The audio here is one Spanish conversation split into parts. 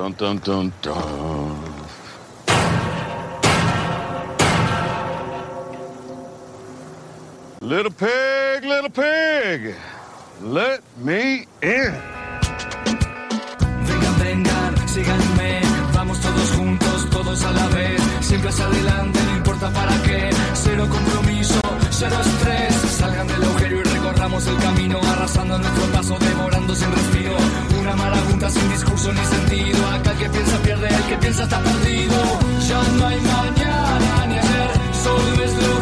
Dun, dun, dun. Little pig, little pig, let me in. Vengan, vengan, síganme, vamos todos juntos, todos a la vez, siempre hacia adelante, no importa para qué, cero compromiso, cero estrés, salgan del agujero y recorramos el camino, arrasando nuestro paso, devorando sin respiro, marabunta sin discurso ni sentido, acá el que piensa pierde, el que piensa está perdido, ya no hay mañana ni ayer, solo es lo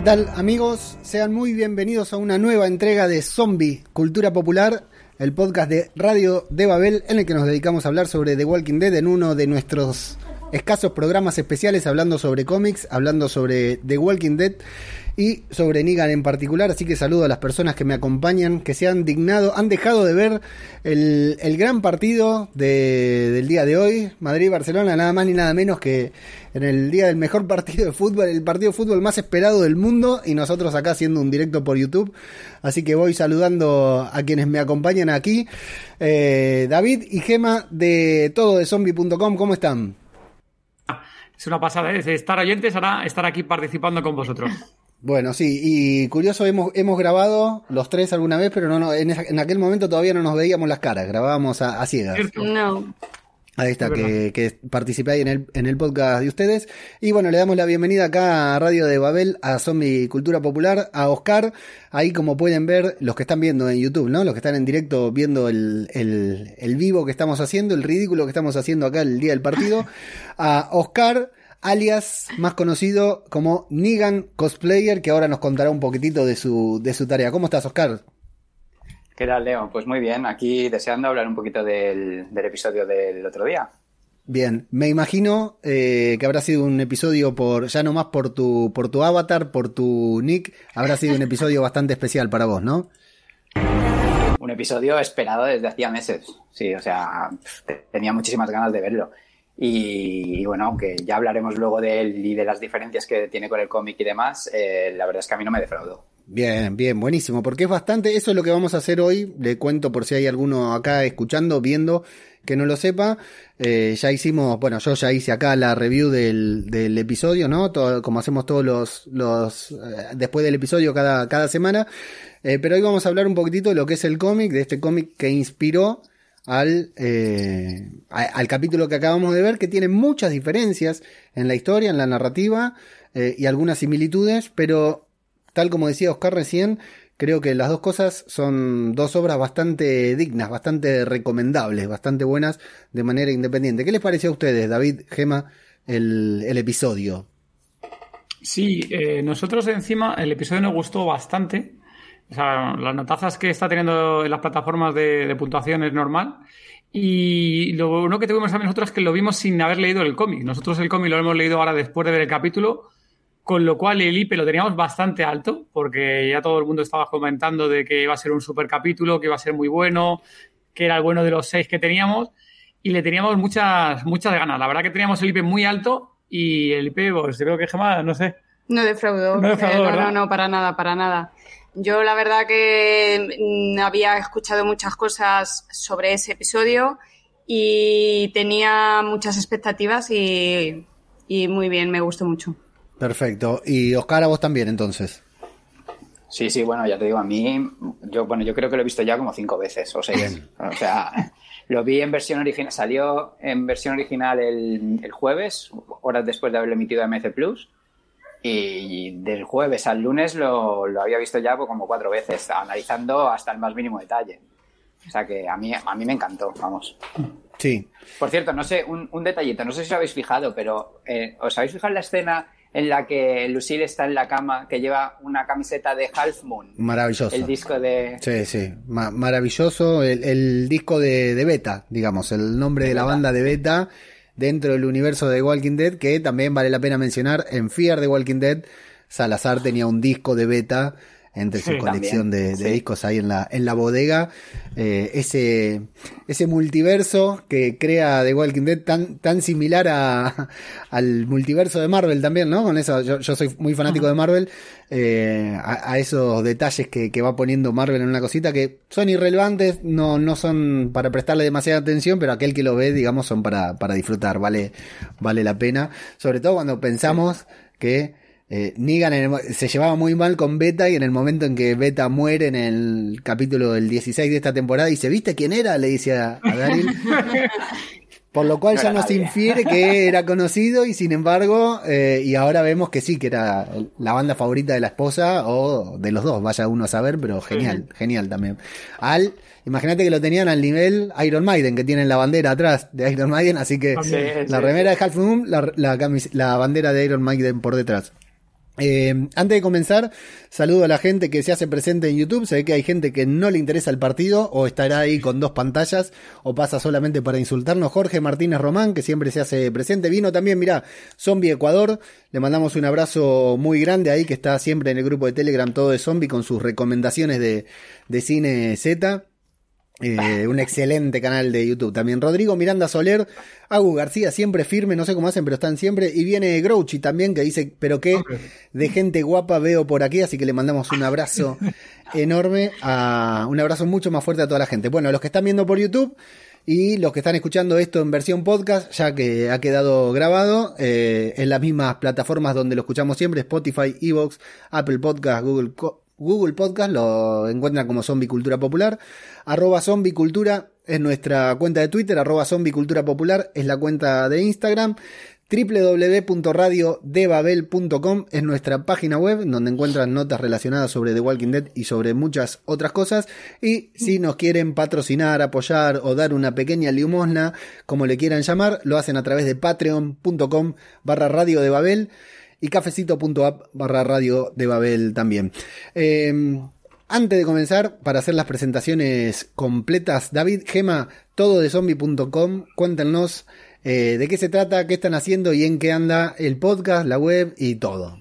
¿Qué tal amigos? Sean muy bienvenidos a una nueva entrega de Zombie, Cultura Popular, el podcast de Radio de Babel en el que nos dedicamos a hablar sobre The Walking Dead en uno de nuestros escasos programas especiales hablando sobre cómics, hablando sobre The Walking Dead y sobre Negan en particular, así que saludo a las personas que me acompañan, que se han dignado, han dejado de ver el, el gran partido de- del día de hoy, Madrid-Barcelona, nada más ni nada menos que en el día del mejor partido de fútbol, el partido de fútbol más esperado del mundo y nosotros acá haciendo un directo por YouTube, así que voy saludando a quienes me acompañan aquí, Eh, David y Gema de todo de zombie.com, ¿cómo están? Es una pasada, ¿eh? de estar oyentes ahora estar aquí participando con vosotros. Bueno, sí, y curioso, hemos, hemos grabado los tres alguna vez, pero no, no en, esa- en aquel momento todavía no nos veíamos las caras, grabábamos a, a ciegas. No. Ahí está, Es que, que participé ahí en el, en el podcast de ustedes. Y bueno, le damos la bienvenida acá a Radio de Babel, a Zombie Cultura Popular, a Oscar. Ahí como pueden ver, los que están viendo en YouTube, ¿no? Los que están en directo viendo el, el, el vivo que estamos haciendo, el ridículo que estamos haciendo acá el día del partido. A Oscar, alias más conocido como Negan Cosplayer, que ahora nos contará un poquitito de su, de su tarea. ¿Cómo estás, Oscar? ¿Qué tal, Leo? Pues muy bien, aquí deseando hablar un poquito del, del episodio del otro día. Bien, me imagino eh, que habrá sido un episodio por, ya no más por tu, por tu avatar, por tu nick, habrá sido un episodio bastante especial para vos, ¿no? Un episodio esperado desde hacía meses. Sí, o sea, te- tenía muchísimas ganas de verlo. Y, bueno, aunque ya hablaremos luego de él y de las diferencias que tiene con el cómic y demás, eh, la verdad es que a mí no me defraudó. Bien, bien, buenísimo, porque es bastante, eso es lo que vamos a hacer hoy, le cuento por si hay alguno acá escuchando, viendo, que no lo sepa, Eh, ya hicimos, bueno, yo ya hice acá la review del, del episodio, ¿no? Todo, como hacemos todos los, eh, después del episodio cada, cada semana, pero hoy vamos a hablar un poquitito de lo que es el cómic, de este cómic que inspiró al, eh, al capítulo que acabamos de ver, que tiene muchas diferencias en la historia, en la narrativa eh, y algunas similitudes, pero tal como decía Oscar recién, creo que las dos cosas son dos obras bastante dignas, bastante recomendables, bastante buenas de manera independiente. ¿Qué les pareció a ustedes, David, Gema, el, el episodio? Sí, eh, nosotros encima el episodio nos gustó bastante. O sea, las notazas que está teniendo en las plataformas de, de puntuación es normal. Y lo bueno que tuvimos también nosotros es que lo vimos sin haber leído el cómic. Nosotros el cómic lo hemos leído ahora después de ver el capítulo, con lo cual el IP lo teníamos bastante alto, porque ya todo el mundo estaba comentando de que iba a ser un super capítulo, que iba a ser muy bueno, que era el bueno de los seis que teníamos, y le teníamos muchas, muchas ganas. La verdad que teníamos el IP muy alto y el IP, pues creo que jamás, no sé, No defraudó. No defraudó, Eh, no, no, para nada, para nada. Yo la verdad que mm, había escuchado muchas cosas sobre ese episodio y tenía muchas expectativas y, y muy bien, me gustó mucho. Perfecto. Y Oscar, a vos también, entonces. Sí, sí, bueno, ya te digo, a mí, yo, bueno, yo creo que lo he visto ya como cinco veces o seis. O sea, lo vi en versión original, salió en versión original el, el jueves, horas después de haberlo emitido a MC Plus. Y del jueves al lunes lo, lo había visto ya como cuatro veces, analizando hasta el más mínimo detalle. O sea que a mí, a mí me encantó, vamos. Sí. Por cierto, no sé, un, un detallito, no sé si os habéis fijado, pero eh, ¿os habéis fijado en la escena en la que Lucille está en la cama, que lleva una camiseta de Half Moon? Maravilloso. El disco de... Sí, sí, Ma- maravilloso. El, el disco de, de Beta, digamos, el nombre de la Beta. banda de Beta dentro del universo de Walking Dead, que también vale la pena mencionar. En Fear de Walking Dead, Salazar tenía un disco de Beta entre su Sí, colección de, también, de sí. discos ahí en la, en la bodega. Eh, ese, ese multiverso que crea The Walking Dead tan, tan similar a, al multiverso de Marvel también, ¿no? Con eso, yo, yo soy muy fanático de Marvel, eh, a, a esos detalles que, que va poniendo Marvel en una cosita que son irrelevantes, no, no son para prestarle demasiada atención, pero aquel que lo ve, digamos, son para, para disfrutar, vale, vale la pena. Sobre todo cuando pensamos que eh, Negan el se llevaba muy mal con Beta y en el momento en que Beta muere en el capítulo del 16 de esta temporada dice, ¿viste quién era? Le dice a, a Daryl. Por lo cual No ya nos nadie. infiere que era conocido y sin embargo, eh, y ahora vemos que sí, que era la banda favorita de la esposa o de los dos, vaya uno a saber, pero genial, genial también. Al, imagínate que lo tenían al nivel Iron Maiden, que tienen la bandera atrás de Iron Maiden, así que Sí, la sí, remera de Half Moon, la, la, camis- la bandera de Iron Maiden por detrás. Eh, antes de comenzar, saludo a la gente que se hace presente en YouTube. Se ve que hay gente que no le interesa el partido o estará ahí con dos pantallas o pasa solamente para insultarnos. Jorge Martínez Román, que siempre se hace presente. Vino también, mirá, Zombie Ecuador. Le mandamos un abrazo muy grande ahí que está siempre en el grupo de Telegram todo de Zombie con sus recomendaciones de, de cine Z. Eh, un excelente canal de YouTube también. Rodrigo Miranda Soler, Agu García, siempre firme, no sé cómo hacen, pero están siempre. Y viene Grouchy también, que dice, pero qué de gente guapa veo por aquí, así que le mandamos un abrazo enorme, a, un abrazo mucho más fuerte a toda la gente. Bueno, los que están viendo por YouTube y los que están escuchando esto en versión podcast, ya que ha quedado grabado eh, en las mismas plataformas donde lo escuchamos siempre, Spotify, Evox, Apple Podcast, Google Google Podcast lo encuentran como Zombie Cultura Popular. Arroba Zombie Cultura es nuestra cuenta de Twitter. Arroba Zombie Cultura Popular es la cuenta de Instagram. www.radiodebabel.com es nuestra página web donde encuentran notas relacionadas sobre The Walking Dead y sobre muchas otras cosas. Y si nos quieren patrocinar, apoyar o dar una pequeña limosna, como le quieran llamar, lo hacen a través de patreon.com barra radio y cafecito.app barra radio de Babel también. Eh, antes de comenzar, para hacer las presentaciones completas, David, Gema, todo de zombie.com, cuéntenos eh, de qué se trata, qué están haciendo y en qué anda el podcast, la web y todo.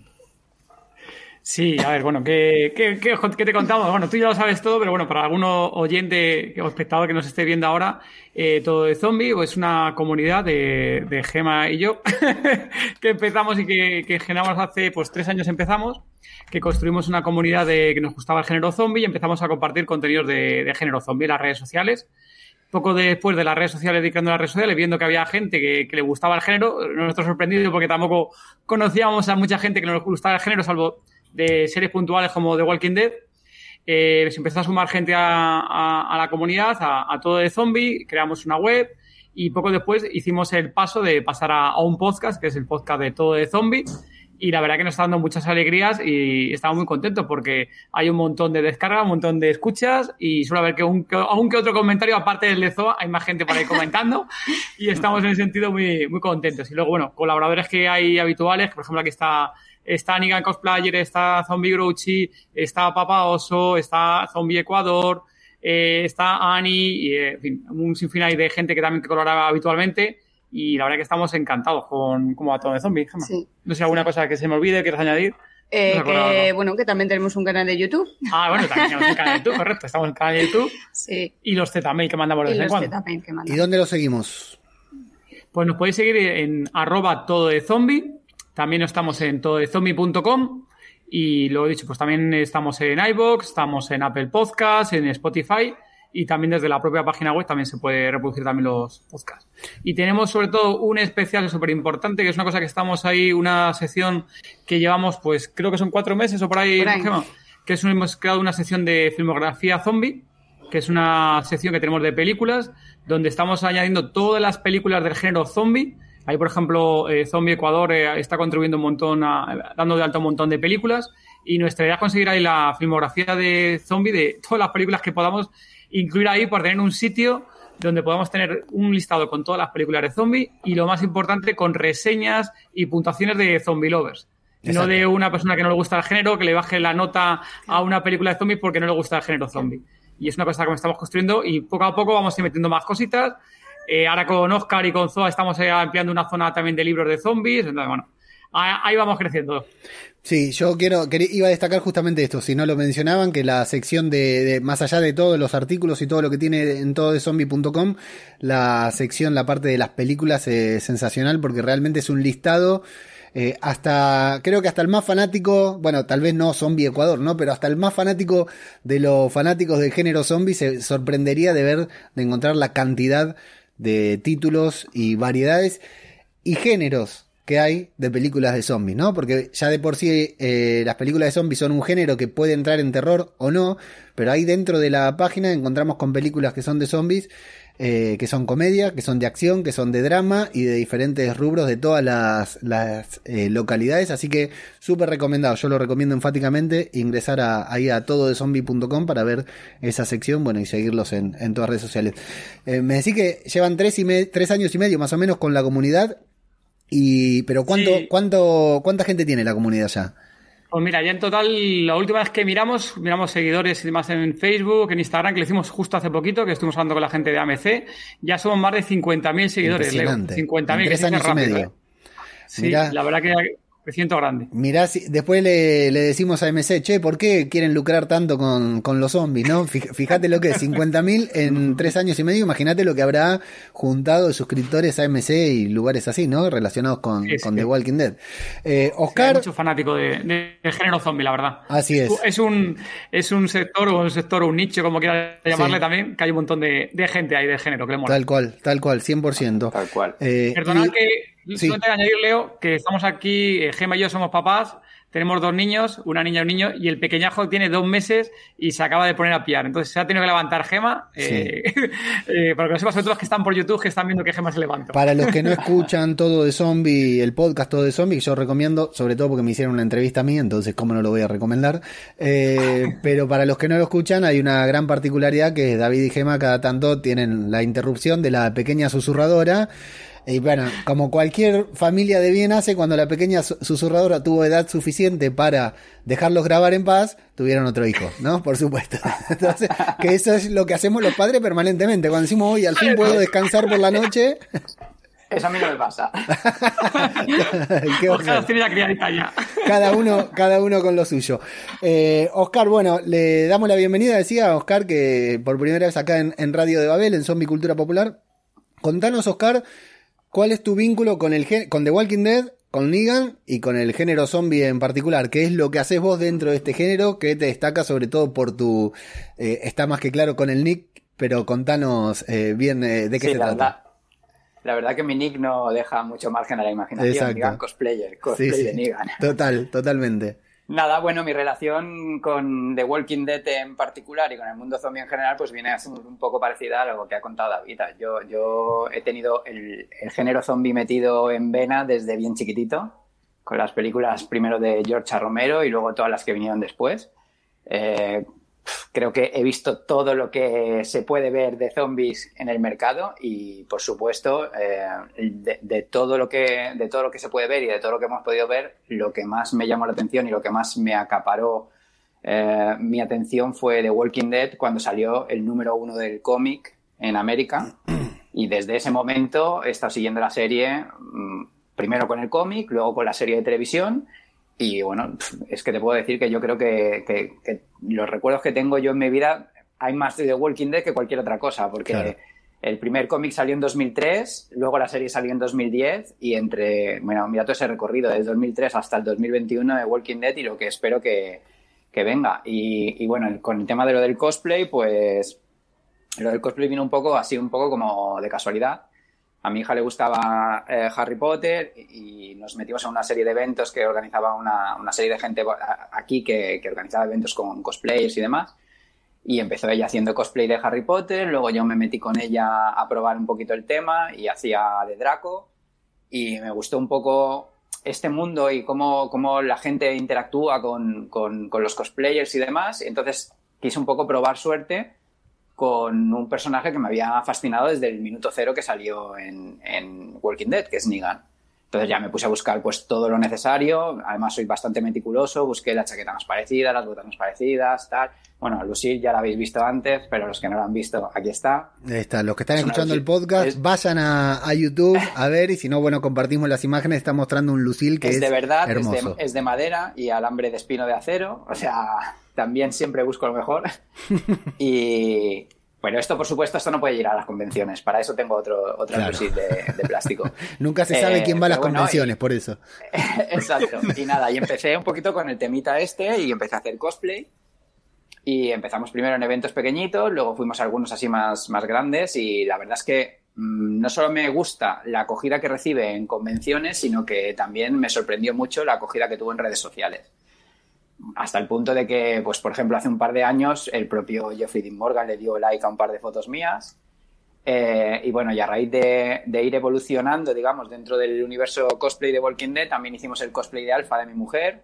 Sí, a ver, bueno, ¿qué, qué, qué- qué te contamos? Bueno, tú ya lo sabes todo, pero bueno, para alguno oyente o espectador que nos esté viendo ahora, eh, todo de zombie, pues es una comunidad de, de Gema y yo, que empezamos y que, que generamos hace pues tres años empezamos, que construimos una comunidad de que nos gustaba el género zombie y empezamos a compartir contenidos de, de género zombie en las redes sociales. Poco después de las redes sociales, dedicando a las redes sociales, viendo que había gente que, que le gustaba el género, nosotros sorprendidos porque tampoco conocíamos a mucha gente que nos gustaba el género, salvo de series puntuales como The Walking Dead. Eh, se empezó a sumar gente a, a- a la comunidad, a, a todo de zombie, creamos una web y poco después hicimos el paso de pasar a, un podcast, que es el podcast de todo de zombie. Y la verdad que nos está dando muchas alegrías y estamos muy contentos porque hay un montón de descargas, un montón de escuchas y suele haber que un, que, aún que otro comentario, aparte del de Zoa, hay más gente por ahí comentando y estamos en ese sentido muy, muy contentos. Y luego, bueno, colaboradores que hay habituales, por ejemplo, aquí está, está Nigan Cosplayer, está Zombie Grouchy, está Papa Oso, está Zombie Ecuador, eh, está Ani, y, eh, en fin, un sinfín ahí de gente que también colabora habitualmente. Y la verdad que estamos encantados con cómo va todo de zombie. Sí. No sé alguna cosa que se me olvide, quieres añadir. Eh, No que, ¿no? bueno, que también tenemos un canal de YouTube. Ah, bueno, también tenemos un canal de YouTube, correcto. Estamos en el canal de YouTube. Sí. Y los Z-Mail que mandamos de Y vez en los cuando. que ¿Y mandan. dónde lo seguimos? Pues nos podéis seguir en arroba todo de zombie. También estamos en tododezombie.com. Y lo he dicho, pues también estamos en iBox, estamos en Apple Podcast, en Spotify. y también desde la propia página web también se puede reproducir también los podcasts. Y tenemos sobre todo un especial súper importante, que es una cosa que estamos ahí, una sección que llevamos, pues creo que son cuatro meses o por ahí, Por ahí. que es hemos creado una sección de filmografía zombie, que es una sección que tenemos de películas, donde estamos añadiendo todas las películas del género zombie. Ahí, por ejemplo, eh, Zombie Ecuador eh, está contribuyendo un montón, a- dando de alta un montón de películas. Y nuestra idea es conseguir ahí la filmografía de zombie de todas las películas que podamos incluir ahí por tener un sitio donde podamos tener un listado con todas las películas de zombie y lo más importante con reseñas y puntuaciones de zombie lovers. Exacto. No de una persona que no le gusta el género, que le baje la nota a una película de zombies porque no le gusta el género zombie. Y es una cosa que estamos construyendo y poco a poco vamos a ir metiendo más cositas. Eh, ahora con Oscar y con Zoa estamos eh, ampliando una zona también de libros de zombies. Entonces, bueno, ahí vamos creciendo. Sí, yo quiero, iba a destacar justamente esto, si no lo mencionaban, que la sección de, de- más allá de todos los artículos y todo lo que tiene en todo de zombie.com, la sección, la parte de las películas es sensacional porque realmente es un listado, eh, hasta, creo que hasta el más fanático, bueno, tal vez no Zombie Ecuador, ¿no? Pero hasta el más fanático de los fanáticos del género zombie se sorprendería de ver, de encontrar la cantidad de títulos y variedades y géneros que hay de películas de zombies, ¿no? Porque ya de por sí eh, las películas de zombies son un género que puede entrar en terror o no, pero ahí dentro de la página encontramos con películas que son de zombies, eh, que son comedia, que son de acción, que son de drama y de diferentes rubros de todas las, las eh, localidades, así que súper recomendado, yo lo recomiendo enfáticamente, ingresar a, ahí a tododezombie.com para ver esa sección, bueno, y seguirlos en, en todas las redes sociales. Eh, me decís que llevan tres, y me- tres años y medio más o menos con la comunidad, y, pero ¿cuánto, Sí. cuánto, ¿cuánta gente tiene la comunidad ya? Pues mira, ya en total, la última vez que miramos, miramos seguidores y demás en Facebook, en Instagram, que lo hicimos justo hace poquito, que estuvimos hablando con la gente de AMC, ya somos más de 50.000 seguidores, Leo. Impresionante. 50.000, En que se y medio. ¿eh? Sí, la verdad que crecimiento grande. Mirá, si, después le, le decimos a MC, che, ¿por qué quieren lucrar tanto con, con los zombies? ¿no? Fíjate lo que es, 50.000 en tres años y medio, imagínate lo que habrá juntado de suscriptores a MC y lugares así, ¿no? Relacionados con, Sí, sí. con The Walking Dead. Eh, Oscar, mucho fanático de, de- del género zombie, la verdad. Así es. Es un, es un sector o un sector, un nicho, como quieras llamarle Sí. también, que hay un montón de, de gente ahí de género que le mola. tal cual, tal cual, 100%. Tal cual. Eh, Perdonad y- que sí. solo que añadir, Leo, que estamos aquí, eh, Gema y yo somos papás, tenemos dos niños, una niña y un niño, y el pequeñajo tiene dos meses y se acaba de poner a piar. Entonces se ha tenido que levantar Gema, eh, eh, para que lo sepas, sobre todo los que están por YouTube, que están viendo que Gema se levanta. Para los que no escuchan todo de zombie, el podcast todo de zombie, yo recomiendo, sobre todo porque me hicieron una entrevista a mí, entonces cómo no lo voy a recomendar. Eh, pero para los que no lo escuchan, hay una gran particularidad que David y Gema cada tanto tienen la interrupción de la pequeña susurradora. Y bueno, como cualquier familia de bien hace, cuando la pequeña su- susurradora tuvo edad suficiente para dejarlos grabar en paz, tuvieron otro hijo, ¿no? Por supuesto. Entonces, que eso es lo que hacemos los padres permanentemente. Cuando decimos, hoy al fin puedo descansar por la noche. Eso a mí no me pasa. Qué Oscar tiene ya criadita ya. cada uno, cada uno con lo suyo. Eh, Oscar, bueno, le damos la bienvenida, decía Oscar, que por primera vez acá en, en Radio de Babel, en Zombie Cultura Popular. Contanos, Oscar, ¿cuál es tu vínculo con el con The Walking Dead, con Negan y con el género zombie en particular? ¿Qué es lo que haces vos dentro de este género que te destaca sobre todo por tu... eh, está más que claro con el nick, pero contanos eh, bien eh, de qué Sí, se la trata. verdad, la verdad que mi nick no deja mucho margen a la imaginación. Exacto. Negan cosplayer, cosplay Sí, sí. de Negan. Total, totalmente. Nada, bueno, mi relación con The Walking Dead en particular y con el mundo zombie en general, pues viene a ser un poco parecida a lo que ha contado David. Yo, yo he tenido el, el género zombie metido en vena desde bien chiquitito, con las películas primero de George. Romero y luego todas las que vinieron después. Eh, creo que he visto todo lo que se puede ver de zombies en el mercado y por supuesto eh, de, de todo lo que de todo lo que se puede ver y de todo lo que hemos podido ver lo que más me llamó la atención y lo que más me acaparó eh, mi atención fue The Walking Dead cuando salió el número uno del cómic en América. Y desde ese momento he estado siguiendo la serie mm, primero con el cómic luego con la serie de televisión y bueno, es que te puedo decir que yo creo que, que- que los recuerdos que tengo yo en mi vida hay más de The Walking Dead que cualquier otra cosa, porque Claro. el primer cómic salió en 2003, luego la serie salió en 2010 y entre, bueno, mira todo ese recorrido desde 2003 hasta el 2021 de Walking Dead y lo que espero que, que venga. Y, y bueno, con el tema de lo del cosplay, pues lo del cosplay vino un poco así, un poco como de casualidad. A mi hija le gustaba eh, Harry Potter y nos metimos en una serie de eventos que organizaba una, serie de gente aquí que, organizaba eventos con cosplayers y demás. Y empezó ella haciendo cosplay de Harry Potter, luego yo me metí con ella a probar un poquito el tema y hacía de Draco. Y me gustó un poco este mundo y cómo, cómo la gente interactúa con, con los cosplayers y demás. Entonces quise un poco probar suerte con un personaje que me había fascinado desde el minuto cero que salió en, en Walking Dead, que es Negan. Entonces ya me puse a buscar pues todo lo necesario, además soy bastante meticuloso, busqué la chaqueta más parecida, las botas más parecidas, tal. Bueno, Lucille ya la habéis visto antes, pero los que no la han visto, aquí está. Ahí está, los que están escuchando el podcast, es... vayan a, a, YouTube a ver y si no, bueno, compartimos las imágenes, está mostrando un Lucille que es, es de verdad, hermoso. Es de, es de madera y alambre de espino de acero, o sea, también siempre busco lo mejor. y bueno, esto por supuesto, esto no puede ir a las convenciones. Para eso tengo otro, otra claro. de, de, plástico. Nunca se sabe eh, quién va a las bueno, convenciones, y, por eso. Exacto. Y nada, y empecé un poquito con el temita este y empecé a hacer cosplay. Y empezamos primero en eventos pequeñitos, luego fuimos a algunos así más, más grandes y la verdad es que mmm, no solo me gusta la acogida que recibe en convenciones, sino que también me sorprendió mucho la acogida que tuvo en redes sociales hasta el punto de que, pues, por ejemplo, hace un par de años el propio Jeffrey Dean Morgan le dio like a un par de fotos mías. Eh, y bueno, y a raíz de, de, ir evolucionando, digamos, dentro del universo cosplay de Walking también hicimos el cosplay de Alpha de mi mujer,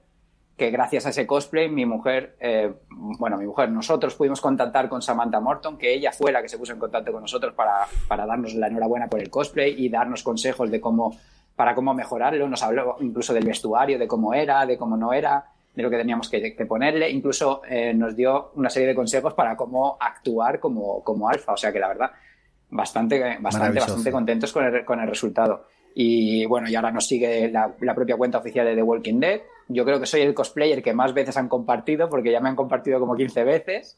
que gracias a ese cosplay, mi mujer, eh, bueno, mi mujer, nosotros pudimos contactar con Samantha Morton, que ella fue la que se puso en contacto con nosotros para, para darnos la enhorabuena por el cosplay y darnos consejos de cómo, para cómo mejorarlo. Nos habló incluso del vestuario, de cómo era, de cómo no era de lo que teníamos que, que ponerle. Incluso eh, nos dio una serie de consejos para cómo actuar como, como alfa. O sea que la verdad, bastante, bastante, bastante contentos con el, con el resultado. Y bueno, y ahora nos sigue la, la, propia cuenta oficial de The Walking Dead. Yo creo que soy el cosplayer que más veces han compartido, porque ya me han compartido como 15 veces.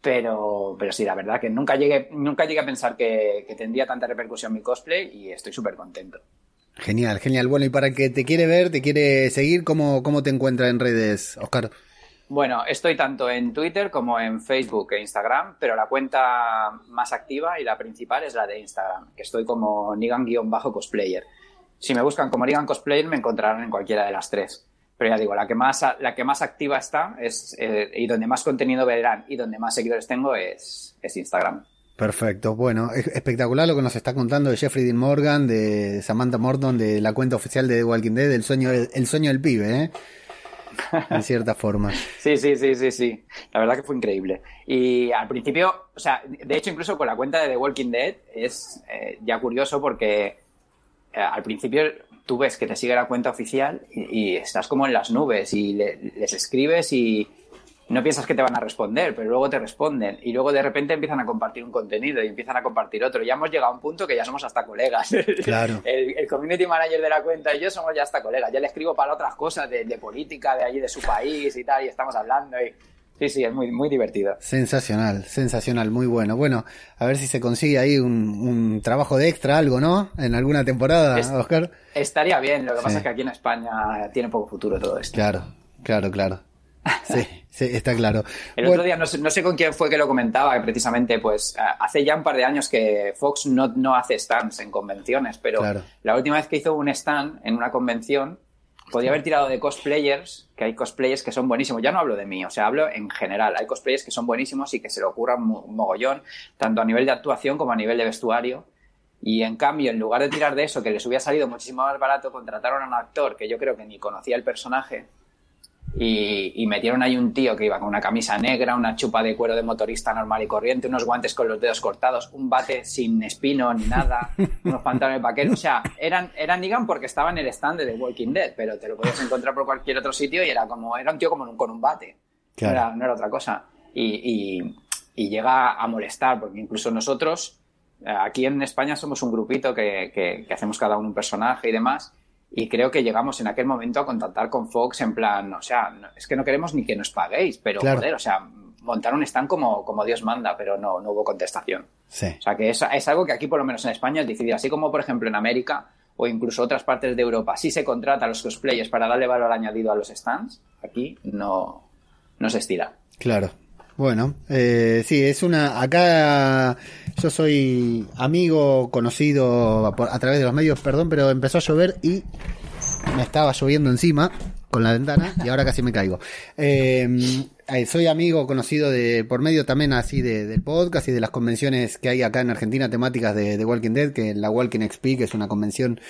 Pero, pero sí, la verdad que nunca llegué, nunca llegué a pensar que, que tendría tanta repercusión mi cosplay y estoy súper contento. Genial, genial. Bueno, y para el que te quiere ver, te quiere seguir, ¿cómo, cómo te encuentra en redes, Oscar? Bueno, estoy tanto en Twitter como en Facebook e Instagram, pero la cuenta más activa y la principal es la de Instagram, que estoy como Nigan-cosplayer. Si me buscan como Nigan Cosplayer, me encontrarán en cualquiera de las tres. Pero ya digo, la que más, la que más activa está es, eh, y donde más contenido verán y donde más seguidores tengo es, es Instagram. Perfecto, bueno, es espectacular lo que nos está contando de Jeffrey Dean Morgan, de Samantha Morton, de la cuenta oficial de The Walking Dead, el sueño, el sueño del pibe, ¿eh? En cierta forma. Sí, sí, sí, sí, sí. La verdad que fue increíble. Y al principio, o sea, de hecho incluso con la cuenta de The Walking Dead es eh, ya curioso porque eh, al principio tú ves que te sigue la cuenta oficial y, y estás como en las nubes y le, les escribes y no piensas que te van a responder, pero luego te responden y luego de repente empiezan a compartir un contenido y empiezan a compartir otro. Ya hemos llegado a un punto que ya somos hasta colegas. Claro. El, el community manager de la cuenta y yo somos ya hasta colegas. Ya le escribo para otras cosas de, de política, de allí, de su país y tal, y estamos hablando y... Sí, sí, es muy, muy divertido. Sensacional, sensacional, muy bueno. Bueno, a ver si se consigue ahí un, un trabajo de extra, algo, ¿no? En alguna temporada, es, Oscar. Estaría bien, lo que sí. pasa es que aquí en España tiene poco futuro todo esto. Claro, claro, claro. Sí, sí, está claro. El bueno, otro día, no sé, no sé, con quién fue que lo comentaba, que precisamente, pues hace ya un par de años que Fox no, no hace stands en convenciones, pero claro. la última vez que hizo un stand en una convención, podía haber tirado de cosplayers, que hay cosplayers que son buenísimos. Ya no hablo de mí, o sea, hablo en general. Hay cosplayers que son buenísimos y que se le ocurran un mogollón, tanto a nivel de actuación como a nivel de vestuario. Y en cambio, en lugar de tirar de eso, que les hubiera salido muchísimo más barato, contrataron a un actor que yo creo que ni conocía el personaje y, y, metieron ahí un tío que iba con una camisa negra, una chupa de cuero de motorista normal y corriente, unos guantes con los dedos cortados, un bate sin espino ni nada, unos pantalones vaqueros. O sea, eran, eran digan porque estaba en el stand de The Walking Dead, pero te lo podías encontrar por cualquier otro sitio y era como, era un tío como con un bate. Claro. No, era, no, era, otra cosa. Y, y, y, llega a molestar, porque incluso nosotros, eh, aquí en España somos un grupito que, que, que hacemos cada uno un personaje y demás y creo que llegamos en aquel momento a contactar con Fox en plan, o sea, es que no queremos ni que nos paguéis, pero claro. joder, o sea, montaron stand como, como Dios manda, pero no, no hubo contestación. Sí. O sea, que es, es algo que aquí por lo menos en España es difícil, así como por ejemplo en América o incluso otras partes de Europa, sí se contrata a los cosplayers para darle valor añadido a los stands, aquí no, no se estira. Claro, Bueno, eh, sí, es una. Acá yo soy amigo, conocido a, a través de los medios, perdón, pero empezó a llover y me estaba lloviendo encima con la ventana y ahora casi me caigo. Eh, eh, soy amigo conocido de por medio también así de, del podcast y de las convenciones que hay acá en Argentina temáticas de, de Walking Dead, que la Walking XP, que es una convención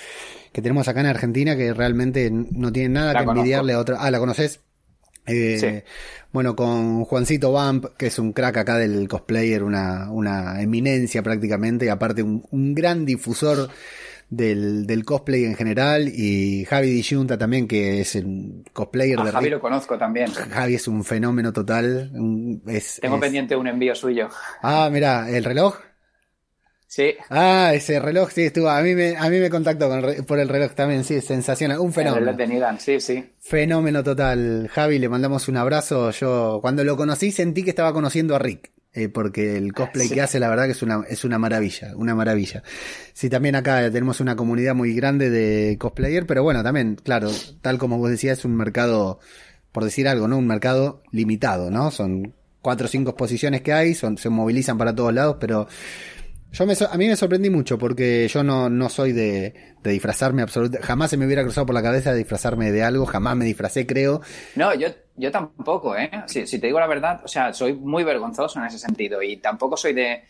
que tenemos acá en Argentina que realmente no tiene nada La que conozco. envidiarle a otra. Ah, ¿la conoces? Eh, Sí. Bueno, con Juancito Vamp, que es un crack acá del cosplayer, una, una eminencia prácticamente, y aparte un, un gran difusor del, del cosplay en general, y Javi Dijunta también, que es un cosplayer A de Javi Rick. lo conozco también. Javi es un fenómeno total. un- es- Tengo es- pendiente un envío suyo. Ah, mira, el reloj. Sí. Ah, ese reloj, sí, estuvo. A mí me, a mí me contactó con el por el reloj también, sí, sensacional. Un El fenómeno. reloj de Nidan, sí, sí. Fenómeno total. Javi, le mandamos un abrazo. Yo, cuando lo conocí, sentí que estaba conociendo a Rick. eh, porque el cosplay Sí. que hace, la verdad que es una, es una maravilla, una maravilla. Sí, también acá tenemos una comunidad muy grande de cosplayer, pero bueno, también, claro, tal como vos decías, es un mercado, por decir algo, ¿no? Un mercado limitado, ¿no? Son cuatro o cinco exposiciones que hay, son, se movilizan para todos lados, pero yo me, a mí me sorprendí mucho porque yo no, no soy de, de disfrazarme absolutamente. Jamás se me hubiera cruzado por la cabeza de disfrazarme de algo. Jamás me disfracé, creo. No, yo, yo tampoco, ¿eh? Si, te digo la verdad, o sea, soy muy vergonzoso en ese sentido y tampoco soy de,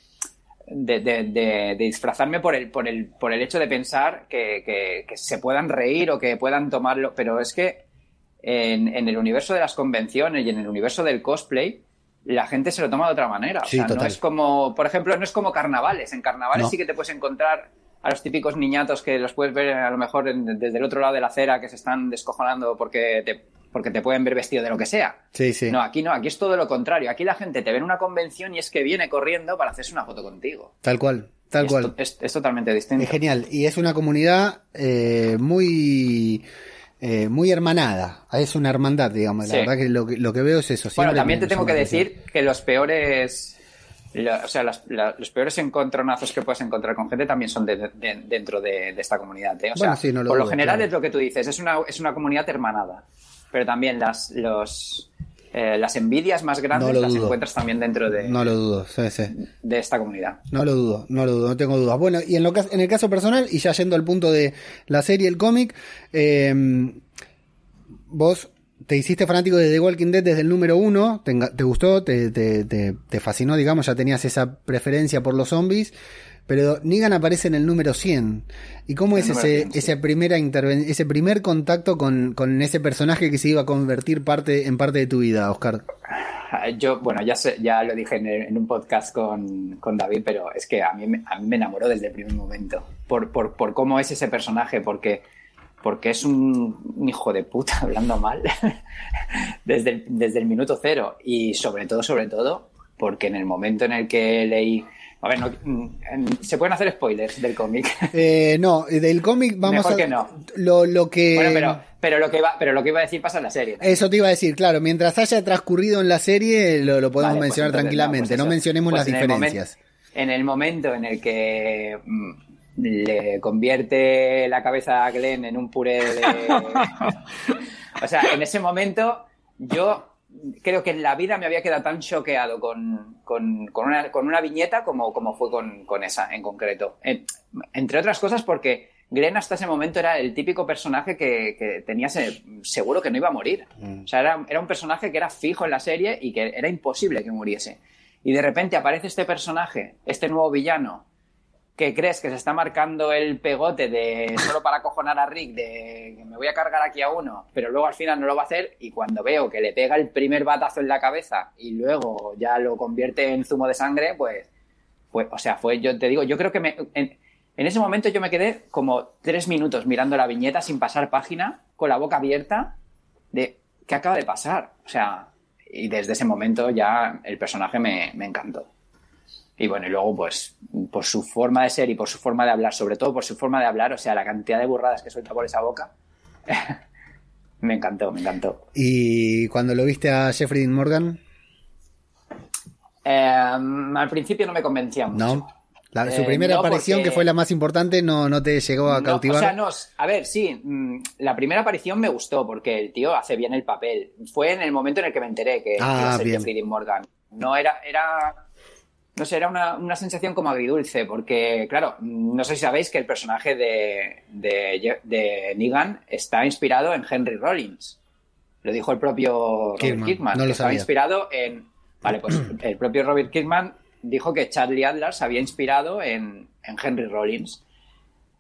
de, de- disfrazarme por el, por, el, por el hecho de pensar que, que- se puedan reír o que puedan tomarlo, pero es que en el universo de las convenciones y en el universo del cosplay, la gente se lo toma de otra manera. O sea, no es como, por ejemplo, no es como carnavales. En carnavales No. sí que te puedes encontrar a los típicos niñatos que los puedes ver a lo mejor en- desde el otro lado de la acera que se están descojonando porque te, porque te pueden ver vestido de lo que sea. Sí, sí. No, aquí no, aquí es todo lo contrario. Aquí la gente te ve en una convención y es que viene corriendo para hacerse una foto contigo. Tal cual, tal es, cual. to- Es, es totalmente distinto. Es genial. Y es una comunidad eh, muy, eh, muy hermanada. Es una hermandad, digamos. La Sí. verdad que lo, que lo que veo es eso. Bueno, también te tengo que decir que los peores, la- o sea, las- la- los peores encontronazos que puedes encontrar con gente también son de- de- dentro de, de esta comunidad. ¿eh? O sea, Bueno, sí, no lo por lo general claro. es lo que tú dices, es una, es una comunidad hermanada. Pero también las, los, eh, las envidias más grandes No las dudo. encuentras también dentro de, No lo dudo, sí, sí. de esta comunidad. No lo dudo, no lo dudo, no tengo dudas. Bueno, y en, lo, en el caso personal, y ya yendo al punto de la serie, el cómic, eh, vos te hiciste fanático de The Walking Dead desde el número uno, te, te gustó, te, te, te, te fascinó, digamos, ya tenías esa preferencia por los zombies, pero Negan aparece en el número 100. ¿Y cómo El es ese, 100, sí. ese, primera ese primer contacto con, con ese personaje que se iba a convertir parte, en parte de tu vida, Oscar? Ah, Yo, bueno, ya, sé- ya lo dije en, el- en un podcast con, con David, pero es que a mí, a mí me enamoró desde el primer momento. Por, por, por cómo es ese personaje, porque, porque es un, un hijo de puta hablando mal desde, el, desde el minuto cero. Y sobre todo, sobre todo, porque en el momento en el que leí. A ver, no- mm, en- se pueden hacer spoilers del cómic. Eh, no, del cómic vamos Mejor a... que no. Lo, lo que... bueno, pero, pero, lo que iba, pero lo que iba a decir pasa en la serie. Eso te iba a decir, claro, mientras haya transcurrido en la serie lo, lo podemos Vale, pues mencionar entonces, tranquilamente, pues no, eso. mencionemos Pues las en diferencias. en el momento en el que mm, le convierte la cabeza a Glenn en un puré de... o sea, en ese momento yo creo que en la vida me había quedado tan choqueado con, con- con una, con una viñeta como, como fue con, con esa en concreto. En- entre otras cosas porque Glenn hasta ese momento era el típico personaje que, que tenía se- seguro que no iba a morir. Mm. O sea, era, era un personaje que era fijo en la serie y que era imposible que muriese. Y de repente aparece este personaje, este nuevo villano, que crees que se está marcando el pegote de solo para acojonar a Rick, de que me voy a cargar aquí a uno, pero luego al final no lo va a hacer y cuando veo que le pega el primer batazo en la cabeza y luego ya lo convierte en zumo de sangre, pues, fue, o sea, fue, yo te digo, yo creo que me, en, en ese momento yo me quedé como tres minutos mirando la viñeta sin pasar página, con la boca abierta, de qué acaba de pasar. O sea, y desde ese momento ya el personaje me, me encantó. Y bueno, y luego, pues, por su forma de ser y por su forma de hablar, sobre todo por su forma de hablar, o sea, la cantidad de burradas que suelta por esa boca, me encantó, me encantó. Y cuando lo viste a Jeffrey Morgan, Eh, al principio no me convencía mucho. ¿no? La- su Eh, primera no, aparición, porque- que fue la más importante, no, no te llegó a No, cautivar. o sea, no, a ver, sí, mm, la primera aparición me gustó porque el tío hace bien el papel. Fue en el momento en el que me enteré que, Ah, iba a ser Morgan. No era, era, no sé, era una, una sensación como agridulce, porque, claro, no sé si sabéis que el personaje de, de, de Negan está inspirado en Henry Rollins. Lo dijo el propio Robert Kirkman. no lo que estaba inspirado en. Vale, pues el propio Robert Kirkman dijo que Charlie Adler se había inspirado en, en Henry Rollins.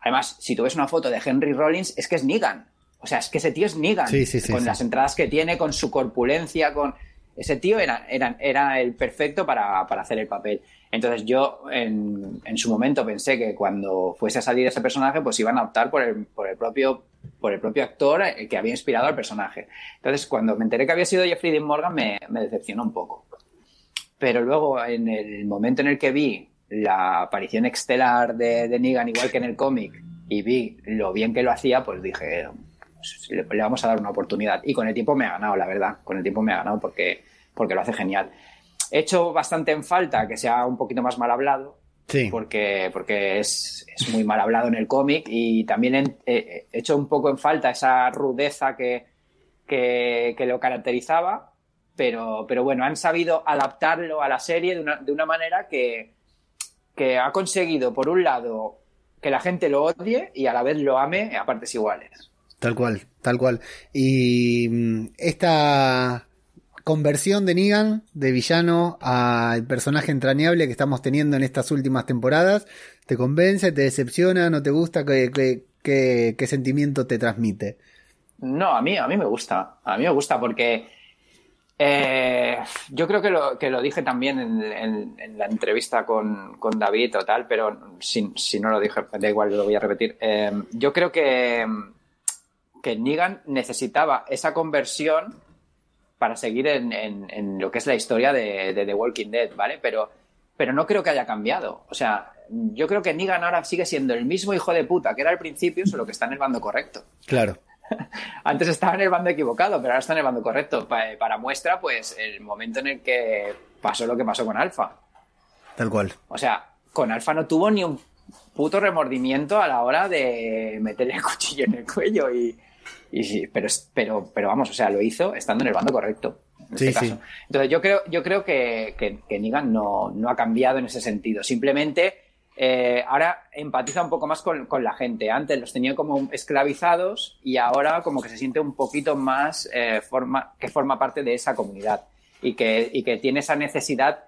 Además, si tú ves una foto de Henry Rollins, es que es Negan. O sea, es que ese tío es Negan. Sí, sí, sí, con las entradas que tiene, con su corpulencia, con. Ese tío era, era, era el perfecto para, para hacer el papel. Entonces yo en, en su momento pensé que cuando fuese a salir ese personaje, pues iban a optar por el, por el propio por el propio actor eh, que había inspirado al personaje. Entonces, cuando me enteré que había sido Jeffrey Dean Morgan, me, me decepcionó un poco. Pero luego, en el momento en el que vi la aparición estelar de, de Negan, igual que en el cómic, y vi lo bien que lo hacía, pues dije, pues, le, le vamos a dar una oportunidad. Y con el tiempo me ha ganado, la verdad. Con el tiempo me ha ganado porque, porque lo hace genial. He hecho bastante en falta que sea un poquito más mal hablado, Sí. porque, porque es, es muy mal hablado en el cómic y también he, he- he hecho un poco en falta esa rudeza que, que, que lo caracterizaba, pero, pero bueno, han sabido adaptarlo a la serie de una, de una manera que, que ha conseguido, por un lado, que la gente lo odie y a la vez lo ame a partes iguales. Tal cual, tal cual. Y mm, esta conversión de Negan, de villano, al personaje entrañable que estamos teniendo en estas últimas temporadas, ¿te convence, te decepciona, no te gusta? ¿Qué, sentimiento te transmite? No, a mí, a mí me gusta. A mí me gusta porque eh, yo creo que lo, que lo dije también en la entrevista con, con David o tal, pero si, si no lo dije, da igual, lo voy a repetir. Eh, yo creo que, que Negan necesitaba esa conversión para seguir en, en- en lo que es la historia de, de The Walking Dead, ¿vale? Pero, pero no creo que haya cambiado. O sea, yo creo que Negan ahora sigue siendo el mismo hijo de puta que era al principio, solo que está en el bando correcto. Claro, Antes estaba en el bando equivocado, pero ahora está en el bando correcto. Pa- Para muestra, pues, el momento en el que pasó lo que pasó con Alfa. tal cual. O sea, con Alfa no tuvo ni un puto remordimiento a la hora de meterle el cuchillo en el cuello y... y pero, pero, pero vamos, o sea, lo hizo estando en el bando correcto. En Sí, este sí. Entonces yo creo, yo creo que, que, que Negan no, no ha cambiado en ese sentido. Simplemente eh, ahora empatiza un poco más con, con la gente. Antes los tenía como esclavizados y ahora como que se siente un poquito más eh, forma, que forma parte de esa comunidad y que, y que tiene esa necesidad,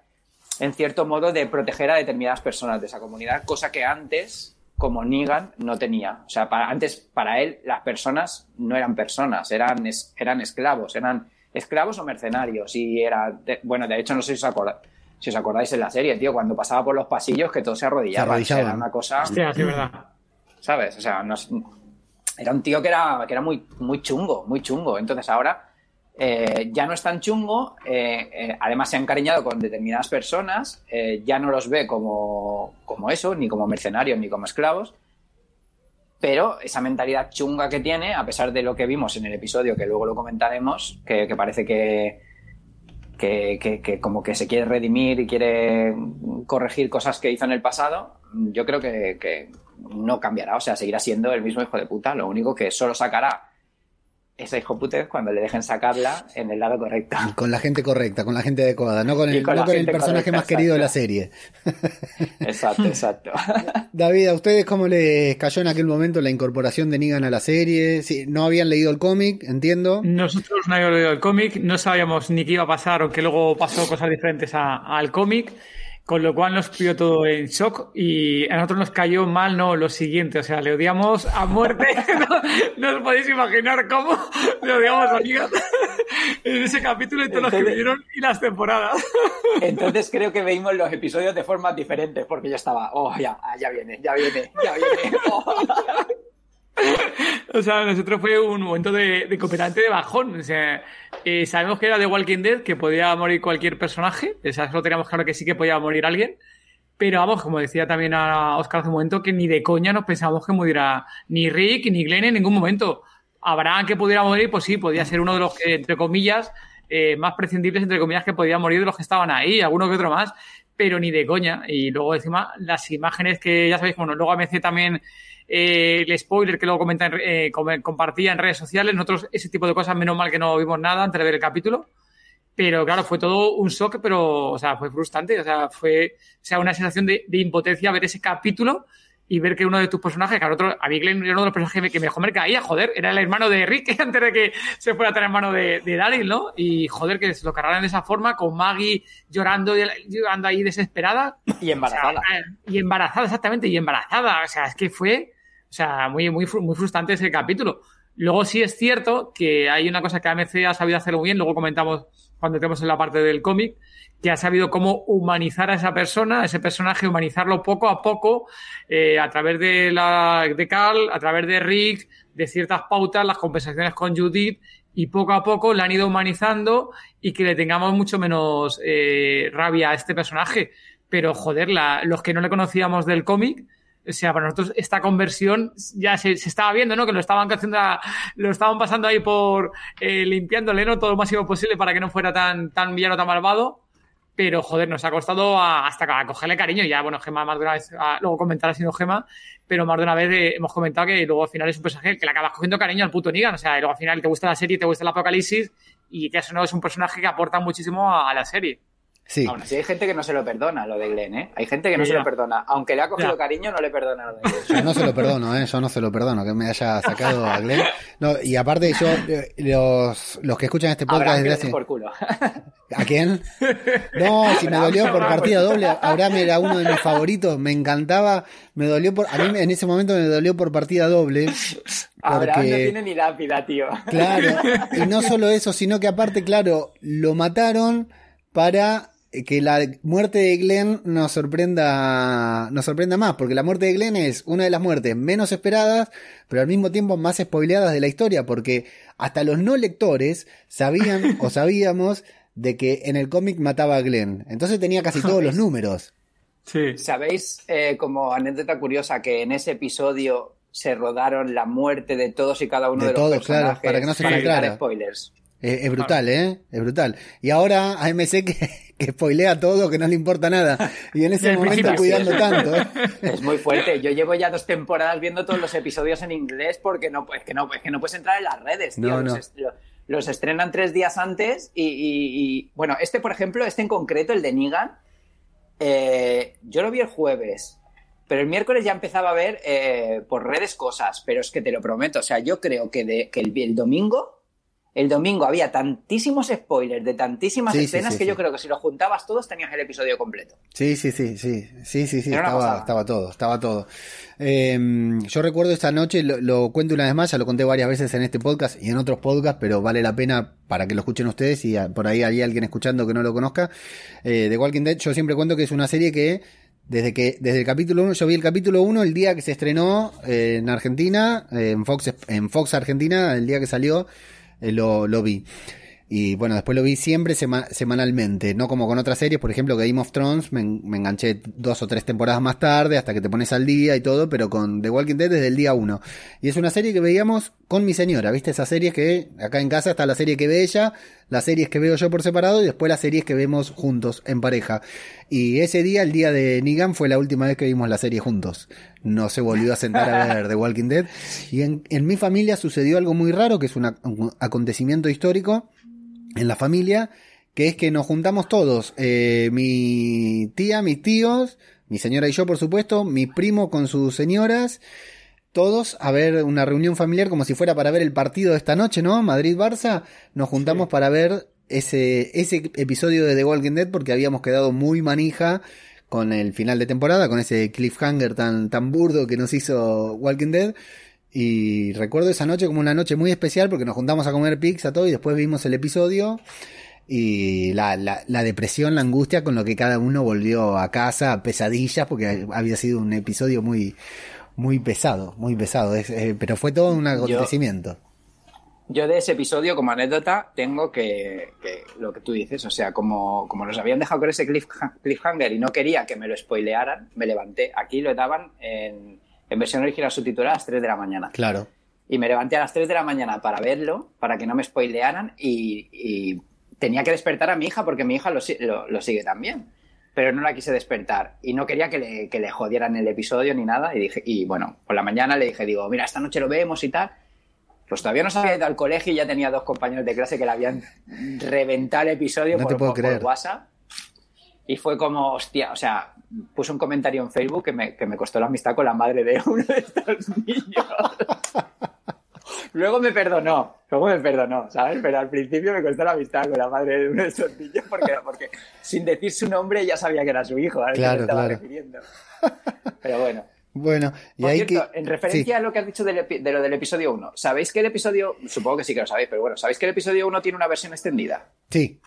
en cierto modo, de proteger a determinadas personas de esa comunidad, cosa que antes, como Negan, no tenía. O sea, para, antes para él las personas no eran personas, eran, es- eran esclavos, eran esclavos o mercenarios. Y era, de- bueno, de hecho, no sé si os acordáis. Si os acordáis en la serie, tío, cuando pasaba por los pasillos que todos se arrodillaban. Se arrodillaban. Era una cosa. Hostia, sí, es verdad. ¿sabes? O sea, no era un tío que era, que era muy, muy chungo, muy chungo. Entonces ahora eh, ya no es tan chungo, eh, eh, además se ha encariñado con determinadas personas, ya no los ve como, como eso, ni como mercenarios, ni como esclavos, pero esa mentalidad chunga que tiene, a pesar de lo que vimos en el episodio, que luego lo comentaremos, que, parece que, que, que- que como que se quiere redimir y quiere corregir cosas que hizo en el pasado, yo creo que, que no cambiará, o sea, seguirá siendo el mismo hijo de puta, lo único que solo sacará esa hijo putez cuando le dejen sacarla en el lado correcto. Y con la gente correcta, con la gente adecuada, no con el, con no la con el gente personaje correcta, más querido de la serie. Exacto, exacto. David, ¿a ustedes cómo les cayó en aquel momento la incorporación de Negan a la serie? Sí, no habían leído el cómic, entiendo. Nosotros no habíamos leído el cómic, no sabíamos ni qué iba a pasar o que luego pasó cosas diferentes a- al cómic, con lo cual nos pilló todo en shock y a nosotros nos cayó mal no lo siguiente, o sea, le odiamos a muerte, no, no os podéis imaginar cómo le odiamos a Negan en ese capítulo y todos los que Entonces- vinieron y las temporadas. Entonces creo que veíamos los episodios de formas diferentes, porque yo estaba, oh, ya, ya viene, ya viene, ya viene. oh. O sea, nosotros fue un momento de, de completamente de bajón. Eh, sabemos que era de Walking Dead, que podía morir cualquier personaje. O sea, solo teníamos claro que sí que podía morir alguien. Pero vamos, como decía también a Oscar hace un momento, que ni de coña nos pensábamos que muriera ni Rick ni Glenn en ningún momento. Abraham que pudiera morir, pues sí, podía ser uno de los que, entre comillas, eh, más prescindibles, entre comillas, que podía morir de los que estaban ahí, alguno que otro más, pero ni de coña. Y luego encima las imágenes que ya sabéis, bueno, luego ABC también eh, el spoiler que luego comenta en re- eh, com- compartía en redes sociales, nosotros ese tipo de cosas, menos mal que no vimos nada antes de ver el capítulo. Pero claro, fue todo un shock, pero, o sea, fue frustrante. O sea, fue, o sea, una sensación de, de impotencia ver ese capítulo y ver que uno de tus personajes, que otro, a mí Glenn era uno de los personajes que mejor me caía, joder, era el hermano de Rick antes de que se fuera a tener hermano de, de Daryl, ¿no? Y joder, que se lo cargaran de esa forma, con Maggie llorando, llorando ahí desesperada. Y embarazada. O sea, eh, y embarazada, exactamente, y embarazada. O sea, es que fue, o sea, muy, muy, muy frustrante ese capítulo. Luego sí es cierto que hay una cosa que AMC ha sabido hacer muy bien, luego comentamos cuando estemos en la parte del cómic, que ha sabido cómo humanizar a esa persona, a ese personaje, humanizarlo poco a poco, eh, a través de, la, de Carl, a través de Rick, de ciertas pautas, las compensaciones con Judith, y poco a poco le han ido humanizando y que le tengamos mucho menos eh, rabia a este personaje. Pero joder, la, los que no le conocíamos del cómic, o sea, para nosotros esta conversión ya se, se, estaba viendo, ¿no? Que lo estaban haciendo, lo estaban pasando ahí por eh, limpiándole, ¿no? Todo lo máximo posible para que no fuera tan, tan villano, tan malvado. Pero, joder, nos ha costado a, hasta a cogerle cariño. Ya, bueno, Gema más de una vez, a, luego comentará siendo Gema, pero más de una vez eh, hemos comentado que luego al final es un personaje que le acabas cogiendo cariño al puto Negan. O sea, y luego al final te gusta la serie, te gusta el apocalipsis y que eso no es un personaje que aporta muchísimo a, a la serie. Sí. Aún así hay gente que no se lo perdona lo de Glenn, ¿eh? Hay gente que no ya. se lo perdona. Aunque le ha cogido ya. cariño, no le perdona lo de Glenn. Yo no se lo perdono, ¿eh? Yo no se lo perdono que me haya sacado a Glenn. No, y aparte yo, los, los que escuchan este podcast desde hace... por culo. ¿A quién? No, si me dolió por partida doble. Abraham era uno de mis favoritos, me encantaba. Me dolió por... A mí en ese momento me dolió por partida doble. Porque... Abraham no tiene ni lápida, tío. Claro. Y no solo eso, sino que aparte, claro, lo mataron para que la muerte de Glenn nos sorprenda, nos sorprenda más, porque la muerte de Glenn es una de las muertes menos esperadas, pero al mismo tiempo más spoileadas de la historia, porque hasta los no lectores sabían o sabíamos de que en el cómic mataba a Glenn. Entonces tenía casi todos los números. Sí. ¿Sabéis, eh, como anécdota curiosa, que en ese episodio se rodaron la muerte de todos y cada uno de, de todos, los personajes? claro, para que no se filtrara. spoilers. Es, es brutal, ¿eh? Es brutal. Y ahora AMC que, que spoilea todo, que no le importa nada. Y en ese momento cuidando tanto. ¿eh? Es muy fuerte. Yo llevo ya dos temporadas viendo todos los episodios en inglés porque no, es que no, es que no puedes entrar en las redes, tío. No, no. Los, los, estrenan tres días antes y, y, y, bueno, este, por ejemplo, este en concreto, el de Negan, eh, yo lo vi el jueves. Pero el miércoles ya empezaba a ver eh, por redes cosas, pero es que te lo prometo. O sea, yo creo que, de, que el, el domingo el domingo había tantísimos spoilers de tantísimas Sí, escenas sí, que yo creo que si lo juntabas todos tenías el episodio completo. Sí, sí, sí, sí, sí, sí, sí, estaba, estaba todo, estaba todo. Eh, yo recuerdo esta noche, lo, lo cuento una vez más, ya lo conté varias veces en este podcast y en otros podcasts, pero vale la pena para que lo escuchen ustedes y a- por ahí hay alguien escuchando que no lo conozca. Eh, The Walking Dead, yo siempre cuento que es una serie que desde que desde el capítulo 1, yo vi el capítulo 1 el día que se estrenó eh, en Argentina, en Fox en Fox Argentina, el día que salió, lo, lo vi. Y bueno, después lo vi siempre sema- semanalmente, no como con otras series, por ejemplo, Game of Thrones, me, en- me enganché dos o tres temporadas más tarde hasta que te pones al día y todo, pero con The Walking Dead desde el día uno. Y es una serie que veíamos con mi señora, ¿viste? Esas series que acá en casa está la serie que ve ella, las series que veo yo por separado y después las series que vemos juntos, en pareja. Y ese día, el día de Negan, fue la última vez que vimos la serie juntos. No se volvió a sentar a ver The Walking Dead. Y en, mi familia sucedió algo muy raro, que es un acontecimiento histórico en la familia, que es que nos juntamos todos, eh, mi tía, mis tíos, mi señora y yo, por supuesto, mi primo con sus señoras, todos a ver una reunión familiar como si fuera para ver el partido de esta noche, ¿no? Madrid-Barça, nos juntamos para ver ese, ese episodio de The Walking Dead porque habíamos quedado muy manija con el final de temporada, con ese cliffhanger tan, tan burdo que nos hizo Walking Dead. Y recuerdo esa noche como una noche muy especial porque nos juntamos a comer pizza todo y después vimos el episodio y la, la, la depresión, la angustia con lo que cada uno volvió a casa, pesadillas, porque había sido un episodio muy, muy pesado, muy pesado, es, eh, pero fue todo un acontecimiento. Yo de ese episodio, como anécdota, tengo que, que lo que tú dices, o sea, como, como nos habían dejado con ese cliff, cliffhanger y no quería que me lo spoilearan, me levanté. Aquí lo daban en, en versión original subtitulada a las 3 de la mañana. Claro. Y me levanté a las 3 de la mañana para verlo, para que no me spoilearan y, y tenía que despertar a mi hija porque mi hija lo, lo, lo sigue también. Pero no la quise despertar y no quería que le, que le jodieran el episodio ni nada. Y dije, y bueno, por la mañana le dije, digo, mira, esta noche lo vemos y tal. pues todavía no se había ido al colegio y ya tenía dos compañeros de clase que le habían reventado el episodio No por, te puedo por- por creer. WhatsApp. Y fue como, hostia, o sea, puse un comentario en Facebook que me, que me costó la amistad con la madre de uno de estos niños. Luego me perdonó, luego me perdonó, ¿sabes? Pero al principio me costó la amistad con la madre de uno de esos niños porque, porque sin decir su nombre ya sabía que era su hijo, al que Claro, me estaba claro. refiriendo. Pero bueno. Bueno, y Por ahí cierto, que. en referencia sí. a lo que has dicho del de lo del episodio 1, ¿sabéis que el episodio, supongo que sí que lo sabéis, pero bueno, ¿sabéis que el episodio 1 tiene una versión extendida? Sí.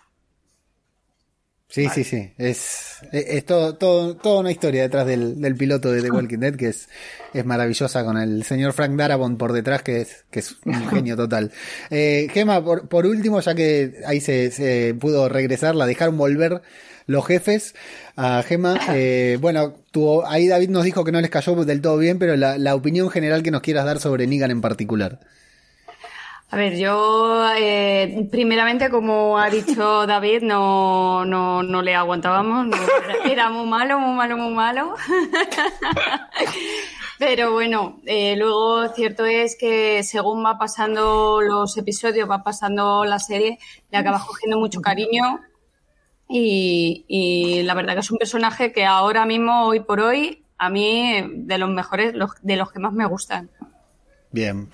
Sí, sí, sí. Es, es, es todo, todo, toda una historia detrás del, del piloto de The Walking Dead que es, es maravillosa con el señor Frank Darabont por detrás que es, que es un genio total. Eh, Gema, por, por último, ya que ahí se, se pudo regresar, la dejaron volver los jefes a Gema. Eh, bueno, tu, ahí David nos dijo que no les cayó del todo bien, pero la, la opinión general que nos quieras dar sobre Negan en particular. A ver, yo eh, primeramente, como ha dicho David, no, no, no le aguantábamos, no, era, era muy malo, muy malo, muy malo. Pero bueno, eh, luego cierto es que según va pasando los episodios, va pasando la serie, le acabas cogiendo mucho cariño y, y la verdad que es un personaje que ahora mismo, hoy por hoy, a mí de los mejores, los- de los que más me gustan. Bien.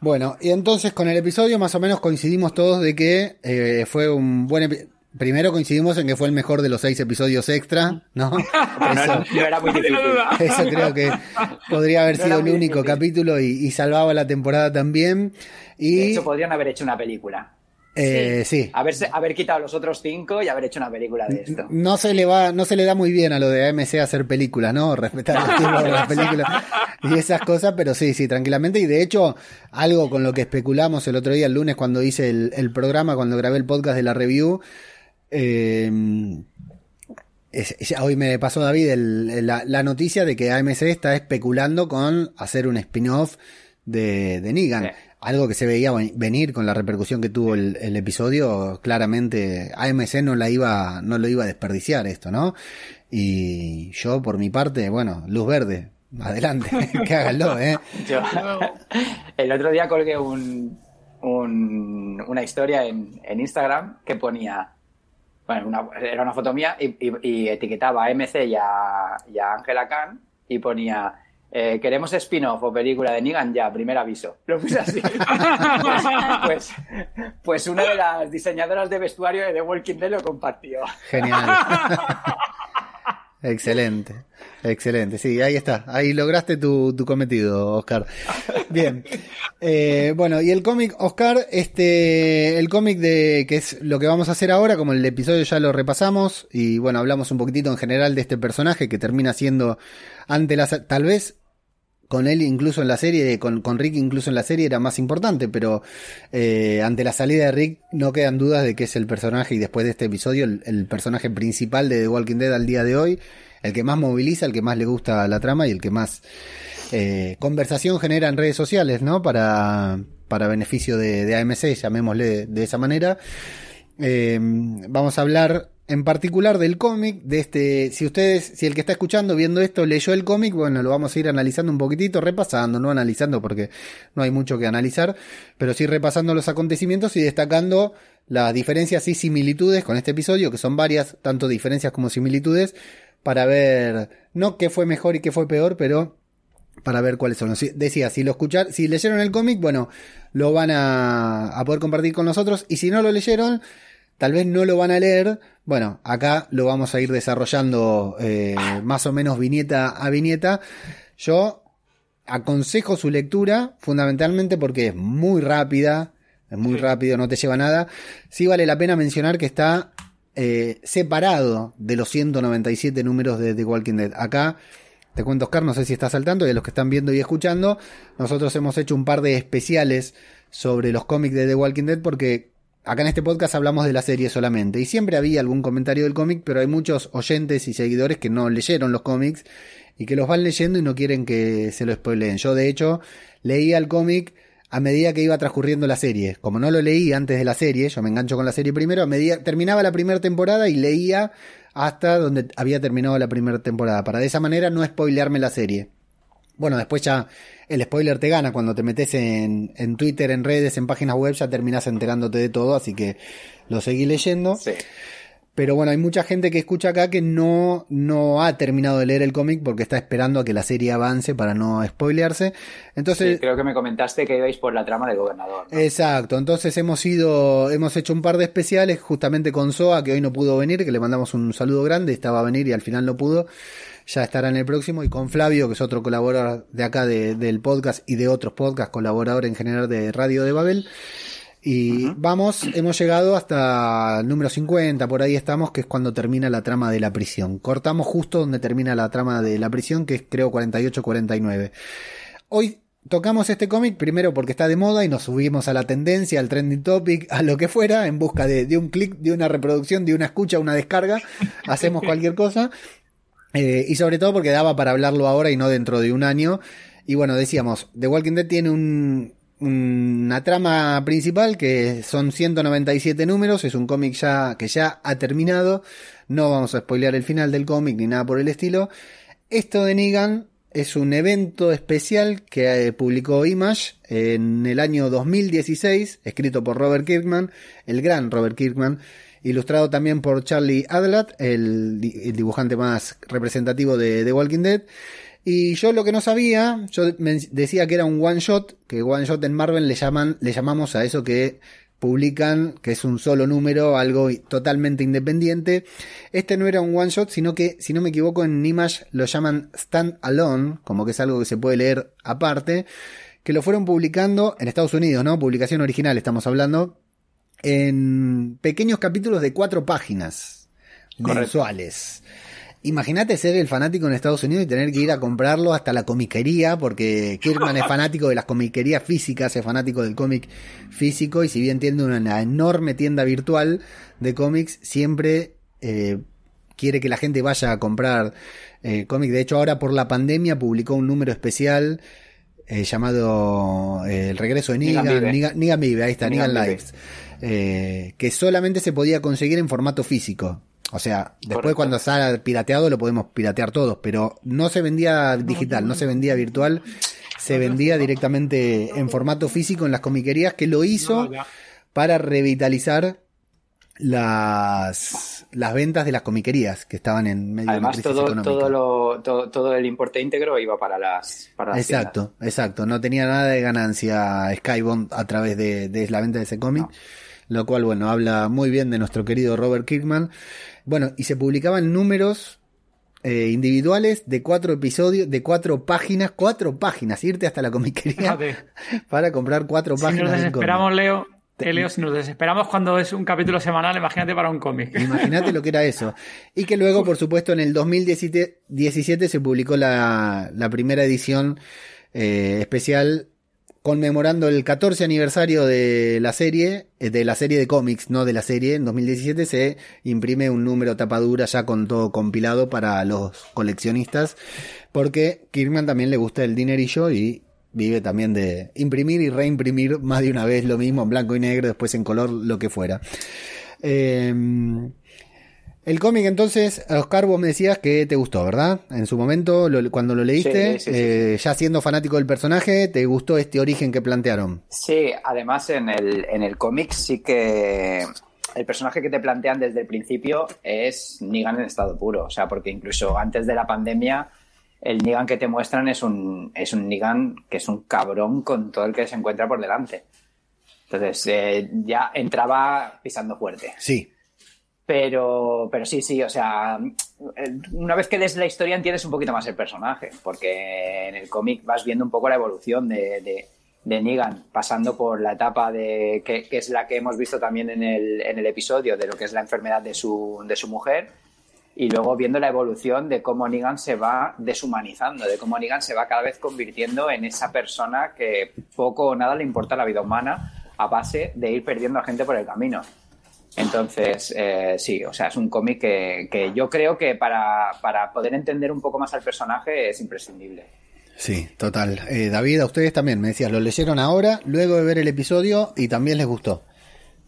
Bueno, y entonces con el episodio más o menos coincidimos todos de que eh, fue un buen epi- Primero coincidimos en que fue el mejor de los seis episodios extra, ¿no? Eso, era, no era muy difícil. eso creo que podría haber No sido el único difícil. capítulo y, y salvaba la temporada también. De Y hecho, podrían haber hecho una película. Eh, sí. Haberse, haber quitado los otros cinco y haber hecho una película de esto. No se le va, no se le da muy bien a lo de AMC hacer películas, ¿no? Respetar los tiempos de las películas y esas cosas, pero sí, sí, tranquilamente. Y de hecho, algo con lo que especulamos el otro día, el lunes, cuando hice el, el programa, cuando grabé el podcast de la review, eh, es- ya hoy me pasó David el- la, la noticia de que AMC está especulando con hacer un spin-off de, de Negan. Sí. Algo que se veía ven- venir con la repercusión que tuvo el, el episodio, claramente AMC no la iba, no lo iba a desperdiciar esto, ¿no? Y yo por mi parte, bueno, luz verde, adelante, que háganlo, ¿eh? Yo, el otro día colgué un, un- una historia en, en Instagram que ponía, bueno, una- era una foto mía y, y- y etiquetaba a MC y a, y a Angela Khan y ponía, eh, queremos spin-off o película de Negan ya, primer aviso. Lo puse así. pues, pues, pues una de las diseñadoras de vestuario de The Walking Dead lo compartió. Genial. excelente, excelente. Sí, ahí está. Ahí lograste tu, cometido, Oscar. Bien. Eh, bueno, y el cómic, Oscar, este, el cómic de, que es lo que vamos a hacer ahora, como el episodio ya lo repasamos, y bueno, hablamos un poquitito en general de este personaje que termina siendo ante las, tal vez con él incluso en la serie, con, con Rick incluso en la serie era más importante, pero eh, ante la salida de Rick no quedan dudas de que es el personaje y después de este episodio el, el personaje principal de The Walking Dead al día de hoy, el que más moviliza, el que más le gusta la trama y el que más eh, conversación genera en redes sociales, ¿no? Para, para beneficio de, AMC, llamémosle de esa manera. Eh, vamos a hablar en particular del cómic, de este, si ustedes, si el que está escuchando, viendo esto, leyó el cómic, bueno, lo vamos a ir analizando un poquitito, repasando, no analizando porque no hay mucho que analizar, pero sí repasando los acontecimientos y destacando las diferencias y similitudes con este episodio, que son varias, tanto diferencias como similitudes, para ver, no qué fue mejor y qué fue peor, pero para ver cuáles son. Decía, si lo escuchar, si leyeron el cómic, bueno, lo van a, a poder compartir con nosotros. Y si no lo leyeron, tal vez no lo van a leer. Bueno, acá lo vamos a ir desarrollando eh, más o menos viñeta a viñeta. Yo aconsejo su lectura fundamentalmente porque es muy rápida, es muy rápido, no te lleva nada. Sí vale la pena mencionar que está eh, separado de los 197 números de The Walking Dead. Acá te cuento, Oscar, no sé si estás saltando y a los que están viendo y escuchando, nosotros hemos hecho un par de especiales sobre los cómics de The Walking Dead porque acá en este podcast hablamos de la serie solamente y siempre había algún comentario del cómic, pero hay muchos oyentes y seguidores que no leyeron los cómics y que los van leyendo y no quieren que se lo spoileen. Yo, de hecho, leía el cómic a medida que iba transcurriendo la serie. Como no lo leí antes de la serie, yo me engancho con la serie primero, a medida terminaba la primera temporada y leía hasta donde había terminado la primera temporada, para de esa manera no spoilearme la serie. Bueno, después ya el spoiler te gana cuando te metes en, en Twitter, en redes, en páginas web, ya terminas enterándote de todo, así que lo seguí leyendo. Sí. Pero bueno, hay mucha gente que escucha acá que no, no ha terminado de leer el cómic porque está esperando a que la serie avance para no spoilearse. Entonces, Sí, creo que me comentaste que ibais por la trama del gobernador. ¿no? Exacto, entonces hemos ido, hemos hecho un par de especiales justamente con Soa, que hoy no pudo venir, que le mandamos un saludo grande, estaba a venir y al final no pudo, ya estará en el próximo, y con Flavio, que es otro colaborador de acá de- del podcast y de otros podcasts, colaborador en general de Radio de Babel. Y vamos, hemos llegado hasta el número 50, por ahí estamos, que es cuando termina la trama de la prisión. Cortamos justo donde termina la trama de la prisión, que es creo 48-49. Hoy tocamos este cómic primero porque está de moda y nos subimos a la tendencia, al trending topic, a lo que fuera, en busca de, de un clic, de una reproducción, de una escucha, una descarga. Hacemos cualquier cosa. Eh, y sobre todo porque daba para hablarlo ahora y no dentro de un año. Y bueno, decíamos, The Walking Dead tiene un, una trama principal que son 197 números, es un cómic ya que ya ha terminado, no vamos a spoilear el final del cómic ni nada por el estilo. Esto de Negan es un evento especial que eh, publicó Image en el año 2016, escrito por Robert Kirkman, el gran Robert Kirkman, ilustrado también por Charlie Adlat, el, di- el dibujante más representativo de The Walking Dead. Y yo lo que no sabía, yo decía que era un one shot, que one shot en Marvel le llaman, le llamamos a eso que publican, que es un solo número, algo totalmente independiente. Este no era un one shot, sino que, si no me equivoco, en Image lo llaman stand alone, como que es algo que se puede leer aparte, que lo fueron publicando en Estados Unidos, ¿no? Publicación original, estamos hablando, en pequeños capítulos de cuatro páginas Correcto. mensuales. Imagínate ser el fanático en Estados Unidos y tener que ir a comprarlo hasta la comiquería, porque Kirkman es fanático de las comiquerías físicas, es fanático del cómic físico, y si bien tiene una enorme tienda virtual de cómics, siempre eh, quiere que la gente vaya a comprar eh, cómics. De hecho, ahora por la pandemia publicó un número especial eh, llamado eh, El regreso de Negan Negan, Vive. Negan, Negan Vive, ahí está, Negan. Lives, eh, que solamente se podía conseguir en formato físico. O sea, después Correcto. cuando salga pirateado lo podemos piratear todos, pero no se vendía digital, no se vendía virtual, se vendía directamente en formato físico en las comiquerías, que lo hizo para revitalizar las, las ventas de las comiquerías que estaban en medio Además, de una crisis todo, económica. todo, lo, todo, todo el importe íntegro iba para las, para las Exacto, exacto. No tenía nada de ganancia Skybond a través de, de la venta de ese cómic. Lo cual, bueno, habla muy bien de nuestro querido Robert Kirkman. Bueno, y se publicaban números eh, individuales de cuatro episodios, de cuatro páginas, cuatro páginas, irte hasta la comiquería Fíjate. para comprar cuatro Si nos páginas cómic. desesperamos, Leo, eh, Leo, si nos desesperamos cuando es un capítulo semanal, imagínate para un cómic. Imagínate lo que era eso. Y que luego, por supuesto, en el 2017 17 se publicó la, la primera edición eh, especial conmemorando el 14 aniversario de la serie, eh, de la serie de cómics, no de la serie. En 2017 se imprime un número tapadura ya con todo compilado para los coleccionistas, porque Kirkman también le gusta el dinerillo y vive también de imprimir y reimprimir más de una vez lo mismo en blanco y negro, después en color, lo que fuera. Eh, el cómic entonces, Oscar, vos me decías que te gustó, ¿verdad? En su momento, lo- cuando lo leíste, Sí, sí, sí, eh, ya siendo fanático del personaje, ¿te gustó este origen que plantearon? Sí, además en el, en el cómic sí que el personaje que te plantean desde el principio es Negan en estado puro. O sea, porque incluso antes de la pandemia, el Negan que te muestran es un, es un Negan que es un cabrón con todo el que se encuentra por delante. Entonces, eh, ya entraba pisando fuerte. Sí, Pero, pero sí, sí, o sea, eh, una vez que lees la historia entiendes un poquito más el personaje, porque en el cómic vas viendo un poco la evolución de, de, de Negan, pasando por la etapa de que, que es la que hemos visto también en el, en el episodio, de lo que es la enfermedad de su, de su mujer, y luego viendo la evolución de cómo Negan se va deshumanizando, de cómo Negan se va cada vez convirtiendo en esa persona que poco o nada le importa la vida humana a base de ir perdiendo a gente por el camino. Entonces, eh, sí, o sea, es un cómic que, que yo creo que para, para poder entender un poco más al personaje es imprescindible. sí, total. Eh, David, a ustedes también, me decías, lo leyeron ahora, luego de ver el episodio y también les gustó.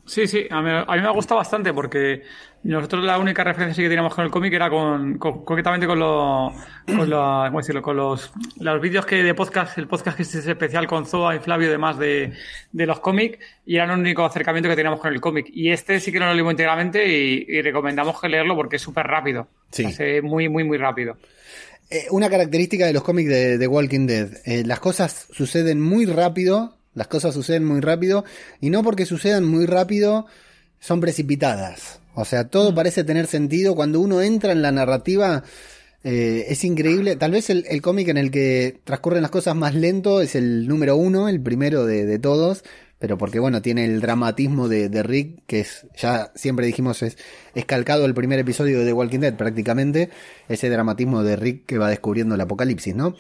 Sí, sí, a mí, a mí me ha gustado bastante porque nosotros la única referencia que teníamos con el cómic era con, con- concretamente con, los con, los- ¿cómo decirlo? con los, los vídeos que de podcast, el podcast que es especial con Zoa y Flavio, además de, de los cómics, y era el único acercamiento que teníamos con el cómic. Y este sí que no lo leímos íntegramente y, y recomendamos que leerlo porque es súper rápido. Sí. Hace muy, muy, muy rápido. Eh, una característica de los cómics de, de Walking Dead. eh, las cosas suceden muy rápido. Las cosas suceden muy rápido. Y no porque sucedan muy rápido, son precipitadas. O sea, todo parece tener sentido. Cuando uno entra en la narrativa, eh, es increíble. Tal vez el, el cómic en el que transcurren las cosas más lento es el número uno, el primero de, de todos. Pero porque, bueno, tiene el dramatismo de, de Rick, que es, ya siempre dijimos, es, es calcado el primer episodio de The Walking Dead prácticamente. Ese dramatismo de Rick que va descubriendo el apocalipsis, ¿no?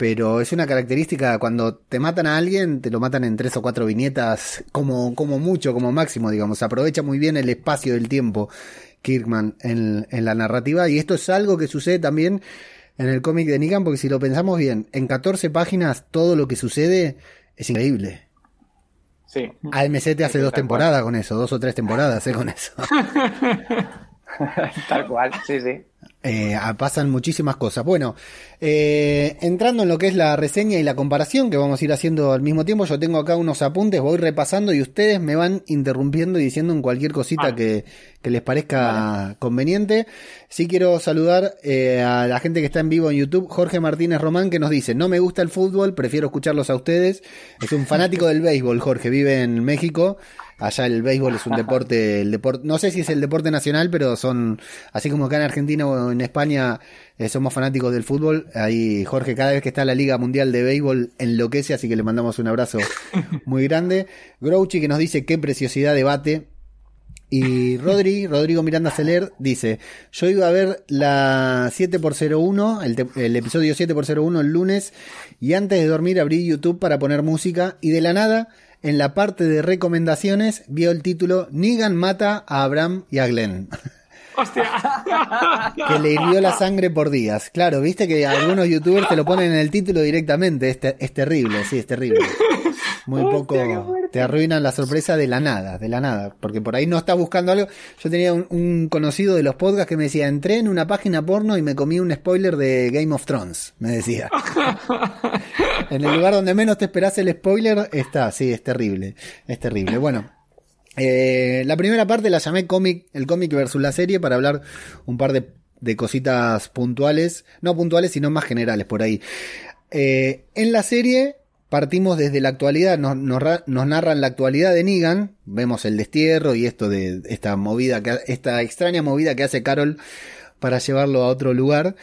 Pero es una característica, cuando te matan a alguien, te lo matan en tres o cuatro viñetas, como, como mucho, como máximo, digamos. Aprovecha muy bien el espacio del tiempo, Kirkman, en, en la narrativa. Y esto es algo que sucede también en el cómic de Negan, porque si lo pensamos bien, en 14 páginas todo lo que sucede es increíble. Sí. AMC te hace dos temporadas con eso, dos o tres temporadas, ¿eh? Con eso. Tal cual, sí, sí. Eh, ah, pasan muchísimas cosas. Bueno, eh, entrando en lo que es la reseña y la comparación que vamos a ir haciendo al mismo tiempo, yo tengo acá unos apuntes, voy repasando y ustedes me van interrumpiendo y diciendo en cualquier cosita Vale. que, que les parezca conveniente. Sí quiero saludar eh, a la gente que está en vivo en YouTube, Jorge Martínez Román, que nos dice, no me gusta el fútbol, prefiero escucharlos a ustedes. Es un fanático del béisbol, Jorge, vive en México. Allá el béisbol es un deporte, el deporte, no sé si es el deporte nacional, pero son, así como acá en Argentina o en España eh, somos fanáticos del fútbol. Ahí Jorge, cada vez que está la Liga Mundial de Béisbol, enloquece, así que le mandamos un abrazo muy grande. Grouchy que nos dice qué preciosidad debate. Y Rodri, Rodrigo Miranda Celer dice, yo iba a ver la 7x01, el, el episodio 7x01 el lunes, y antes de dormir abrí YouTube para poner música, y de la nada, en la parte de recomendaciones, vio el título Negan mata a Abraham y a Glenn. ¡Hostia! que le hirvió la sangre por días. Claro, viste que algunos youtubers te lo ponen en el título directamente. Es, te- es terrible, sí, es terrible. Muy poco. Te arruinan la sorpresa de la nada, de la nada. Porque por ahí no estás buscando algo. Yo tenía un, un conocido de los podcasts que me decía: entré en una página porno y me comí un spoiler de Game of Thrones. Me decía. en el lugar donde menos te esperás el spoiler, está, sí, es terrible. Es terrible. Bueno. Eh, la primera parte la llamé cómic, el cómic versus la serie para hablar un par de, de cositas puntuales, no puntuales sino más generales por ahí. Eh, en la serie partimos desde la actualidad, nos, nos, ra- nos narran la actualidad de Negan, vemos el destierro y esto de esta movida, que, esta extraña movida que hace Carol para llevarlo a otro lugar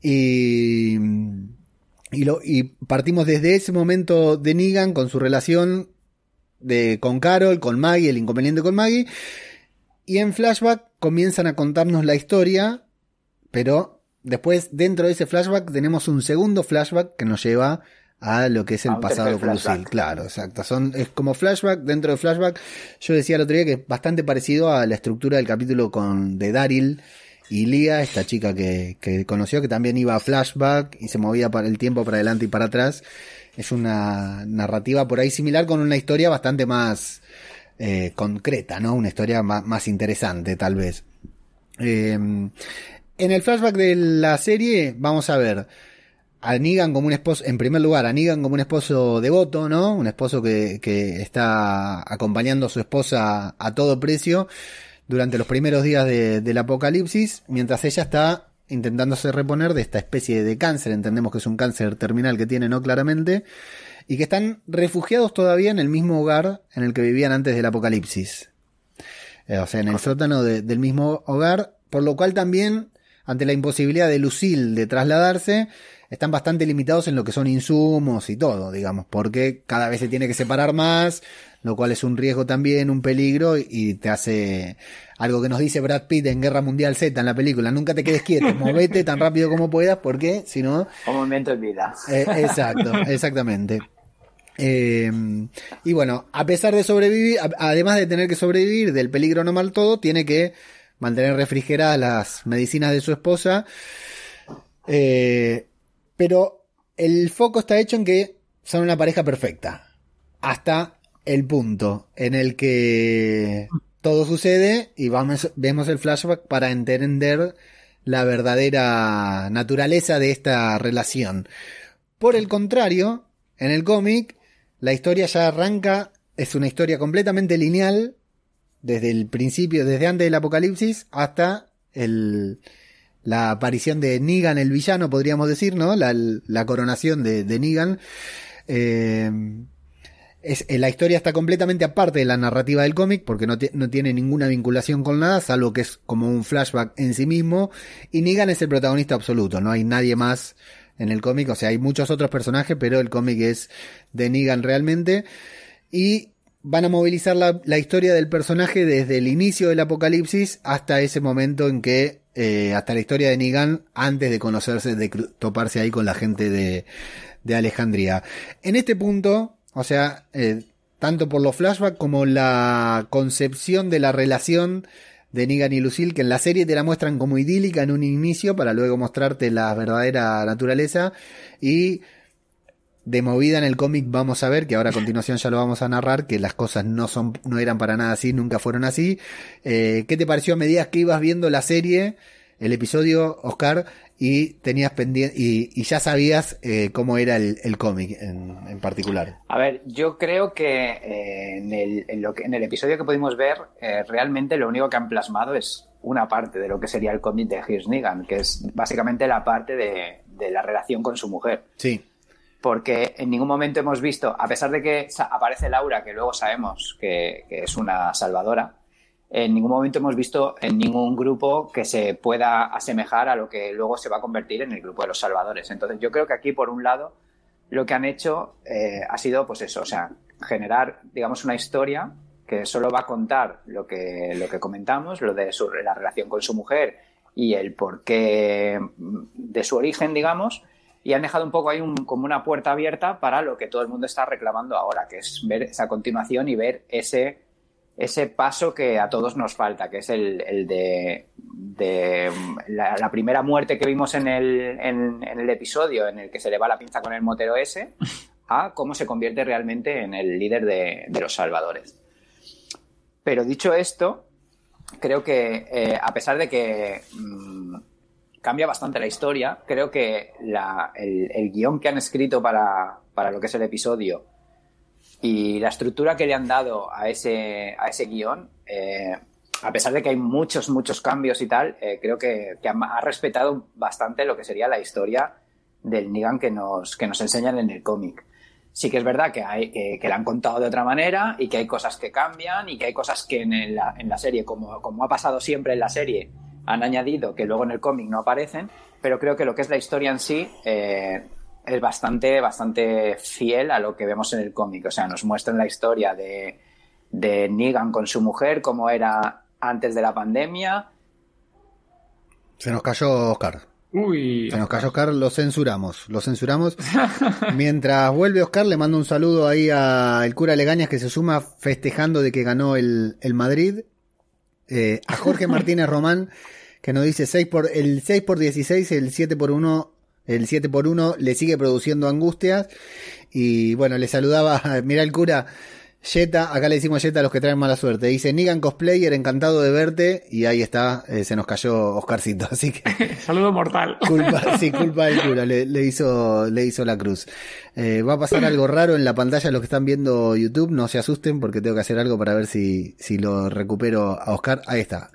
y y partimos desde ese momento de Negan con su relación de, con Carol, con Maggie, el inconveniente con Maggie. Y en flashback comienzan a contarnos la historia, pero después dentro de ese flashback tenemos un segundo flashback que nos lleva a lo que es el pasado flashback. Claro, exacto. Son, es como flashback dentro de flashback. Yo decía el otro día que es bastante parecido a la estructura del capítulo con de Daryl y Lia, esta chica que, que conoció, que también iba a flashback y se movía para el tiempo para adelante y para atrás. Es una narrativa por ahí similar con una historia bastante más eh, concreta, ¿no? Una historia más, más interesante, tal vez. Eh, en el flashback de la serie vamos a ver a Negan como un esposo, en primer lugar, a como un esposo devoto, ¿no? Un esposo que, que está acompañando a su esposa a todo precio durante los primeros días de- del apocalipsis, mientras ella está intentándose reponer de esta especie de cáncer, entendemos que es un cáncer terminal que tiene, ¿no? Claramente, y que están refugiados todavía en el mismo hogar en el que vivían antes del apocalipsis. Eh, o sea, en el sótano de- del mismo hogar, por lo cual también, ante la imposibilidad de Lucille de trasladarse, están bastante limitados en lo que son insumos y todo, digamos, porque cada vez se tiene que separar más, lo cual es un riesgo también, un peligro, y te hace algo que nos dice Brad Pitt en Guerra Mundial Z en la película, nunca te quedes quieto, movete tan rápido como puedas, porque si no, Un momento en vida. eh, exacto, exactamente. Eh, y bueno, a pesar de sobrevivir, además de tener que sobrevivir del peligro no mal todo, tiene que mantener refrigeradas las medicinas de su esposa. Eh, pero el foco está hecho en que son una pareja perfecta. Hasta el punto en el que todo sucede y vamos, vemos el flashback para entender la verdadera naturaleza de esta relación. Por el contrario, en el cómic, la historia ya arranca, es una historia completamente lineal, desde el principio, desde antes del apocalipsis hasta el, la aparición de Negan, el villano, podríamos decir, ¿no? La, coronación de, de Negan. Eh, es, eh, la historia está completamente aparte de la narrativa del cómic porque no, no, tiene ninguna vinculación con nada, salvo que es como un flashback en sí mismo. Y Negan es el protagonista absoluto, no hay nadie más en el cómic, o sea, hay muchos otros personajes, pero el cómic es de Negan realmente. Y van a movilizar la, historia del personaje desde el inicio del apocalipsis hasta ese momento en que, eh, hasta la historia de Negan, antes de conocerse, de toparse ahí con la gente de, de Alejandría. En este punto, o sea, eh, tanto por los flashbacks como la concepción de la relación de Negan y Lucille, que en la serie te la muestran como idílica en un inicio para luego mostrarte la verdadera naturaleza y de movida en el cómic vamos a ver que ahora a continuación ya lo vamos a narrar que las cosas no son no eran para nada así nunca fueron así eh, qué te pareció a medida que ibas viendo la serie el episodio Oscar y tenías pendiente y, y, ya sabías eh, cómo era el, el cómic en, en, particular. A ver, yo creo que, eh, en, el, en, lo que en el episodio que pudimos ver, realmente lo único que han plasmado es una parte de lo que sería el cómic de Hirsch Negan, que es básicamente la parte de, de, la relación con su mujer. Sí. Porque en ningún momento hemos visto, a pesar de que aparece Laura, que luego sabemos que, es una salvadora, en ningún momento hemos visto en ningún grupo que se pueda asemejar a lo que luego se va a convertir en el grupo de los salvadores. Entonces yo creo que aquí, por un lado, lo que han hecho eh, ha sido, pues eso, o sea, generar, digamos, una historia que solo va a contar lo que, lo que comentamos, lo de su, la relación con su mujer y el porqué de su origen, digamos, y han dejado un poco ahí como una puerta abierta para lo que todo el mundo está reclamando ahora, que es ver esa continuación y ver ese ese paso que a todos nos falta, que es el, el de, la, primera muerte que vimos en el, en, el episodio, en el que se le va la pinza con el motero ese, a cómo se convierte realmente en el líder de, los salvadores. Pero dicho esto, creo que eh, a pesar de que mmm, cambia bastante la historia, creo que el, guion que han escrito para, para lo que es el episodio y la estructura que le han dado a ese, a ese guion, eh, a pesar de que hay muchos, muchos cambios y tal, eh, creo que, ha, respetado bastante lo que sería la historia del Negan que nos, que nos enseñan en el cómic. Sí que es verdad que, hay, que, que la han contado de otra manera y que hay cosas que cambian y que hay cosas que en la, en la serie, como, como ha pasado siempre en la serie, han añadido que luego en el cómic no aparecen, pero creo que lo que es la historia en sí eh, es bastante, bastante fiel a lo que vemos en el cómic. O sea, nos muestran la historia de, de Negan con su mujer, cómo era antes de la pandemia. Se nos cayó Oscar. Uy. Se nos cayó Oscar, lo censuramos, lo censuramos. Mientras vuelve Oscar, le mando un saludo ahí al cura Legañas que se suma festejando de que ganó el, el Madrid. Eh, a Jorge Martínez Román, que nos dice 6 por, el 6 por 16, el 7 por 1 el 7 por 1 le sigue produciendo angustias. Y bueno, le saludaba, mira el cura, Jetta, acá le decimos Jetta a los que traen mala suerte. Dice Nigan Cosplayer, encantado de verte. Y ahí está, eh, se nos cayó Oscarcito. Así que. Saludo mortal. Culpa, sí, culpa del cura, le, le, hizo, le hizo la cruz. Eh, va a pasar algo raro en la pantalla los que están viendo YouTube. No se asusten porque tengo que hacer algo para ver si, si lo recupero a Oscar. Ahí está.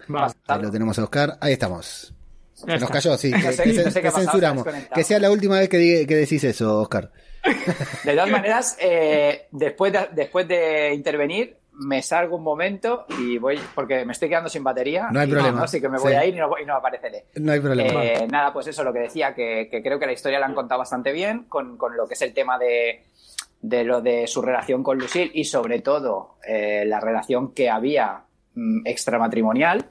Ahí lo tenemos a Oscar. Ahí estamos. Se nos cayó, sí. Que, sé, que, no sé que censuramos. Que sea la última vez que, diga, que decís eso, Oscar. De todas maneras, eh, después, de, después de intervenir, me salgo un momento y voy, porque me estoy quedando sin batería. No hay problema. No, así que me voy sí. a ir y no, y no apareceré. No hay problema. Eh, nada, pues eso, lo que decía, que, que, creo que la historia la han contado bastante bien con, con lo que es el tema de, de lo de su relación con Lucille y sobre todo eh, la relación que había mm, extramatrimonial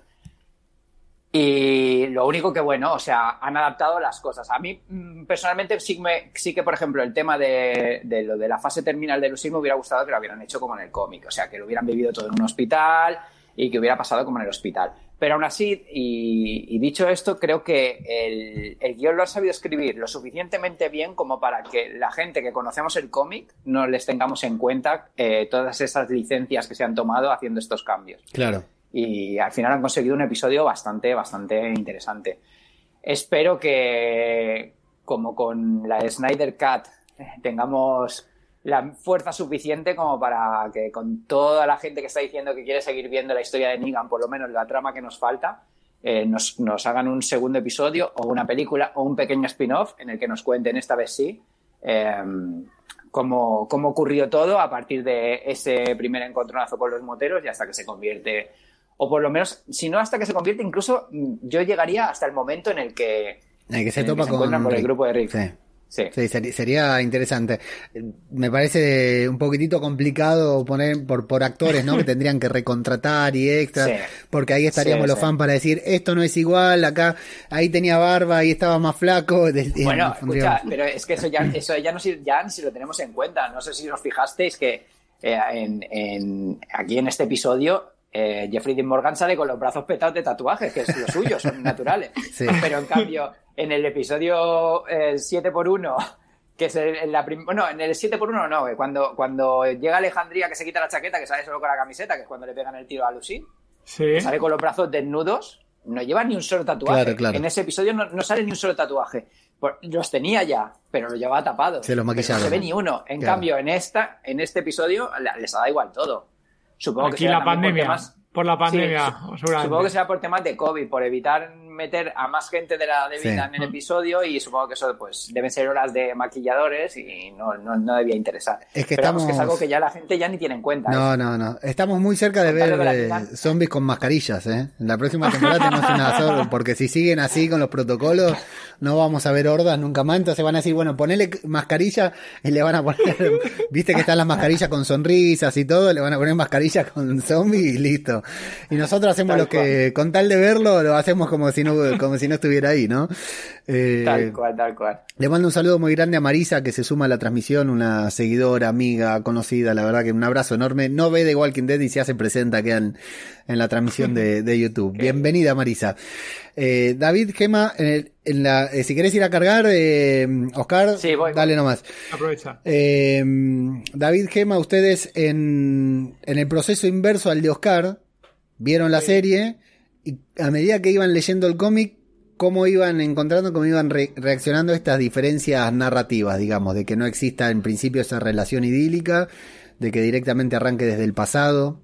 y lo único que, bueno, o sea, han adaptado las cosas. A mí, mm, personalmente, sí, me, sí que, por ejemplo, el tema de, de, lo de la fase terminal de Lucille me hubiera gustado que lo hubieran hecho como en el cómic. O sea, que lo hubieran vivido todo en un hospital y que hubiera pasado como en el hospital. Pero aún así, y, dicho esto, creo que el, el, guion lo ha sabido escribir lo suficientemente bien como para que la gente que conocemos el cómic no les tengamos en cuenta eh, todas esas licencias que se han tomado haciendo estos cambios. Claro. Y al final han conseguido un episodio bastante, bastante interesante. Espero que, como con la Snyder Cut, tengamos la fuerza suficiente como para que con toda la gente que está diciendo que quiere seguir viendo la historia de Negan, por lo menos la trama que nos falta, eh, nos, hagan un segundo episodio o una película o un pequeño spin-off en el que nos cuenten, esta vez sí, eh, cómo, cómo, ocurrió todo a partir de ese primer encontronazo con los moteros y hasta que se convierte, o por lo menos, si no hasta que se convierte, incluso mm, yo llegaría hasta el momento en el que, en que se topa con, el grupo de Rick. Sí. sería interesante. Me parece un poquitito complicado poner por, por actores, ¿no? que tendrían que recontratar y extra, porque ahí estaríamos los fans para decir, esto no es igual, acá, ahí tenía barba, y estaba más flaco. Bueno, escucha, pero es que eso ya, eso ya no ya si lo tenemos en cuenta. No sé si os fijasteis que eh, en, en, aquí en este episodio eh, Jeffrey Dean Morgan sale con los brazos petados de tatuajes, que es lo suyo, son naturales. Pero en cambio, en el episodio 7x1, eh, que es en la bueno, en el 7x1 no, cuando, cuando llega Alejandría que se quita la chaqueta, que sale solo con la camiseta, que es cuando le pegan el tiro a Lucy, sale con los brazos desnudos, no lleva ni un solo tatuaje. En ese episodio no, sale ni un solo tatuaje. Los tenía ya, pero lo llevaba tapado. Se los No se ve ni uno. En cambio, en esta, en este episodio les ha dado igual todo. Supongo que la pandemia. Por la pandemia, supongo que será por temas de COVID, por evitar meter a más gente de la debida en el episodio y supongo que eso pues deben ser horas de maquilladores y no, no, no debía interesar. Es que, estamos... que es algo que ya la gente ya ni tiene en cuenta. No, no, no. Estamos muy cerca de ver eh, zombies con mascarillas, ¿eh? En la próxima temporada tenemos una porque si siguen así con los protocolos no vamos a ver hordas nunca más, entonces van a decir, bueno, ponele mascarilla y le van a poner, viste que están las mascarillas con sonrisas y todo, le van a poner mascarilla con zombies y listo. Y nosotros hacemos lo que, con tal de verlo, lo hacemos como si no, como si no estuviera ahí, ¿no? Eh, tal cual, tal cual. Le mando un saludo muy grande a Marisa, que se suma a la transmisión, una seguidora, amiga, conocida, la verdad que un abrazo enorme. No ve de Walking Dead y se hace presenta aquí en, en la transmisión de, de YouTube. Bienvenida, Marisa. Eh, David Gema, en, la, eh, si querés ir a cargar, eh, Oscar, dale nomás. Aprovecha. Eh, David Gema, ustedes en, en el proceso inverso al de Oscar, vieron la serie y a medida que iban leyendo el cómic, cómo iban encontrando, cómo iban reaccionando a estas diferencias narrativas, digamos, de que no exista en principio esa relación idílica, de que directamente arranque desde el pasado.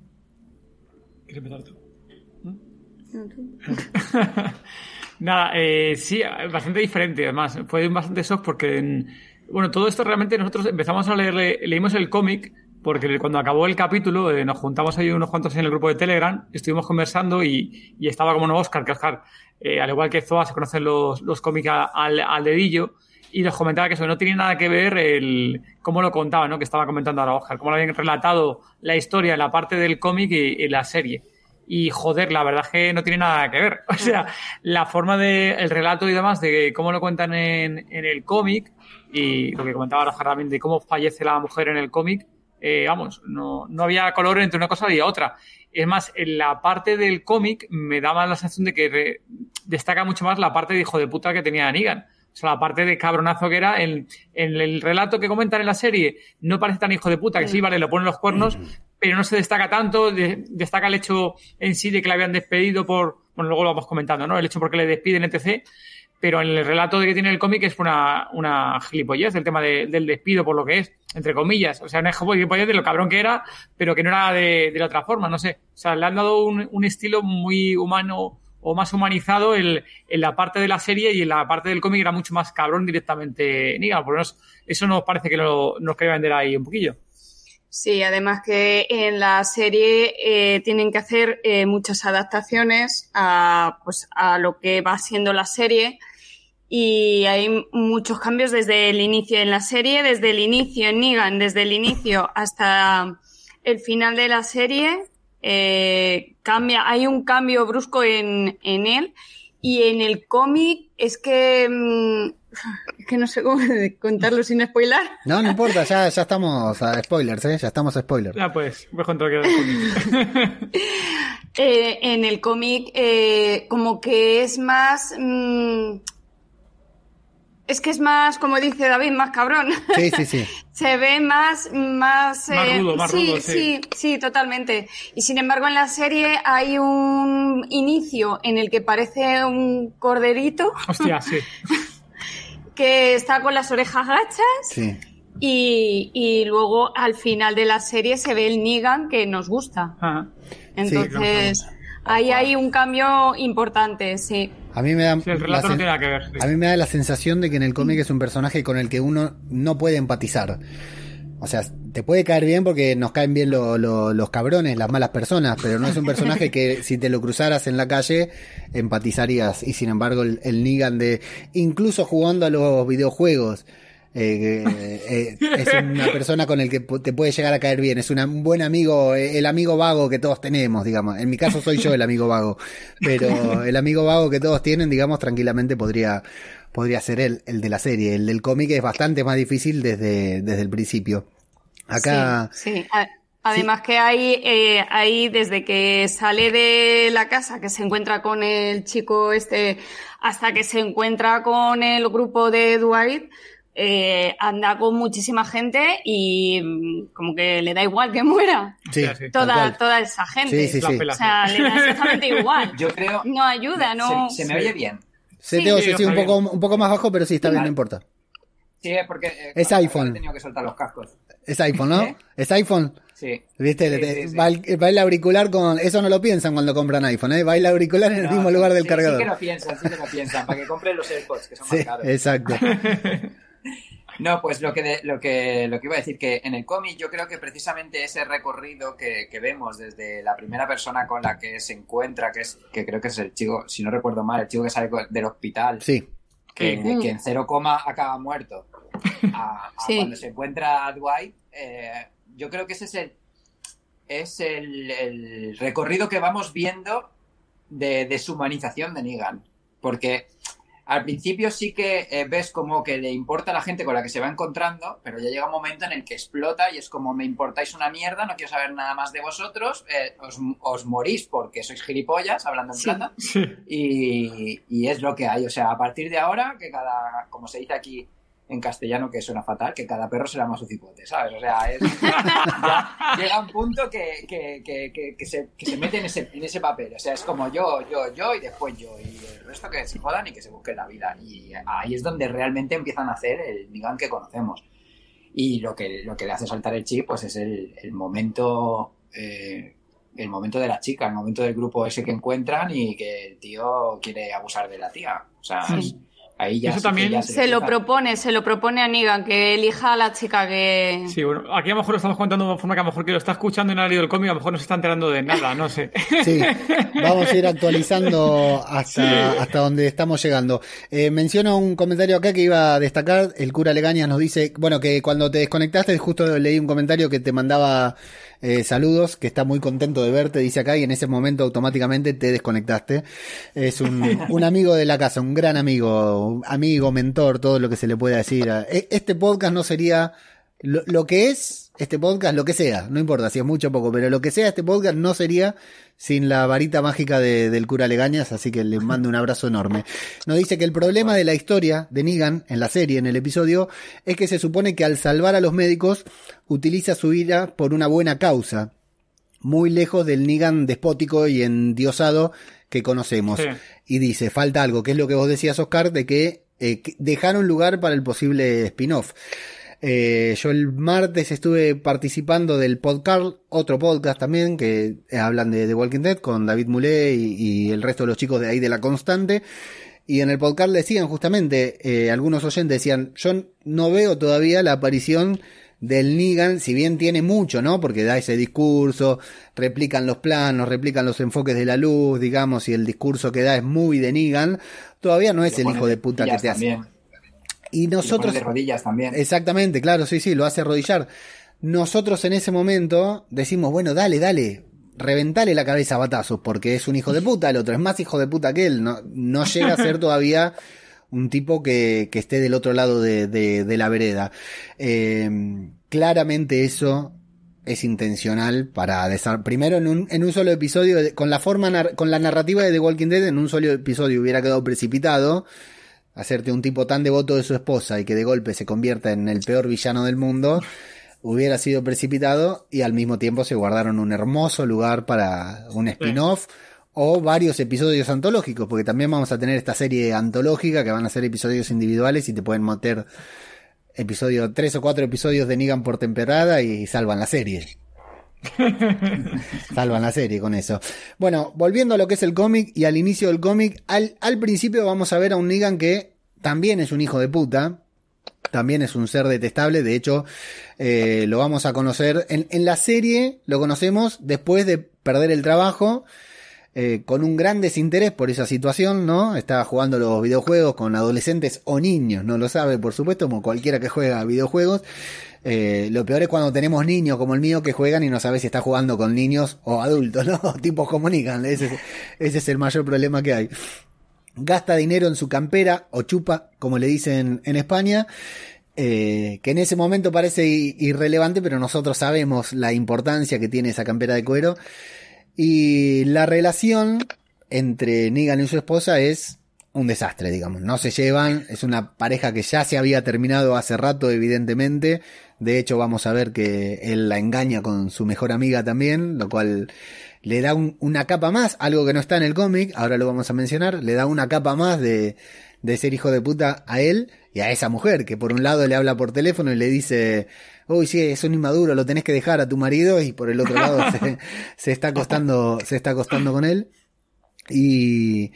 ¿Quieres empezar tú? Nada, eh, sí, bastante diferente además. Fue bastante shock porque, bueno, todo esto realmente nosotros empezamos a leer, leímos el cómic porque cuando acabó el capítulo eh, nos juntamos ahí unos cuantos en el grupo de Telegram, estuvimos conversando y, estaba como no Oscar, que Oscar, eh, al igual que Zoa, se conocen los, los cómics al, dedillo y nos comentaba que eso no tiene nada que ver el cómo lo contaba, ¿no? Que estaba comentando ahora Oscar, cómo lo habían relatado la historia la parte del cómic y, la serie. Y joder, la verdad es que no tiene nada que ver. O sea, la forma del el relato y demás, de cómo lo cuentan en, en el cómic, y lo que comentaba Oscar también de cómo fallece la mujer en el cómic, eh, vamos, no, no había color entre una cosa y otra. Es más, en la parte del cómic me daba la sensación de que destaca mucho más la parte de hijo de puta que tenía Negan. O sea, la parte de cabronazo que era en, en, el relato que comentan en la serie, no parece tan hijo de puta, que sí, vale, lo ponen los cuernos, pero no se destaca tanto, destaca el hecho en sí de que le habían despedido por, bueno, luego lo vamos comentando, ¿no? El hecho porque le despiden, etc pero en el relato de que tiene el cómic es una, una gilipollez el tema del despido por lo que es, entre comillas. O sea, no es gilipollez de lo cabrón que era, pero que no era de, la otra forma, no sé. O sea, le han dado un, un estilo muy humano o más humanizado en la parte de la serie y en la parte del cómic era mucho más cabrón directamente Niga. Por lo menos eso nos parece que lo, nos quería vender ahí un poquillo. Sí, además que en la serie eh, tienen que hacer eh, muchas adaptaciones a, pues, a lo que va siendo la serie y hay muchos cambios desde el inicio en la serie, desde el inicio en Negan, desde el inicio hasta el final de la serie. Eh, cambia, hay un cambio brusco en, en él Y en el cómic es que. mm, es que no sé cómo contarlo sin spoiler. No, no importa, ya, ya estamos a spoilers, ¿eh? Ya estamos a spoilers. Ya pues, voy a contar que Eh, en el cómic, eh, como que es más. mm, es que es más, como dice David, más cabrón. Sí, sí, sí. Se ve más, más, Más eh, rudo, más sí, rudo, sí. sí, sí, totalmente. Y sin embargo, en la serie hay un inicio en el que parece un corderito Hostia, sí. que está con las orejas gachas Sí. y, y luego al final de la serie se ve el Negan que nos gusta. Ajá. Entonces, ahí hay un cambio importante, sí. A mí me da Sí, el la relato no sen- tiene nada que ver. sí. A mí me da la sensación de que en el cómic es un personaje con el que uno no puede empatizar. O sea, te puede caer bien porque nos caen bien lo- lo- los cabrones, las malas personas, pero no es un personaje que si te lo cruzaras en la calle empatizarías. Y sin embargo, el, el Negan de, incluso jugando a los videojuegos, eh, eh, eh, es una persona con el que te puede llegar a caer bien. Es una- un buen amigo, el amigo vago que todos tenemos, digamos. En mi caso soy yo el amigo vago, pero el amigo vago que todos tienen, digamos, tranquilamente podría, podría ser él, el de la serie. El del cómic es bastante más difícil desde, desde el principio. Acá, Sí, Además que hay, eh, hay desde que sale de la casa, que se encuentra con el chico este, hasta que se encuentra con el grupo de Dwight, eh, anda con muchísima gente y mm, como que le da igual que muera. sí, Sí, sí. Toda, toda esa gente. Sí. O sea, le da exactamente igual. Yo creo. No ayuda, no. ¿Se, se me oye bien? Se Sí. te oye, Sí, sí, un poco, un poco más bajo, pero sí, está bien, no importa. Sí, porque. eh, Es iPhone. He tenido que soltar los cascos. Es iPhone, ¿no? ¿Eh? Es iPhone. Sí. ¿Viste? Sí, Le- sí, sí. Va, el, va el auricular con. Eso no lo piensan cuando compran iPhone, ¿eh? Va el auricular en el mismo sí, lugar del sí, cargador. Sí que lo piensan, sí que lo piensan, para que compren los AirPods, que son Sí, más caros. exacto. No, pues lo que, de- lo que lo que iba a decir, que en el cómic yo creo que precisamente ese recorrido que, que vemos desde la primera persona con la que se encuentra, que es que creo que es el chico, si no recuerdo mal, el chico que sale del hospital, Sí, que, que en cero coma acaba muerto, a, a Sí. cuando se encuentra a Dwight, eh, yo creo que ese es el es el, el recorrido que vamos viendo de deshumanización de Negan. Porque al principio sí que eh, ves como que le importa a la gente con la que se va encontrando, pero ya llega un momento en el que explota y es como me importáis una mierda, no quiero saber nada más de vosotros, eh, os, os morís porque sois gilipollas, hablando en Sí. plata, Sí. y, y es lo que hay. O sea, a partir de ahora, que cada, como se dice aquí en castellano, que suena fatal, que cada perro será más su cipote, ¿sabes? O sea, es, ya llega un punto que, que, que, que- que se, que se mete en ese, en ese papel. O sea, es como yo, yo, yo y después yo. Y el resto que se jodan y que se busquen la vida. Y ahí es donde realmente empiezan a hacer el Nigan que conocemos. Y lo que, lo que le hace saltar el chip, pues es el, el momento. eh, el momento de la chica, el momento del grupo ese que encuentran y que el tío quiere abusar de la tía. O sea, Sí. Ahí ya Eso también ya Se lo propone, se lo propone a Negan, que elija a la chica que... Sí, bueno, aquí a lo mejor lo estamos contando de una forma que a lo mejor que lo está escuchando y no ha leído el cómic, a lo mejor no se está enterando de nada, no sé. sí. Vamos a ir actualizando hasta, hasta donde estamos llegando. Eh, menciono un comentario acá que iba a destacar. El cura Legañas nos dice, bueno, que cuando te desconectaste, justo leí un comentario que te mandaba eh, saludos, que está muy contento de verte, dice acá, y en ese momento automáticamente te desconectaste. Es un, un amigo de la casa, un gran amigo, amigo, mentor, todo lo que se le pueda decir. E- Este podcast no sería lo, lo que es este podcast, lo que sea, no importa si es mucho o poco, pero lo que sea este podcast no sería sin la varita mágica de- del cura Legañas, así que le mando un abrazo enorme. Nos dice que el problema de la historia de Negan en la serie, en el episodio, es que se supone que al salvar a los médicos utiliza su ira por una buena causa, muy lejos del Negan despótico y endiosado que conocemos. Sí. Y dice, falta algo, que es lo que vos decías, Oscar, de que, eh, que dejaron lugar para el posible spin-off. Eh, yo el martes estuve participando del podcast, otro podcast también, que eh, hablan de The Walking Dead con David Mulé y, y el resto de los chicos de ahí de la constante. Y en el podcast decían justamente, eh, algunos oyentes decían, yo no veo todavía la aparición del Negan, si bien tiene mucho, ¿no? Porque da ese discurso, replican los planos, replican los enfoques de la luz, digamos, y el discurso que da es muy de Negan, todavía no es Lo el hijo de puta que te hace. Y Lo nosotros... pone de rodillas también. Exactamente, claro, sí, sí, lo hace arrodillar. Nosotros en ese momento decimos, bueno, dale, dale, reventale la cabeza a batazos porque es un hijo de puta, el otro es más hijo de puta que él, no, no llega a ser todavía un tipo que, que esté del otro lado de, de, de la vereda. Eh, claramente eso es intencional para desar primero en un, en un solo episodio con la forma con la narrativa de The Walking Dead en un solo episodio hubiera quedado precipitado hacerte un tipo tan devoto de su esposa y que de golpe se convierta en el peor villano del mundo hubiera sido precipitado y al mismo tiempo se guardaron un hermoso lugar para un spin-off o varios episodios antológicos, porque también vamos a tener esta serie antológica que van a ser episodios individuales y te pueden meter episodio, tres o cuatro episodios de Negan por temporada y salvan la serie. salvan la serie con eso. Bueno, volviendo a lo que es el cómic y al inicio del cómic, al, principio vamos a ver a un Negan que también es un hijo de puta, también es un ser detestable, de hecho eh, lo vamos a conocer en, la serie, lo conocemos después de perder el trabajo, eh, con un gran desinterés por esa situación, ¿no? Está jugando los videojuegos con adolescentes o niños, no lo sabe, por supuesto, como cualquiera que juega videojuegos. Eh, lo peor es cuando tenemos niños como el mío que juegan y no sabe si está jugando con niños o adultos, ¿no? Tipos como Negan, ese, es- ese es el mayor problema que hay. Gasta dinero en su campera o chupa, como le dicen en España, eh, que en ese momento parece irrelevante, pero nosotros sabemos la importancia que tiene esa campera de cuero. Y la relación entre Negan y su esposa es un desastre, digamos. No se llevan, es una pareja que ya se había terminado hace rato, evidentemente. De hecho, vamos a ver que él la engaña con su mejor amiga también, lo cual le da un- una capa más, algo que no está en el cómic, ahora lo vamos a mencionar, le da una capa más de, de ser hijo de puta a él y a esa mujer, que por un lado le habla por teléfono y le dice, uy, sí, es un inmaduro, lo tenés que dejar a tu marido, y por el otro lado se, se está acostando, se está acostando con él. Y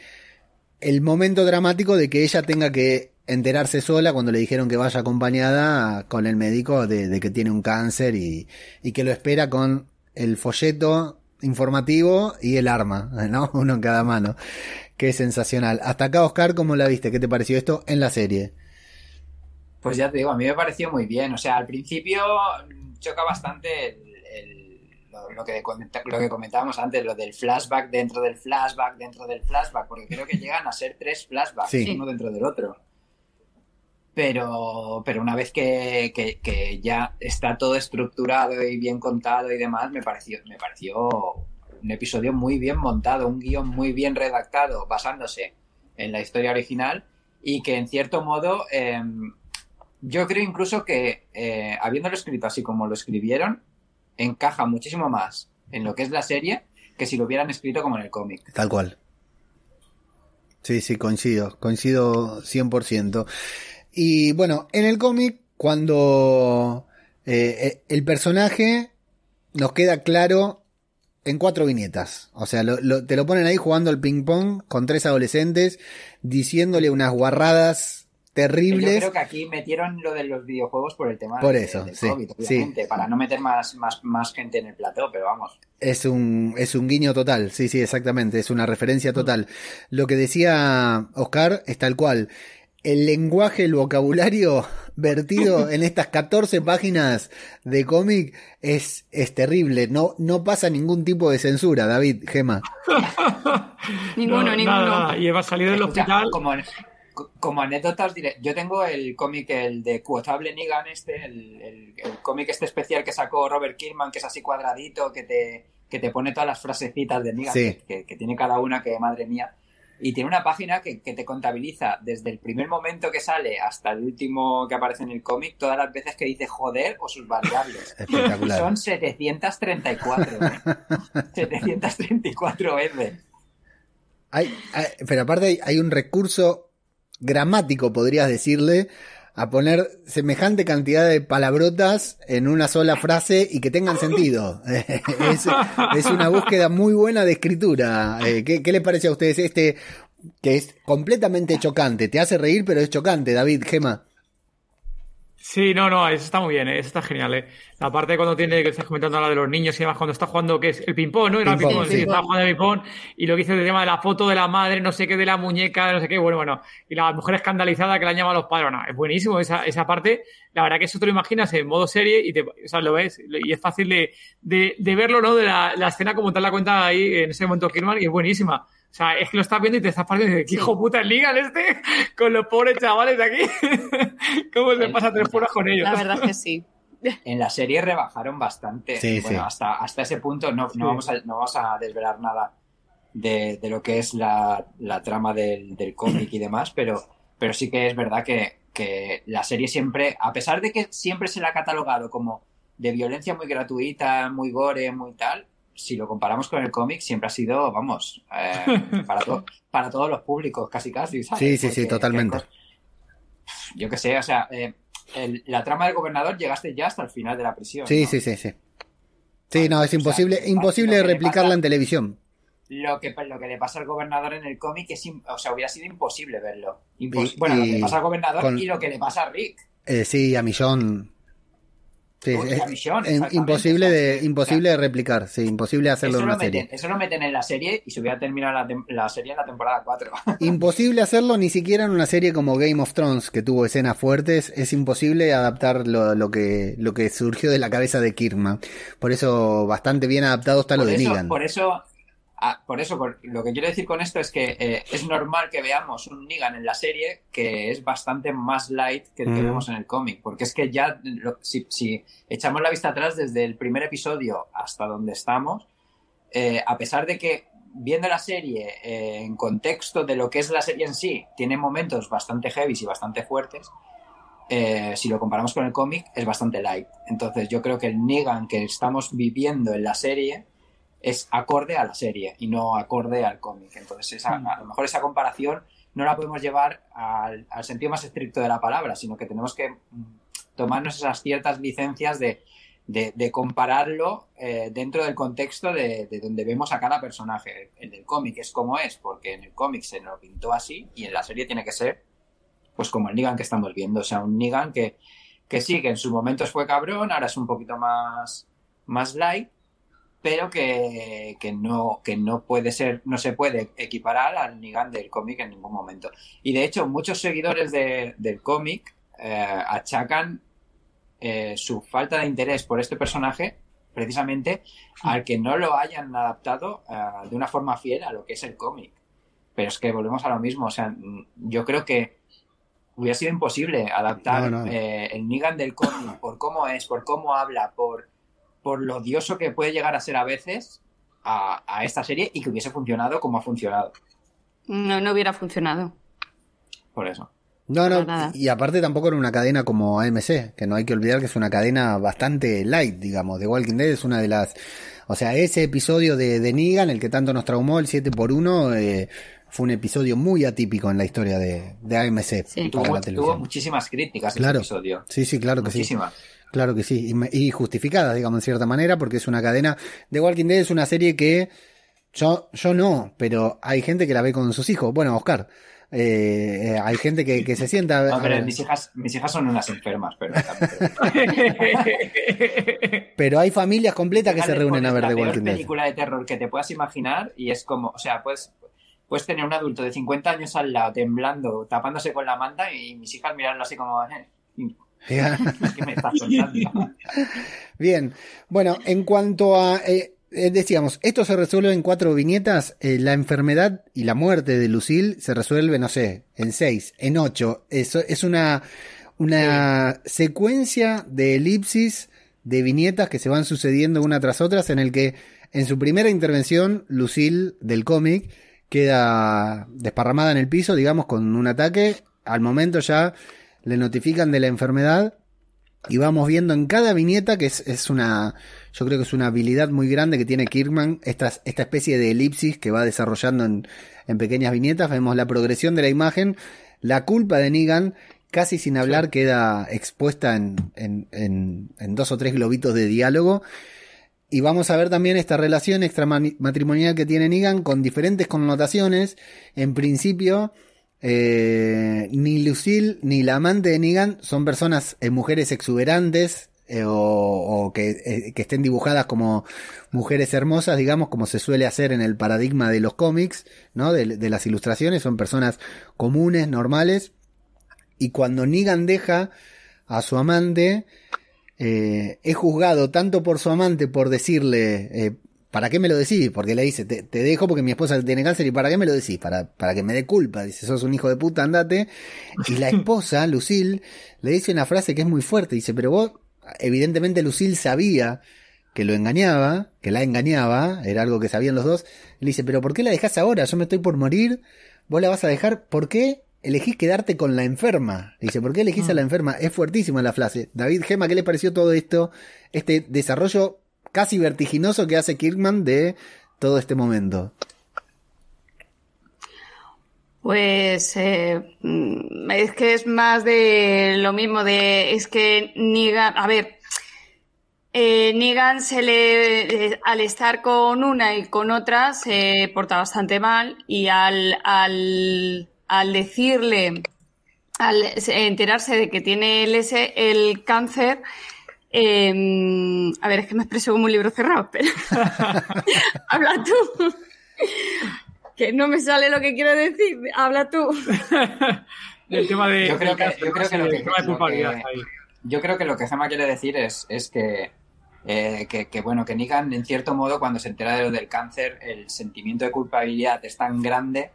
el momento dramático de que ella tenga que enterarse sola cuando le dijeron que vaya acompañada con el médico de, de que tiene un cáncer y, y que lo espera con el folleto informativo y el arma, ¿no? Uno en cada mano. Qué sensacional. Hasta acá, Oscar, ¿cómo la viste? ¿Qué te pareció esto en la serie? Pues ya te digo, a mí me pareció muy bien. O sea, al principio choca bastante el- el- lo, lo que lo que comentábamos antes, lo del flashback dentro del flashback dentro del flashback, porque creo que llegan a ser tres flashbacks, Sí. uno dentro del otro. Pero, pero una vez que, que- ya está todo estructurado y bien contado y demás, me pareció, me pareció un episodio muy bien montado, un guion muy bien redactado, basándose en la historia original y que en cierto modo em, yo creo incluso que eh, habiéndolo escrito así como lo escribieron, encaja muchísimo más en lo que es la serie que si lo hubieran escrito como en el cómic. Tal cual. Sí, sí, coincido, coincido 100%. Y bueno, en el cómic, cuando eh, eh, el personaje nos queda claro en cuatro viñetas. O sea, lo- lo- te lo ponen ahí jugando al ping-pong con tres adolescentes, diciéndole unas guarradas Yo terribles. creo que aquí metieron lo de los videojuegos por el tema Por de- eso, sí, COVID, sí. obviamente, para no meter más, más, más gente en el plató, pero vamos. Es un, es un guiño total, sí, sí, exactamente, es una referencia total. Lo que decía Oscar es tal cual. El lenguaje, el vocabulario vertido en estas 14 páginas de cómic es, es terrible. No, no pasa ningún tipo de censura, David, Gema. Ninguno, No, ninguno. nada. Y Eva salido del Escucha, hospital. como, como anécdotas diré, yo tengo el cómic, el de Quotable Negan, este, el, el- el cómic este especial que sacó Robert Kirkman, que es así cuadradito, que te, que te pone todas las frasecitas de Negan, Sí. que, que- que tiene cada una que, madre mía. Y tiene una página que, que te contabiliza desde el primer momento que sale hasta el último que aparece en el cómic, todas las veces que dice joder o sus variables. Espectacular. Son 734, ¿eh? 734 veces. Hay, hay- pero aparte hay, hay un recurso gramático, podrías decirle, a poner semejante cantidad de palabrotas en una sola frase y que tengan sentido. es, una búsqueda muy buena de escritura. Eh, ¿qué, qué les parece a ustedes este que es completamente chocante? Te hace reír, pero es chocante, David, Gema. Sí, no, no, eso está muy bien, ¿eh? eso está genial. ¿eh? La parte cuando tiene que estás comentando la de los niños y demás, cuando está jugando, que es el ping-pong, ¿no? Era el Ping-pong, sí. estaba jugando el ping-pong y lo que dice el tema de la foto de la madre, no sé qué, de la muñeca, no sé qué, bueno, bueno. Y la mujer escandalizada que la llama a los padres, no, es buenísimo esa, esa parte. La verdad que eso te lo imaginas en modo serie y te, o sea, lo ves y es fácil de, de, de verlo, ¿no? De la, la escena como te la cuenta ahí en ese momento Kirman y es buenísima. O sea, es que lo estás viendo y te estás partiendo dices, ¿qué hijo puta es Ligan este? Con los pobres chavales de aquí. ¿Cómo se El- pasa tres horas con ellos? La verdad que sí. En la serie rebajaron bastante. Sí, bueno, sí. Hasta, hasta ese punto no, no, Sí. vamos a, no vamos a desvelar nada de, de lo que es la, la trama del, del cómic y demás, pero, pero sí que es verdad que, que la serie siempre, a pesar de que siempre se la ha catalogado como de violencia muy gratuita, muy gore, muy tal, si lo comparamos con el cómic, siempre ha sido, vamos, eh, para, to- para todos los públicos, casi casi. ¿sabes? Sí, sí, sí, totalmente. Yo qué sé, o sea, eh, el- la trama del gobernador llegaste ya hasta el final de la prisión. Sí, ¿no? sí, sí, sí. Sí, no, es O sea, imposible, imposible le replicarla pasa- en televisión. Lo que, lo que le pasa al gobernador en el cómic es, o sea, hubiera sido imposible verlo. Impos- Y- bueno, lo que le pasa al gobernador con- y lo que le pasa a Rick. Eh, sí, a Millón. Sí, es- imposible o sea, de, imposible de replicar, sí, imposible hacerlo Eso en una serie. meten, eso lo meten en la serie y se hubiera terminado la, la serie en la temporada 4. Imposible hacerlo ni siquiera en una serie como Game of Thrones, que tuvo escenas fuertes. Es imposible adaptar lo, lo que, lo que surgió de la cabeza de Kirkman. Por eso, bastante bien adaptado está lo de Negan. por eso, ah, por eso, por- lo que quiero decir con esto es que eh, es normal que veamos un Negan en la serie que es bastante más light que el que Mm. vemos en el cómic, porque es que ya, lo- si, si echamos la vista atrás desde el primer episodio hasta donde estamos, eh, a pesar de que viendo la serie eh, en contexto de lo que es la serie en sí, tiene momentos bastante heavy y bastante fuertes, eh, si lo comparamos con el cómic, es bastante light. Entonces yo creo que el Negan que estamos viviendo en la serie es acorde a la serie y no acorde al cómic. Entonces esa- a lo mejor esa comparación no la podemos llevar al, al sentido más estricto de la palabra, sino que tenemos que mm, tomarnos esas ciertas licencias de, de- de compararlo eh, dentro del contexto de, de donde vemos a cada personaje. El del cómic es como es, porque en el cómic se nos lo pintó así y en la serie tiene que ser pues como el Negan que estamos viendo. O sea, un Negan que, que sí, que en sus momentos fue cabrón, ahora es un poquito más, más light, pero que, que no, que no puede ser, no se puede equiparar al Negan del cómic en ningún momento. Y de hecho, muchos seguidores de- del cómic eh, achacan eh, su falta de interés por este personaje precisamente al que no lo hayan adaptado eh, de una forma fiel a lo que es el cómic. Pero es que volvemos a lo mismo. O sea, mm, yo creo que hubiera sido imposible adaptar No, no. eh, el Negan del cómic por cómo es, por cómo habla, por, por lo odioso que puede llegar a ser a veces a, a esta serie y que hubiese funcionado como ha funcionado. No, no hubiera funcionado. Por eso. No, no, y aparte tampoco era una cadena como AMC, que no hay que olvidar que es una cadena bastante light, digamos. The Walking Dead es una de las... O sea, ese episodio de, de Negan, el que tanto nos traumó, el 7 por 1 eh, fue un episodio muy atípico en la historia de, de AMC Sí. para Tuvo, la tuvo televisión. muchísimas críticas ese Claro. episodio. Sí, sí, claro que sí. Muchísimas. Claro que sí, y, y justificadas, digamos, en cierta manera, porque es una cadena. The Walking Dead es una serie que yo, yo no, pero hay gente que la ve con sus hijos. Bueno, Oscar, eh, hay gente que, que se sienta. No, pero mis hijas, mis hijas son unas enfermas, pero pero hay familias completas que se reúnen a ver The Walking Dead. película de terror que te puedas imaginar y es como, o sea, puedes, puedes tener un adulto de 50 años al lado temblando, tapándose con la manta y mis hijas mirarlo así como, eh, Bien, bueno, en cuanto a, eh, eh, decíamos, esto se resuelve en cuatro viñetas, eh, la enfermedad y la muerte de Lucille se resuelve, no sé, en seis, en ocho, eso es una, una secuencia de elipsis de viñetas que se van sucediendo una tras otras en el que en su primera intervención Lucille del cómic queda desparramada en el piso, digamos, con un ataque, al momento ya le notifican de la enfermedad y vamos viendo en cada viñeta que es, es una, yo creo que es una habilidad muy grande que tiene Kirkman, esta, esta especie de elipsis que va desarrollando en, en pequeñas viñetas, vemos la progresión de la imagen, la culpa de Negan, casi sin hablar, queda expuesta en, en, en, en dos o tres globitos de diálogo. Y vamos a ver también esta relación extramatrimonial que tiene Negan con diferentes connotaciones. En principio, eh, ni Lucille ni la amante de Negan son personas, eh, mujeres exuberantes eh, o, eh, que estén dibujadas como mujeres hermosas, digamos, como se suele hacer en el paradigma de los cómics, ¿no? De, de las ilustraciones, son personas comunes, normales. Y cuando Negan deja a su amante, es juzgado tanto por su amante por decirle, ¿para qué me lo decís? Porque le dice, te, te dejo porque mi esposa tiene cáncer y ¿para qué me lo decís? Para, para que me dé culpa. Dice, sos un hijo de puta, andate. Y la esposa, Lucille, le dice una frase que es muy fuerte. Dice, pero vos, evidentemente Lucille sabía que lo engañaba, que la engañaba, era algo que sabían los dos. Le dice, pero ¿por qué la dejás ahora? Yo me estoy por morir, vos la vas a dejar, ¿por qué? Elegís quedarte con la enferma. Dice, ¿por qué elegís a la enferma? Es fuertísima la frase. David Gema, ¿qué le pareció todo esto? Este desarrollo casi vertiginoso que hace Kirkman de todo este momento. Pues eh, mm, es que es más de lo mismo, de es que Negan, a ver, eh, se le, eh, al estar con una y con otra se porta bastante mal y al, al, al decirle, al enterarse de que tiene el, el cáncer, eh, a ver, es que me expreso como un libro cerrado, pero habla tú. que no me sale lo que quiero decir, habla tú. El tema de. Yo creo que, yo creo que lo el que, tema de lo que- culpabilidad ahí. yo creo que lo que Gemma quiere decir es, es que, eh, que, que, bueno, que Negan, en cierto modo, cuando se entera de lo del cáncer, el sentimiento de culpabilidad es tan grande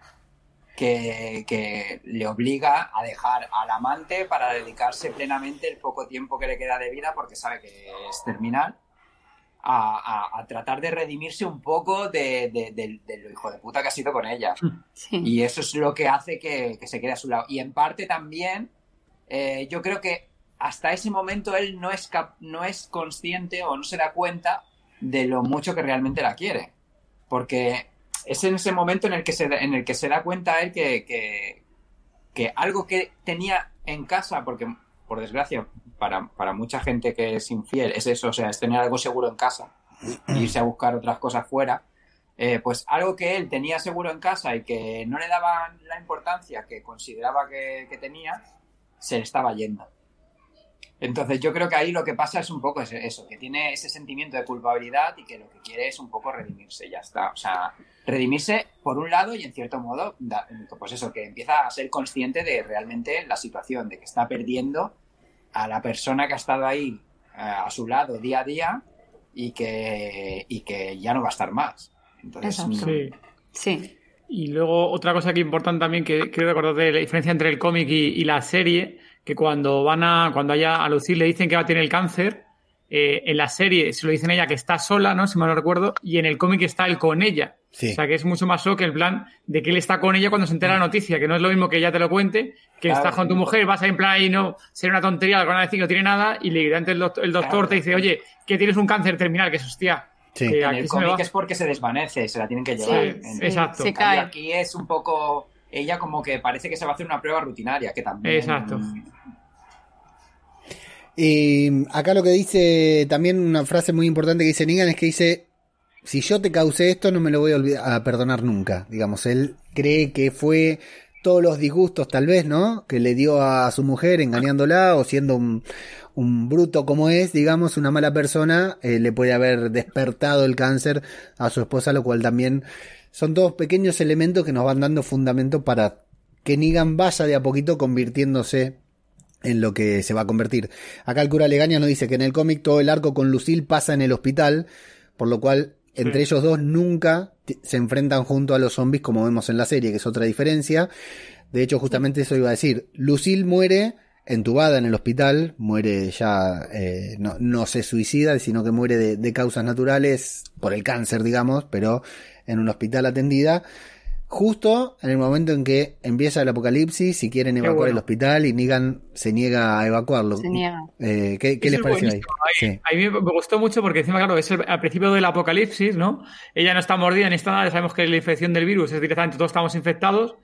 que, que le obliga a dejar al amante para dedicarse plenamente el poco tiempo que le queda de vida, porque sabe que es terminal, a, a- a tratar de redimirse un poco de, de- de- de lo hijo de puta que ha sido con ella. Sí. Y eso es lo que hace que, que se quede a su lado. Y en parte también, eh, yo creo que hasta ese momento él no es, cap- no es consciente o no se da cuenta de lo mucho que realmente la quiere. Porque es en ese momento en el que se, en el que se da cuenta él que, que, que algo que tenía en casa, porque por desgracia, para, para mucha gente que es infiel, es eso, o sea, es tener algo seguro en casa, e irse a buscar otras cosas fuera. Eh, pues algo que él tenía seguro en casa y que no le daban la importancia que consideraba que, que tenía, se le estaba yendo. Entonces yo creo que ahí lo que pasa es un poco ese- eso, que tiene ese sentimiento de culpabilidad y que lo que quiere es un poco redimirse, ya está. O sea, redimirse por un lado y en cierto modo, pues eso, que empieza a ser consciente de realmente la situación, de que está perdiendo a la persona que ha estado ahí eh, a su lado día a día y que, y que ya no va a estar más. Entonces, Exacto. Sí. Sí. Y luego otra cosa que importante también que quiero recordar de la diferencia entre el cómic y, y la serie, que cuando van a, cuando haya a Lucille le dicen que va a tener el cáncer, eh, en la serie se lo dicen a ella que está sola, ¿no? Si mal no recuerdo, y en el cómic está él con ella. Sí. O sea que es mucho más shock el plan de que él está con ella cuando se entera la noticia, que no es lo mismo que ella te lo cuente, que Claro. estás con tu mujer, vas a ir en plan ahí, no, ser una tontería, lo que van a decir que no tiene nada, y le el doctor, el doctor Claro. te dice, oye, que tienes un cáncer terminal, que es hostia. Sí. que en el cómic es porque se desvanece, se la tienen que llevar. sí, En- exacto. Se cae. aquí es un poco ella como que parece que se va a hacer una prueba rutinaria, que también Exacto. Y acá lo que dice también una frase muy importante que dice Negan es que dice, si yo te causé esto no me lo voy a, olvidar, a perdonar nunca. Digamos, él cree que fue todos los disgustos tal vez, ¿no? Que le dio a su mujer engañándola o siendo un, un bruto como es, digamos, una mala persona, eh, le puede haber despertado el cáncer a su esposa, lo cual también son todos pequeños elementos que nos van dando fundamento para que Negan vaya de a poquito convirtiéndose en lo que se va a convertir. Acá el cura Legaña nos dice que en el cómic todo el arco con Lucille pasa en el hospital, por lo cual entre ellos dos nunca se enfrentan junto a los zombies como vemos en la serie, que es otra diferencia. De hecho, justamente eso iba a decir. Lucille muere entubada en el hospital, muere ya, eh, no, no se suicida, sino que muere de, de causas naturales, por el cáncer, digamos, pero en un hospital atendida. Justo en el momento en que empieza el apocalipsis, si quieren evacuar bueno. el hospital y Negan se niega a evacuarlo. Se niega. Eh, ¿Qué, les es pareció ahí? Sí. A mí me gustó mucho porque encima, claro, es el- al principio del apocalipsis, ¿no? Ella no está mordida ni está nada, sabemos que la infección del virus es directamente todos estamos infectados.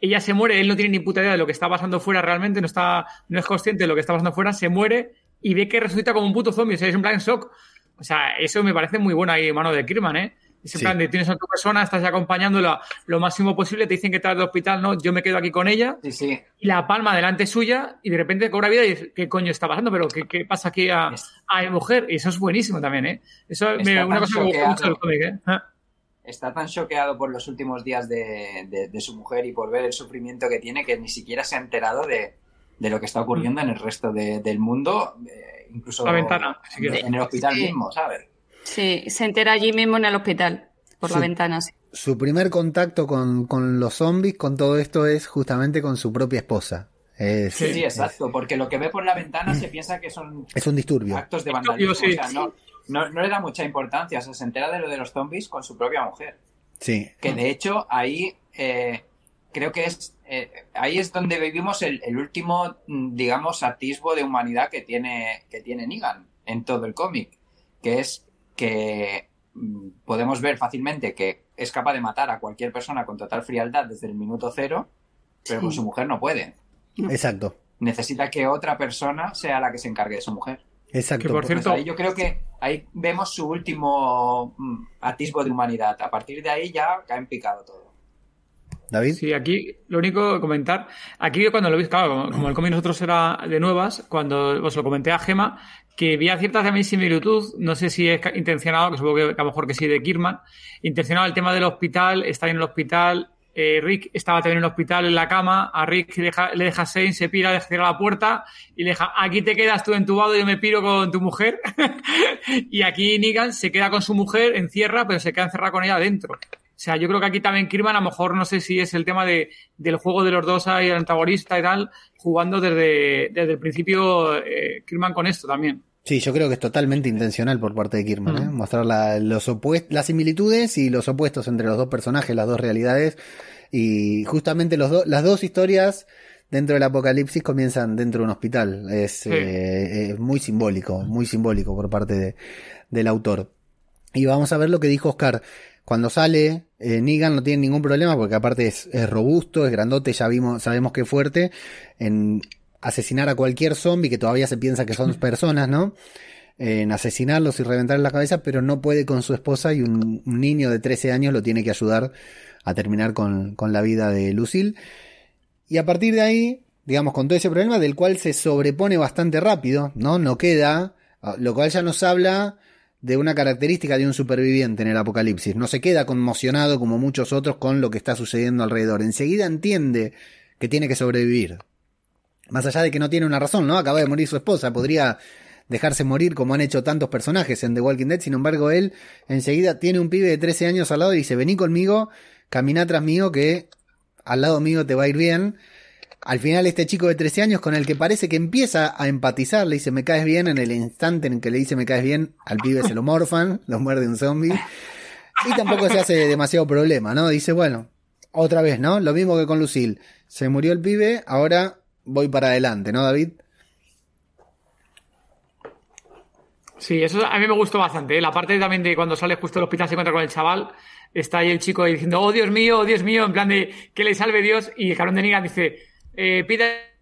Ella se muere, él no tiene ni puta idea de lo que está pasando fuera realmente, no está, no es consciente de lo que está pasando fuera, se muere y ve que resucita como un puto zombie, o sea, es un plan shock. O sea, eso me parece muy bueno ahí, mano de Kirman, ¿eh? Es en plan de tienes a tu persona, estás acompañándola lo máximo posible, te dicen que estás de hospital, no, yo me quedo aquí con ella. Sí, sí. Y la palma delante suya y de repente cobra vida y dices, ¿qué coño está pasando? ¿Pero qué, qué pasa aquí a, a mujer? Y eso es buenísimo también, ¿eh? Eso me, una cosa que me gusta mucho del cómic, ¿eh? Ah. Está tan choqueado por los últimos días de, de- de su mujer y por ver el sufrimiento que tiene que ni siquiera se ha enterado de, de lo que está ocurriendo en el resto de- del mundo, eh, incluso La ventana, si quieres. en el hospital Sí. mismo, ¿sabes? Sí, se entera allí mismo en el hospital, por la ventana. sí. Su primer contacto con, con los zombies, con todo esto, es justamente con su propia esposa. Es, Sí, Sí. exacto, porque lo que ve por la ventana se piensa que son es un disturbio. actos de vandalismo. sí. O sea, no, no, no le da mucha importancia, o sea, se entera de lo de los zombies con su propia mujer. Sí. Que de hecho ahí eh, creo que es eh, ahí es donde vivimos el, el último, mm, digamos, atisbo de humanidad que tiene, que tiene Negan en todo el cómic. Que es que mm, podemos ver fácilmente que es capaz de matar a cualquier persona con total frialdad desde el minuto cero, pero con su mujer no puede. Exacto. Necesita que otra persona sea la que se encargue de su mujer. Exacto. Que por Pues cierto- ahí yo creo que ahí vemos su último mm, atisbo de humanidad. A partir de ahí ya cae en picado todo. David. Sí, aquí lo único que comentar, aquí cuando lo vi, claro, como- como el cómic nosotros era de nuevas, cuando os lo comenté a Gema, que había cierta también similitud, no sé si es intencionado, que supongo que, a lo mejor que sí, de Kirman, intencionado el tema del hospital, está en el hospital, eh, Rick estaba también en el hospital en la cama, a Rick le deja, Shane, se pira, le cierra la puerta y le deja, aquí te quedas tú entubado, yo me piro con tu mujer. y aquí Negan se queda con su mujer, encierra, pero se queda encerrada con ella adentro. O sea, yo creo que aquí también Kirman, a lo mejor no sé si es el tema de, del juego de los dos ahí, el antagonista y tal, jugando desde, desde el principio eh, Kirman con esto también. Sí, yo creo que es totalmente intencional por parte de Kirman, ¿eh? Mostrar la- los las similitudes y los opuestos entre los dos personajes, las dos realidades. Y justamente los do- las dos historias dentro del apocalipsis comienzan dentro de un hospital. Es Sí. eh, es muy simbólico, muy simbólico por parte de- del autor. Y vamos a ver lo que dijo Oscar. Cuando sale, eh, Negan no tiene ningún problema porque aparte es, es robusto, es grandote, ya vimos, sabemos que es fuerte en asesinar a cualquier zombie que todavía se piensa que son personas, ¿no? En asesinarlos y reventarles la cabeza, pero no puede con su esposa y un, un niño de 13 años lo tiene que ayudar a terminar con, con la vida de Lucille. Y a partir de ahí, digamos, con todo ese problema del cual se sobrepone bastante rápido, ¿no? No queda, ah, lo cual ya nos habla de una característica de un superviviente en el apocalipsis. No se queda conmocionado como muchos otros con lo que está sucediendo alrededor. Enseguida entiende que tiene que sobrevivir. Más allá de que no tiene una razón, ¿no? Acaba de morir su esposa, podría dejarse morir como han hecho tantos personajes en The Walking Dead. Sin embargo, él enseguida tiene un pibe de 13 años al lado y dice, vení conmigo, camina tras mío que al lado mío te va a ir bien. Al final este chico de 13 años con el que parece que empieza a empatizar, le dice me caes bien, en el instante en que le dice me caes bien, al pibe se lo morfan, lo muerde un zombie. Y tampoco se hace demasiado problema, ¿no? Dice, bueno, otra vez, ¿no? Lo mismo que con Lucille. Se murió el pibe, ahora voy para adelante, ¿no, David? Sí, eso a mí me gustó bastante. ¿eh? La parte también de cuando sale justo del hospital se encuentra con el chaval, está ahí el chico diciendo, oh Dios mío, oh Dios mío, en plan de que le salve Dios, y el cabrón de Negan dice, eh, pide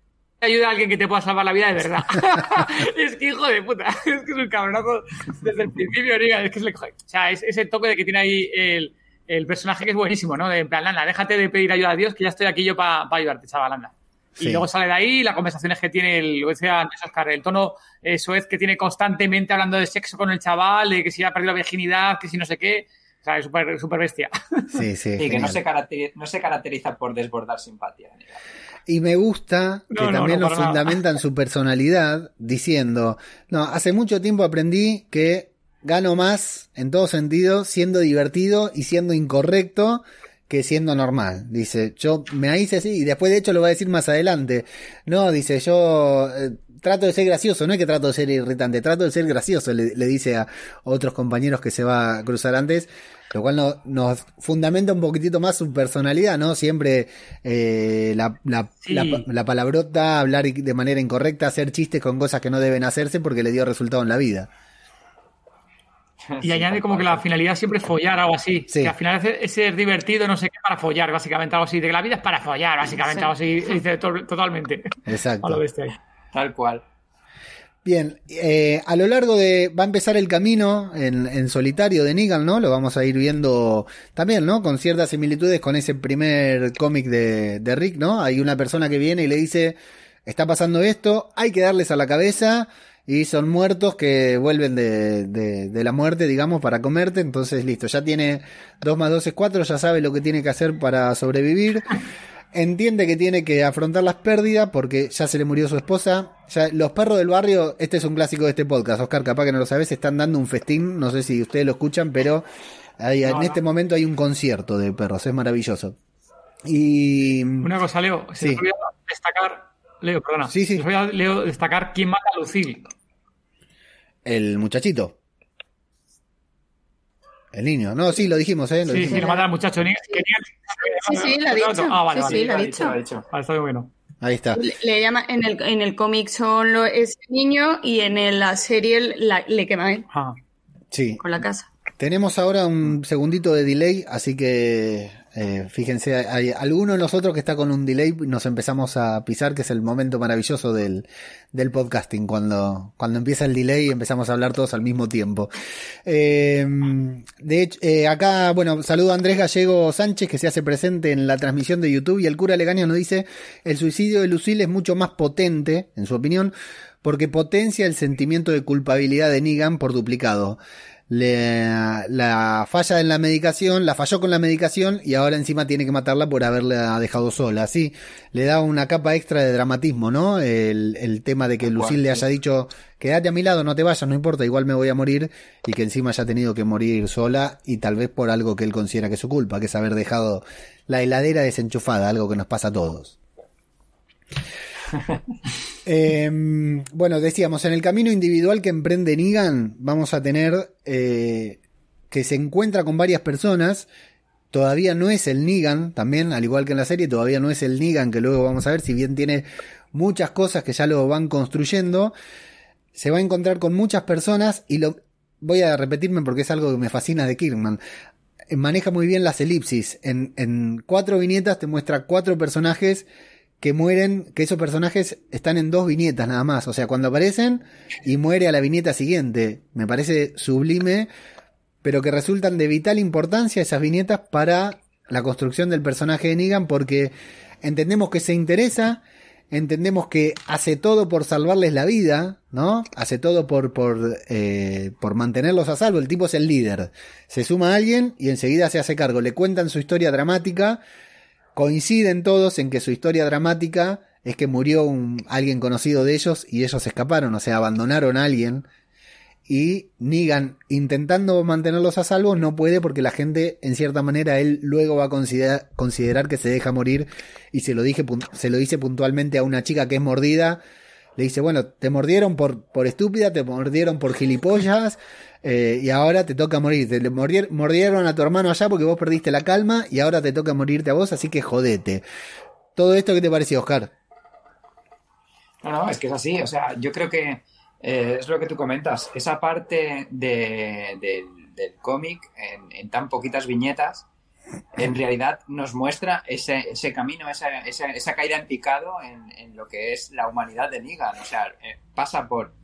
ayuda a alguien que te pueda salvar la vida de verdad. es que hijo de puta, es que es un cabronazo desde el principio, es que es le- o sea, es ese toque de que tiene ahí el, el personaje que es buenísimo, ¿no? De, en plan, anda, déjate de pedir ayuda a Dios, que ya estoy aquí yo para ayudarte, chaval, anda. Sí. Y luego sale de ahí las conversaciones que tiene el, lo decía antes Oscar, el tono eh, soez que tiene constantemente hablando de sexo con el chaval, de que si ha perdido la virginidad, que si no sé qué. O sea, es súper bestia. Sí, sí. Y que no se, caracteriza, no se caracteriza por desbordar simpatía. Y me gusta que No, no, también no, lo para nada. fundamentan su personalidad diciendo, no, hace mucho tiempo aprendí que gano más en todo sentido siendo divertido y siendo incorrecto que siendo normal. Dice, yo me hice así y después de hecho lo va a decir más adelante. No, dice, yo eh, trato de ser gracioso, no es que trato de ser irritante, trato de ser gracioso, le, le dice a otros compañeros que se va a cruzar antes. Lo cual no- nos fundamenta un poquitito más su personalidad, ¿no? Siempre eh, la, la, Sí. la, la palabrota, hablar de manera incorrecta, hacer chistes con cosas que no deben hacerse porque le dio resultado en la vida. Y añade como que la finalidad siempre es follar, algo así. Sí. Que al final es, es ser divertido, no sé qué, para follar, básicamente, algo así. De que la vida es para follar, básicamente, Sí. algo así. Dice to- totalmente. Exacto. A lo bestia ahí. Tal cual. Bien, eh, a lo largo de. Va a empezar el camino en, en, solitario de Negan, ¿no? Lo vamos a ir viendo también, ¿no? Con ciertas similitudes con ese primer cómic de, de Rick, ¿no? Hay una persona que viene y le dice: Está pasando esto, hay que darles a la cabeza. Y son muertos que vuelven de, de, de la muerte, digamos, para comerte. Entonces, listo, ya tiene 2 más 2 es 4, ya sabe lo que tiene que hacer para sobrevivir entiende que tiene que afrontar las pérdidas porque ya se le murió su esposa. Ya, los perros del barrio, este es un clásico de este podcast, Oscar, capaz que no lo sabes, están dando un festín, no sé si ustedes lo escuchan, pero hay, en este momento hay un concierto de perros, es maravilloso. Y una cosa, Leo, se Sí. voy a destacar, Leo, perdona, Sí, sí. voy a Leo, destacar quién mata a Lucille. el muchachito. El niño, no, sí, lo dijimos, ¿eh? Lo Sí, dijimos. sí, lo mata al muchacho. Ni- que ni- Sí, sí, lo ha dicho. Ah, vale, Sí, vale. sí, lo ha Lo ha dicho. dicho. Vale, está muy bueno. Ahí está. Le, le llama en el, en el cómic son lo, ese niño y en el- la serie la- le quema a él Ah. Sí. con la casa. Tenemos ahora un segundito de delay, así que eh, fíjense, hay alguno de nosotros que está con un delay, nos empezamos a pisar, que es el momento maravilloso del, del podcasting, cuando, cuando empieza el delay y empezamos a hablar todos al mismo tiempo. Eh, de hecho, eh, acá, bueno, saludo a Andrés Gallego Sánchez, que se hace presente en la transmisión de YouTube, y el cura Legaño nos dice, el suicidio de Lucille es mucho más potente, en su opinión, porque potencia el sentimiento de culpabilidad de Negan por duplicado le, la falla en la medicación, la falló con la medicación y ahora encima tiene que matarla por haberla dejado sola. Así le da una capa extra de dramatismo, ¿no? El, el tema de que cual, Lucille le sí. haya dicho, quédate a mi lado, no te vayas, no importa, igual me voy a morir y que encima haya tenido que morir sola y tal vez por algo que él considera que es su culpa, que es haber dejado la heladera desenchufada, algo que nos pasa a todos. Eh, bueno, decíamos, en el camino individual que emprende Negan, vamos a tener eh, que se encuentra con varias personas. Todavía no es el Negan, también, al igual que en la serie, todavía no es el Negan que luego vamos a ver, si bien tiene muchas cosas que ya lo van construyendo. Se va a encontrar con muchas personas y lo voy a repetirme porque es algo que me fascina de Kirkman. Maneja muy bien las elipsis. En cuatro viñetas te muestra cuatro personajes que mueren, que esos personajes están en dos viñetas nada más. O sea, cuando aparecen y muere a la viñeta siguiente. Me parece sublime, pero que resultan de vital importancia esas viñetas para la construcción del personaje de Negan porque entendemos que se interesa, entendemos que hace todo por salvarles la vida, ¿no? Hace todo por, por, eh, por mantenerlos a salvo. El tipo es el líder. Se suma a alguien y enseguida se hace cargo. Le cuentan su historia dramática coinciden todos en que su historia dramática es que murió un, alguien conocido de ellos y ellos escaparon, o sea, abandonaron a alguien. Y Negan, intentando mantenerlos a salvo, no puede porque la gente, en cierta manera, él luego va a considerar, considerar que se deja morir y se lo, dije, se lo dice puntualmente a una chica que es mordida. Le dice, bueno, te mordieron por, por estúpida, te mordieron por gilipollas, eh, y ahora te toca morir. Te le mordier- mordieron a tu hermano allá porque vos perdiste la calma y ahora te toca morirte a vos, así que jodete. Todo esto, ¿qué te pareció, Oscar? No, no, es que es así. O sea, yo creo que eh, es lo que tú comentas. Esa parte de- del, del cómic en, en tan poquitas viñetas, en realidad nos muestra ese, ese camino, esa, esa, esa caída en picado en, en lo que es la humanidad de Negan. O sea, eh, pasa por,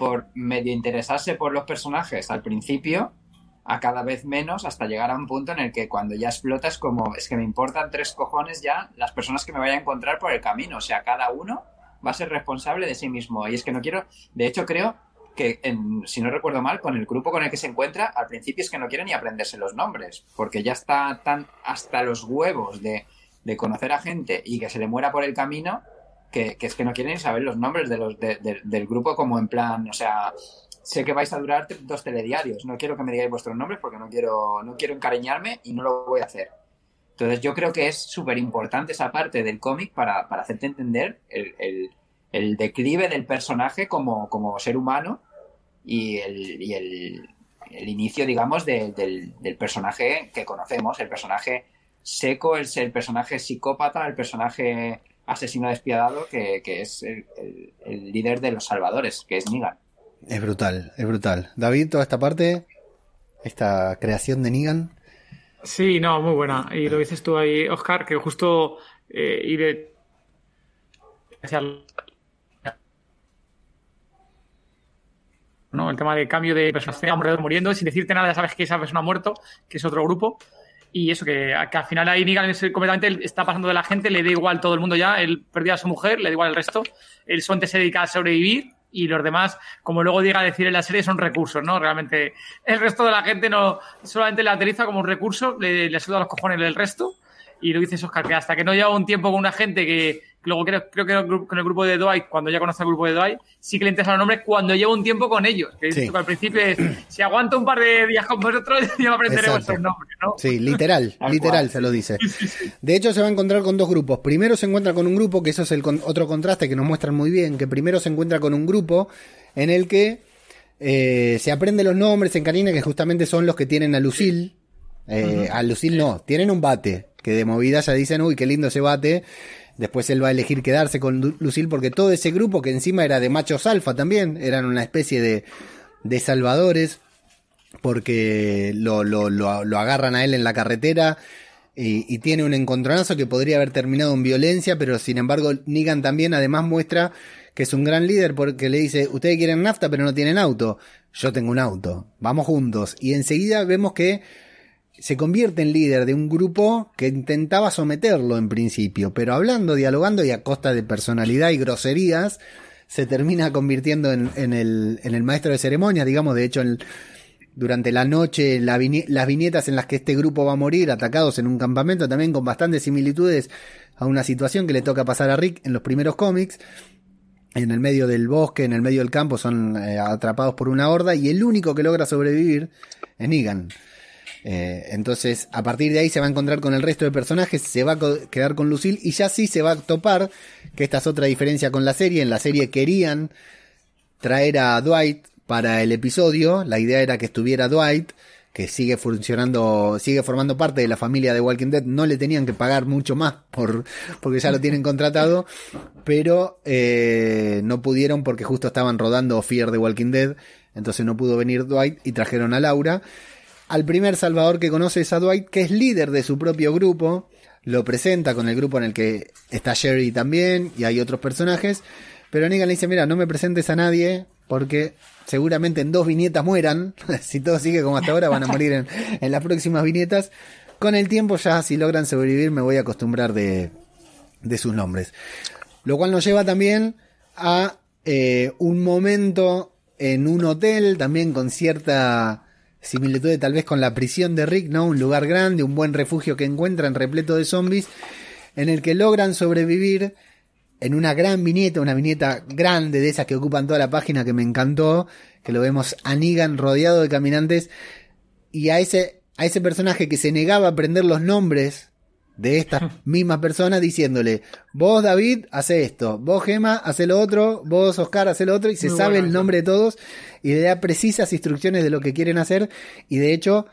por medio interesarse por los personajes al principio a cada vez menos hasta llegar a un punto en el que cuando ya explota es como, es que me importan tres cojones ya las personas que me vaya a encontrar por el camino. O sea, cada uno va a ser responsable de sí mismo. Y es que no quiero, de hecho creo que, si no recuerdo mal, con el grupo con el que se encuentra, al principio es que no quiere ni aprenderse los nombres, porque ya está tan hasta los huevos de, de conocer a gente y que se le muera por el camino, que, que es que no quiere ni saber los nombres de los, de- de- del grupo como en plan, o sea, sé que vais a durar dos telediarios, no quiero que me digáis vuestros nombres porque no quiero, no quiero encariñarme y no lo voy a hacer. Entonces yo creo que es súper importante esa parte del cómic para, para hacerte entender el, el- el declive del personaje como, como ser humano y el, y el, el inicio, digamos, de- del, del personaje que conocemos, el personaje seco, el, el personaje psicópata, el personaje asesino despiadado que, que es el, el- el líder de los salvadores, que es Negan. Es brutal, es brutal. David, toda esta parte, esta creación de Negan. Sí, no, muy buena. Y lo dices tú ahí, Oscar, que justo eh, ir de- hacia el- ¿no? El tema de cambio de personas muriendo, sin decirte nada, ya sabes que esa persona ha muerto, que es otro grupo. Y eso, que, que al final ahí Negan es completamente, está pasando de la gente, le da igual todo el mundo ya, él perdió a su mujer, le da igual el resto, él solamente se dedica a sobrevivir y los demás, como luego llega a decir en la serie, son recursos, ¿no? Realmente el resto de la gente no solamente le utiliza como un recurso, le, le suda los cojones del resto y lo dice Oscar, que hasta que no lleva un tiempo con una gente que, luego creo, creo que con el grupo de Dwight, cuando ya conoce el grupo de Dwight, sí que le interesan los nombres cuando lleva un tiempo con ellos. Que, Sí. que al principio es, si aguanto un par de días con vosotros, ya me aprenderé vuestros nombres, ¿no? Sí, literal, literal se lo dice. De hecho, se va a encontrar con dos grupos. Primero se encuentra con un grupo, que eso es el con- otro contraste que nos muestran muy bien, que primero se encuentra con un grupo en el que eh, se aprende los nombres en Karina, que justamente son los que tienen a Lucille. Eh, A Lucille no, tienen un bate, que de movida ya dicen, uy, qué lindo ese bate. Después él va a elegir quedarse con Lu- Lucille porque todo ese grupo, que encima era de machos alfa también, eran una especie de, de salvadores porque lo, lo, lo, lo agarran a él en la carretera y, y tiene un encontronazo que podría haber terminado en violencia, pero sin embargo Negan también además muestra que es un gran líder porque le dice, ustedes quieren nafta pero no tienen auto, yo tengo un auto, vamos juntos. Y enseguida vemos que se convierte en líder de un grupo que intentaba someterlo en principio, pero hablando, dialogando y a costa de personalidad y groserías, se termina convirtiendo en, en el, maestro de ceremonias, digamos, de hecho, en- durante la noche, las viñetas en las que este grupo va a morir, atacados en un campamento, también con bastantes similitudes a una situación que le toca pasar a Rick en los primeros cómics. En el medio del bosque, en el medio del campo, son eh, atrapados por una horda y el único que logra sobrevivir es Negan. Eh, entonces, a partir de ahí se va a encontrar con el resto de personajes, se va a quedar con Lucille y ya sí se va a topar, que esta es otra diferencia con la serie, en la serie querían traer a Dwight para el episodio, la idea era que estuviera Dwight, que sigue funcionando, sigue formando parte de la familia de Walking Dead, no le tenían que pagar mucho más por, porque ya lo tienen contratado, pero eh, no pudieron porque justo estaban rodando Fear de Walking Dead, entonces no pudo venir Dwight y trajeron a Laura. Al primer salvador que conoce es a Dwight, que es líder de su propio grupo, lo presenta con el grupo en el que está Sherry también y hay otros personajes, pero Negan le dice, mira, no me presentes a nadie porque seguramente en dos viñetas mueran, si todo sigue como hasta ahora van a morir en, las próximas viñetas. Con el tiempo ya si logran sobrevivir me voy a acostumbrar de, de sus nombres. Lo cual nos lleva también a eh, un momento en un hotel, también con cierta similitud tal vez con la prisión de Rick, ¿no? Un lugar grande, un buen refugio que encuentran repleto de zombies, en el que logran sobrevivir en una gran viñeta, una viñeta grande de esas que ocupan toda la página que me encantó, que lo vemos a Negan rodeado de caminantes y a ese, a ese personaje que se negaba a aprender los nombres de estas mismas personas diciéndole, vos David, hace esto, vos Gema, hace lo otro, vos Oscar, hace lo otro, y se Muy sabe bueno el nombre de todos y le da precisas instrucciones de lo que quieren hacer y de hecho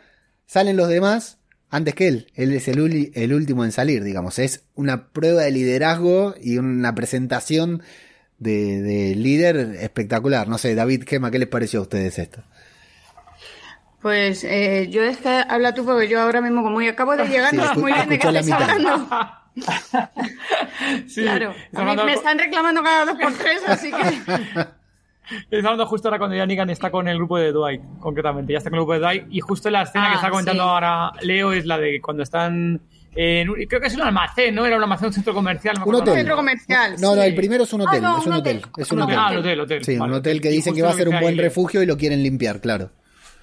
salen los demás antes que él. Él es el, uli- el último en salir, digamos. Es una prueba de liderazgo y una presentación de, de líder espectacular. No sé, David, Gema, ¿qué les pareció a ustedes esto? Pues eh, yo es que habla tú porque yo ahora mismo como acabo de llegar Sí, no sé escu- muy bien de estáis mitad. hablando. Sí, Claro, está a mí hablando- me están reclamando cada dos por tres, así que Está hablando justo ahora cuando ya Negan está con el grupo de Dwight, concretamente. Ya está con el grupo de Dwight. Y justo la escena Ah, que está comentando sí. ahora Leo es la de cuando están en un- creo que es un almacén, ¿no? Era un almacén, un centro comercial. Un hotel. centro comercial. No, no, el primero es un hotel. Ah, no, es un un hotel. hotel. Es un hotel. Ah, el hotel, hotel. Sí, un hotel que dicen que va a ser un buen refugio y lo quieren limpiar, claro.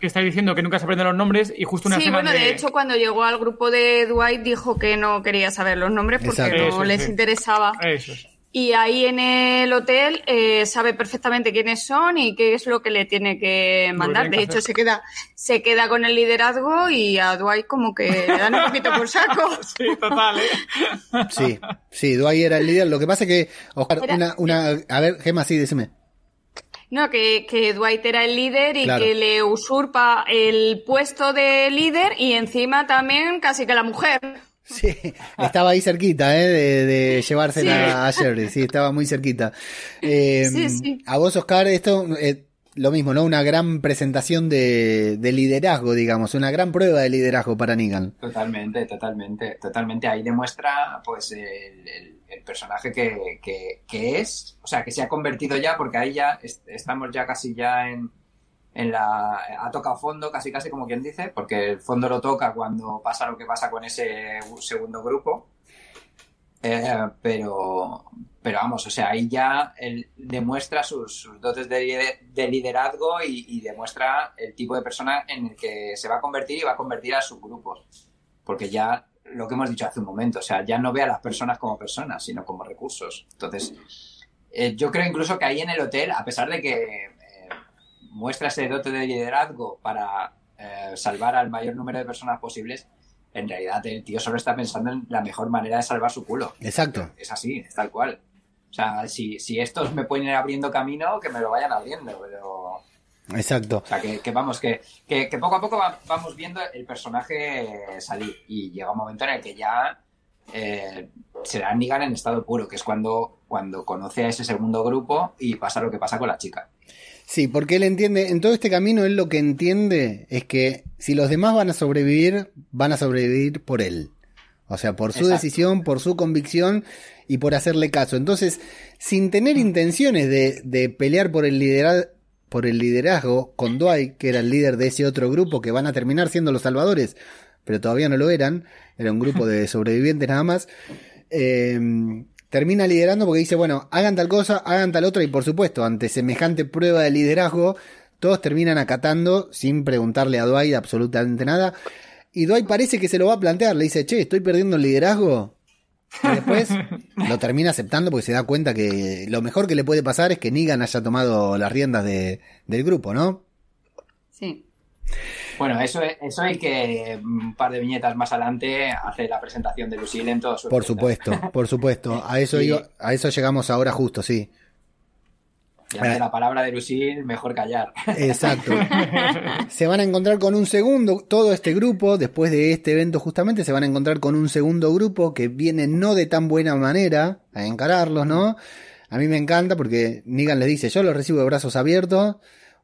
Que está diciendo que nunca se aprenden los nombres y justo una Sí, bueno, de hecho, cuando llegó al grupo de Dwight dijo que no quería saber los nombres porque Exacto. no Eso, les sí. interesaba. Eso es. Y ahí en el hotel eh, sabe perfectamente quiénes son y qué es lo que le tiene que mandar. que De hecho, hacer. se queda, se queda con el liderazgo y a Dwight como que le dan un poquito por saco. Sí, total, ¿eh? Sí, sí, Dwight era el líder. Lo que pasa es que, Oscar, Era- una, una, a ver, Gema, sí, decime. No, que, que Dwight era el líder y Claro. que le usurpa el puesto de líder y encima también casi que la mujer. Sí, estaba ahí cerquita, ¿eh? De, de llevársela Sí. a Sherry, sí, estaba muy cerquita. Eh, Sí, sí. A vos, Oscar, esto, eh, lo mismo, ¿no? Una gran presentación de, de liderazgo, digamos, una gran prueba de liderazgo para Negan. Totalmente, totalmente, totalmente. Ahí demuestra pues el, el- el personaje que, es, o sea, que se ha convertido ya, porque ahí ya est- estamos ya casi ya en, en la, ha tocado fondo, casi casi como quien dice, porque el fondo lo toca cuando pasa lo que pasa con ese segundo grupo. Eh, pero, pero vamos, o sea, ahí ya demuestra sus, dotes de, liderazgo y, demuestra el tipo de persona en el que se va a convertir y va a convertir a sus grupos. Porque ya lo que hemos dicho hace un momento, o sea, ya no ve a las personas como personas, sino como recursos. Entonces, eh, yo creo incluso que ahí en el hotel, a pesar de que eh, muestra ese dote de liderazgo para salvar al mayor número de personas posibles, en realidad el tío solo está pensando en la mejor manera de salvar su culo. Exacto. Es así, es tal cual. O sea, si, si estos me pueden ir abriendo camino, que me lo vayan abriendo, pero... Exacto. O sea, que, vamos, que, que, poco a poco vamos viendo el personaje salir y llega un momento en el que ya eh, será Negan en estado puro, que es cuando, cuando conoce a ese segundo grupo y pasa lo que pasa con la chica. Sí, porque él entiende, en todo este camino él lo que entiende es que si los demás van a sobrevivir, van a sobrevivir por él. O sea, por su decisión, por su convicción y por hacerle caso. Entonces, sin tener intenciones de, de pelear por el, liderazgo, por el liderazgo con Dwight, que era el líder de ese otro grupo que van a terminar siendo los salvadores, pero todavía no lo eran, era un grupo de sobrevivientes nada más. Eh, termina liderando porque dice, bueno, hagan tal cosa, hagan tal otra y por supuesto, ante semejante prueba de liderazgo, todos terminan acatando sin preguntarle a Dwight absolutamente nada. Y Dwight parece que se lo va a plantear, le dice, che, estoy perdiendo el liderazgo. Y después lo termina aceptando porque se da cuenta que lo mejor que le puede pasar es que Negan haya tomado las riendas de, del grupo, ¿no? Sí. Bueno, eso, eso hay que un par de viñetas más adelante hacer la presentación de Lucille en todo su Por supuesto, por supuesto. A eso, a eso llegamos ahora justo, sí. Y la palabra de Lucille, mejor callar. Exacto. se van a encontrar con un segundo, todo este grupo, después de este evento justamente, se van a encontrar con un segundo grupo que viene no de tan buena manera a encararlos, ¿no? A mí me encanta porque Negan le dice, yo los recibo de brazos abiertos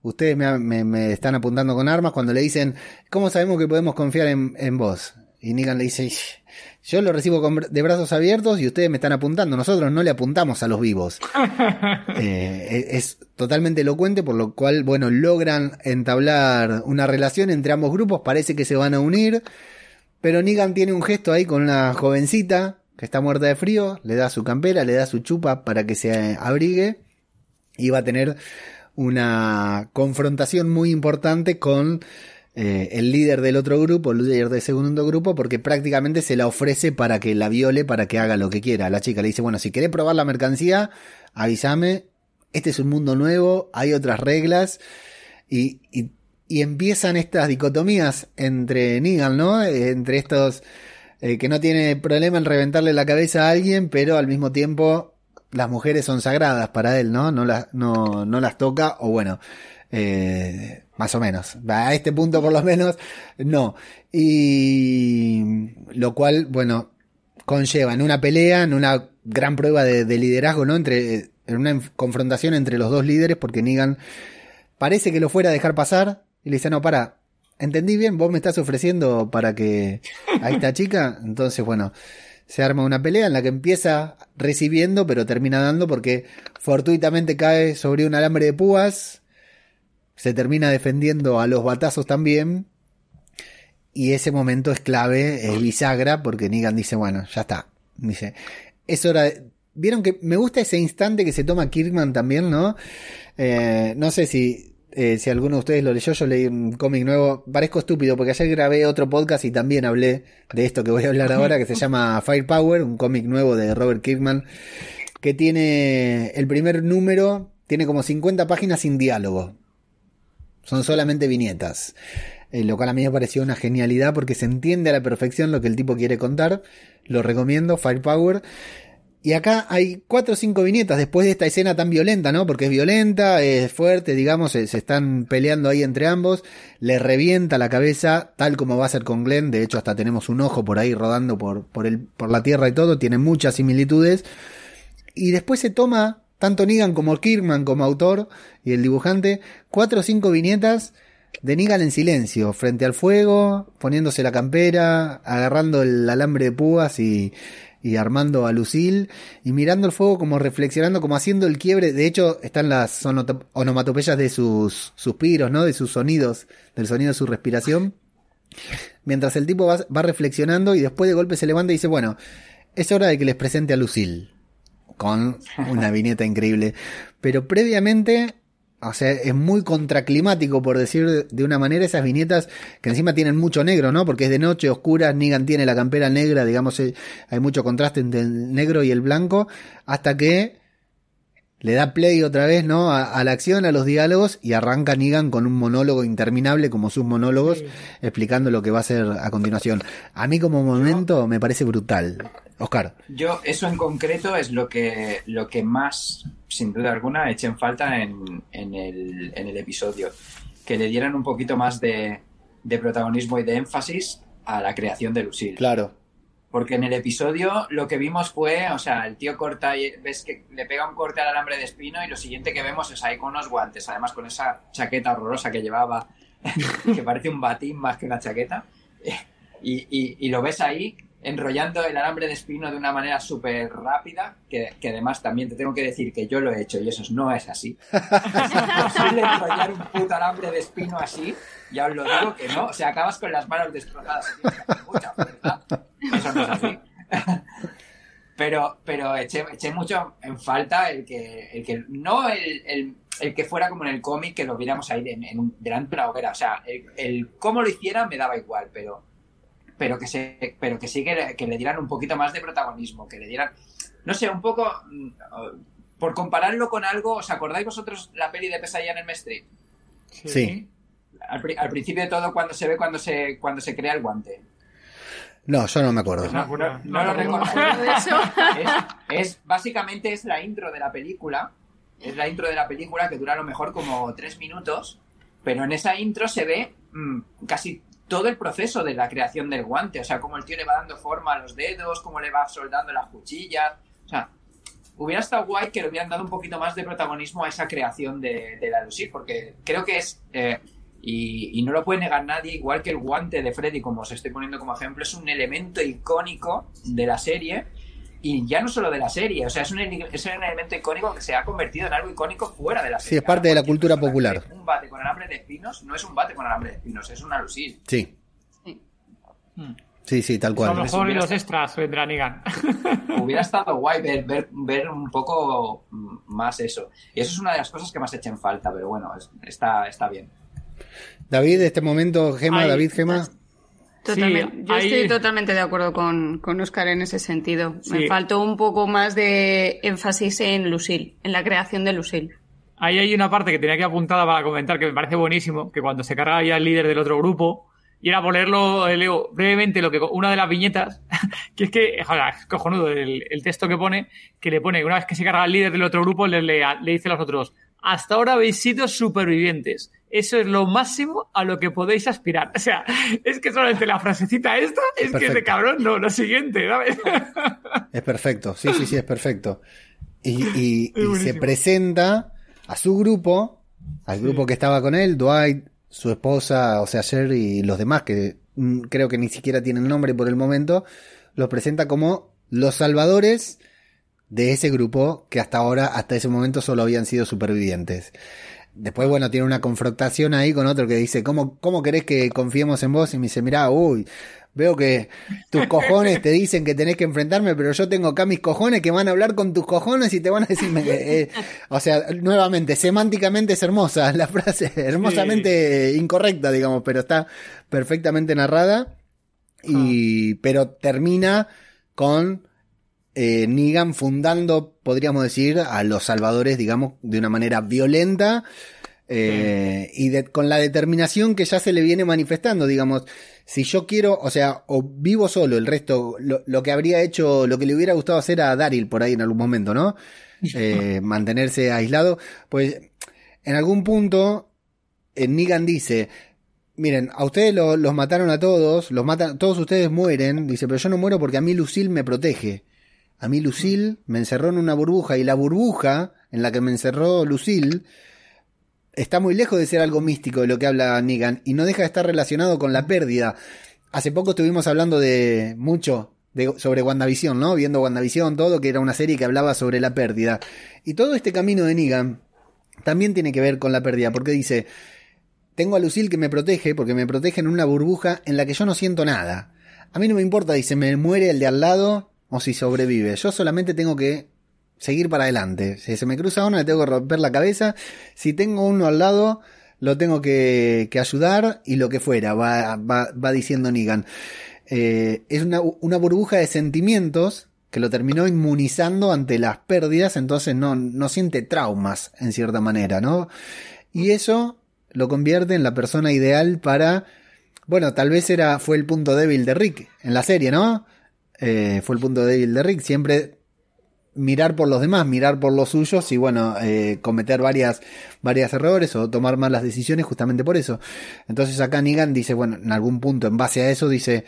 ustedes me, están apuntando con armas cuando le dicen, ¿cómo sabemos que podemos confiar en, vos? Y Negan le dice, yo lo recibo de brazos abiertos y ustedes me están apuntando, nosotros no le apuntamos a los vivos. Eh, e, es totalmente elocuente, por lo cual, bueno, logran entablar una relación entre ambos grupos, parece que se van a unir, pero Negan tiene un gesto ahí con una jovencita que está muerta de frío, le da su campera, le da su chupa para que se abrigue. Y va a tener una confrontación muy importante con eh, el líder del otro grupo, el líder del segundo grupo, porque prácticamente se la ofrece para que la viole, para que haga lo que quiera. La chica le dice, bueno, si querés probar la mercancía, avísame, este es un mundo nuevo, hay otras reglas, y, y, empiezan estas dicotomías entre Negan, ¿no? Entre estos eh, que no tiene problema en reventarle la cabeza a alguien, pero al mismo tiempo las mujeres son sagradas para él, ¿no? No las, no, no las toca, o bueno, eh, más o menos. A este punto por lo menos, no. Y lo cual, bueno, conlleva en una pelea, en una gran prueba de, liderazgo, ¿no? Entre, en una confrontación entre los dos líderes, porque Negan parece que lo fuera a dejar pasar, y le dice, no, para, entendí bien, vos me estás ofreciendo para que a esta chica, entonces, bueno, se arma una pelea en la que empieza recibiendo, pero termina dando porque fortuitamente cae sobre un alambre de púas, se termina defendiendo a los batazos también, y ese momento es clave, es bisagra, porque Negan dice, bueno, ya está, dice, es hora de... Vieron que me gusta ese instante que se toma Kirkman también, ¿no? Eh, no sé si, eh, si alguno de ustedes lo leyó, yo leí un cómic nuevo. Parezco estúpido porque ayer grabé otro podcast y también hablé de esto que voy a hablar ahora, que se llama Firepower, un cómic nuevo de Robert Kirkman, que tiene el primer número, tiene como 50 páginas sin diálogo. Son solamente viñetas. Eh, lo cual a mí me pareció una genialidad porque se entiende a la perfección lo que el tipo quiere contar. Lo recomiendo, Firepower. Y acá hay cuatro o cinco viñetas después de esta escena tan violenta, ¿no? Porque es violenta, es fuerte, digamos, se, están peleando ahí entre ambos, le revienta la cabeza, tal como va a ser con Glenn, de hecho hasta tenemos un ojo por ahí rodando por, por, el, por la tierra y todo, tiene muchas similitudes. Y después se toma, tanto Negan como Kirkman como autor y el dibujante, cuatro o cinco viñetas de Negan en silencio, frente al fuego, poniéndose la campera, agarrando el alambre de púas y armando a Lucille y mirando el fuego como reflexionando, como haciendo el quiebre. De hecho, están las onomatopeyas de sus suspiros, ¿no? De sus sonidos, del sonido de su respiración. Mientras el tipo va, va reflexionando y después de golpe se levanta y dice, bueno, es hora de que les presente a Lucille. Con una viñeta increíble. Pero previamente, o sea, es muy contraclimático, por decir de- una manera, esas viñetas que encima tienen mucho negro, ¿no? Porque es de noche, oscura, Negan tiene la campera negra, digamos, eh, hay mucho contraste entre el negro y el blanco, hasta que le da play otra vez, ¿no? A, a la acción, a los diálogos, y arranca Negan con un monólogo interminable, como sus monólogos, explicando lo que va a hacer a continuación. A mí como momento me parece brutal. Oscar. Yo, eso en concreto es lo que, lo que más, sin duda alguna, eché en falta en, en el, en el episodio. Que le dieran un poquito más de, de protagonismo y de énfasis a la creación de Lucille. Claro. Porque en el episodio lo que vimos fue, o sea, el tío corta y ves que le pega un corte al alambre de espino y lo siguiente que vemos es ahí con unos guantes, además con esa chaqueta horrorosa que llevaba, que parece un batín más que una chaqueta. Y, y- y lo ves ahí enrollando el alambre de espino de una manera súper rápida, que, que además también te tengo que decir que yo lo he hecho y eso no es así. Es imposible enrollar un puto alambre de espino así, ya os lo digo que no, o sea, acabas con las manos destrozadas, mucha fuerza. Eso no es así. Pero, pero eché, eché mucho en falta el que, el que no el, el, el que fuera como en el cómic, que lo viéramos ahí en, en delante de una hoguera. O sea, el, el cómo lo hiciera me daba igual, pero, pero que se, pero que sí que le, que le dieran un poquito más de protagonismo, que le dieran, no sé, un poco, mm, por compararlo con algo, ¿os acordáis vosotros la peli de Pesadilla en el Street? Sí. Al, pri- al principio de todo, cuando se ve cuando se, cuando se crea el guante. No, yo no me acuerdo. No, no- no lo eso. es, es- básicamente es la intro de la película. Es la intro de la película que dura a lo mejor como tres minutos. Pero en esa intro se ve mm, casi todo el proceso de la creación del guante. O sea, cómo el tío le va dando forma a los dedos, cómo le va soldando las cuchillas. O sea, hubiera estado guay que le hubieran dado un poquito más de protagonismo a esa creación de, de la Lucille, porque creo que es. eh, y, y no lo puede negar nadie, igual que el guante de Freddy, como os estoy poniendo como ejemplo, es un elemento icónico de la serie. Y ya no solo de la serie, o sea, es un, es un elemento icónico que se ha convertido en algo icónico fuera de la Sí, serie. es parte de la cultura popular. Un bate con alambre de espinos no es un bate con alambre de espinos, es una Lucille. Sí. Sí. Sí, sí, tal A lo cual. mejor y los extras vendrá Negan. Hubiera estado guay ver, ver, ver un poco mm, más eso. Y eso es una de las cosas que más echen falta, pero bueno, es- está, está bien. David, este momento, Gema, Ay, David, Gema. Totalmente. Sí, Yo ahí- estoy totalmente de acuerdo con, con Oscar en ese sentido. Sí. Me faltó un poco más de énfasis en Lucille, en la creación de Lucille. Ahí hay una parte que tenía que apuntada para comentar que me parece buenísimo, que cuando se carga ya el líder del otro grupo, y era por leerlo, eh, leo brevemente lo que una de las viñetas, que es que, joder, es cojonudo el, el texto que pone, que le pone, que una vez que se carga el líder del otro grupo, le, le, le dice a los otros, hasta ahora habéis sido supervivientes. Eso es lo máximo a lo que podéis aspirar. O sea, es que solamente la frasecita esta es que es de cabrón, no, lo siguiente, ¿sabes? Es perfecto, sí, sí, sí, es perfecto. Y, y- y se presenta a su grupo, al grupo que estaba con él, Dwight, su esposa, o sea, Sherry y los demás, que mm, creo que ni siquiera tienen nombre por el momento, los presenta como los salvadores de ese grupo que hasta ahora, hasta ese momento, solo habían sido supervivientes. Después, bueno, tiene una confrontación ahí con otro que dice, ¿cómo, cómo querés que confiemos en vos? Y me dice, mirá, uy, veo que tus cojones te dicen que tenés que enfrentarme, pero yo tengo acá mis cojones que van a hablar con tus cojones y te van a decir, me- eh, o sea, nuevamente, semánticamente es hermosa la frase, hermosamente incorrecta, digamos, pero está perfectamente narrada. Y, pero termina con eh, Negan fundando, podríamos decir, a los salvadores, digamos, de una manera violenta eh, y de- con la determinación que ya se le viene manifestando, digamos, si yo quiero, o sea, o vivo solo el resto, lo, lo que habría hecho, lo que le hubiera gustado hacer a Daryl por ahí en algún momento, ¿no? Eh, mantenerse aislado, pues en algún punto eh, Negan dice, Miren, a ustedes lo- los mataron a todos, los matan, todos ustedes mueren, dice, pero yo no muero porque a mí Lucille me protege. A mí Lucille me encerró en una burbuja y la burbuja en la que me encerró Lucille está muy lejos de ser algo místico de lo que habla Negan y no deja de estar relacionado con la pérdida. Hace poco estuvimos hablando de mucho de, sobre WandaVision, ¿no? Viendo WandaVision, todo, que era una serie que hablaba sobre la pérdida. Y todo este camino de Negan también tiene que ver con la pérdida, porque dice, tengo a Lucille que me protege, porque me protege en una burbuja en la que yo no siento nada. A mí no me importa si se me muere el de al lado o si sobrevive. Yo solamente tengo que seguir para adelante. Si se me cruza uno, le tengo que romper la cabeza. Si tengo uno al lado, lo tengo que, ayudar y lo que fuera, va, va, va diciendo Negan. Eh, es una, una, burbuja de sentimientos que lo terminó inmunizando ante las pérdidas, entonces no, no siente traumas en cierta manera, ¿no? Y eso lo convierte en la persona ideal para, bueno, tal vez era, fue el punto débil de Rick en la serie, ¿no? Eh, fue el punto débil de Rick, siempre mirar por los demás, mirar por los suyos y bueno, eh, cometer varias, varias errores o tomar malas decisiones justamente por eso. Entonces acá Negan dice, bueno, en algún punto en base a eso dice,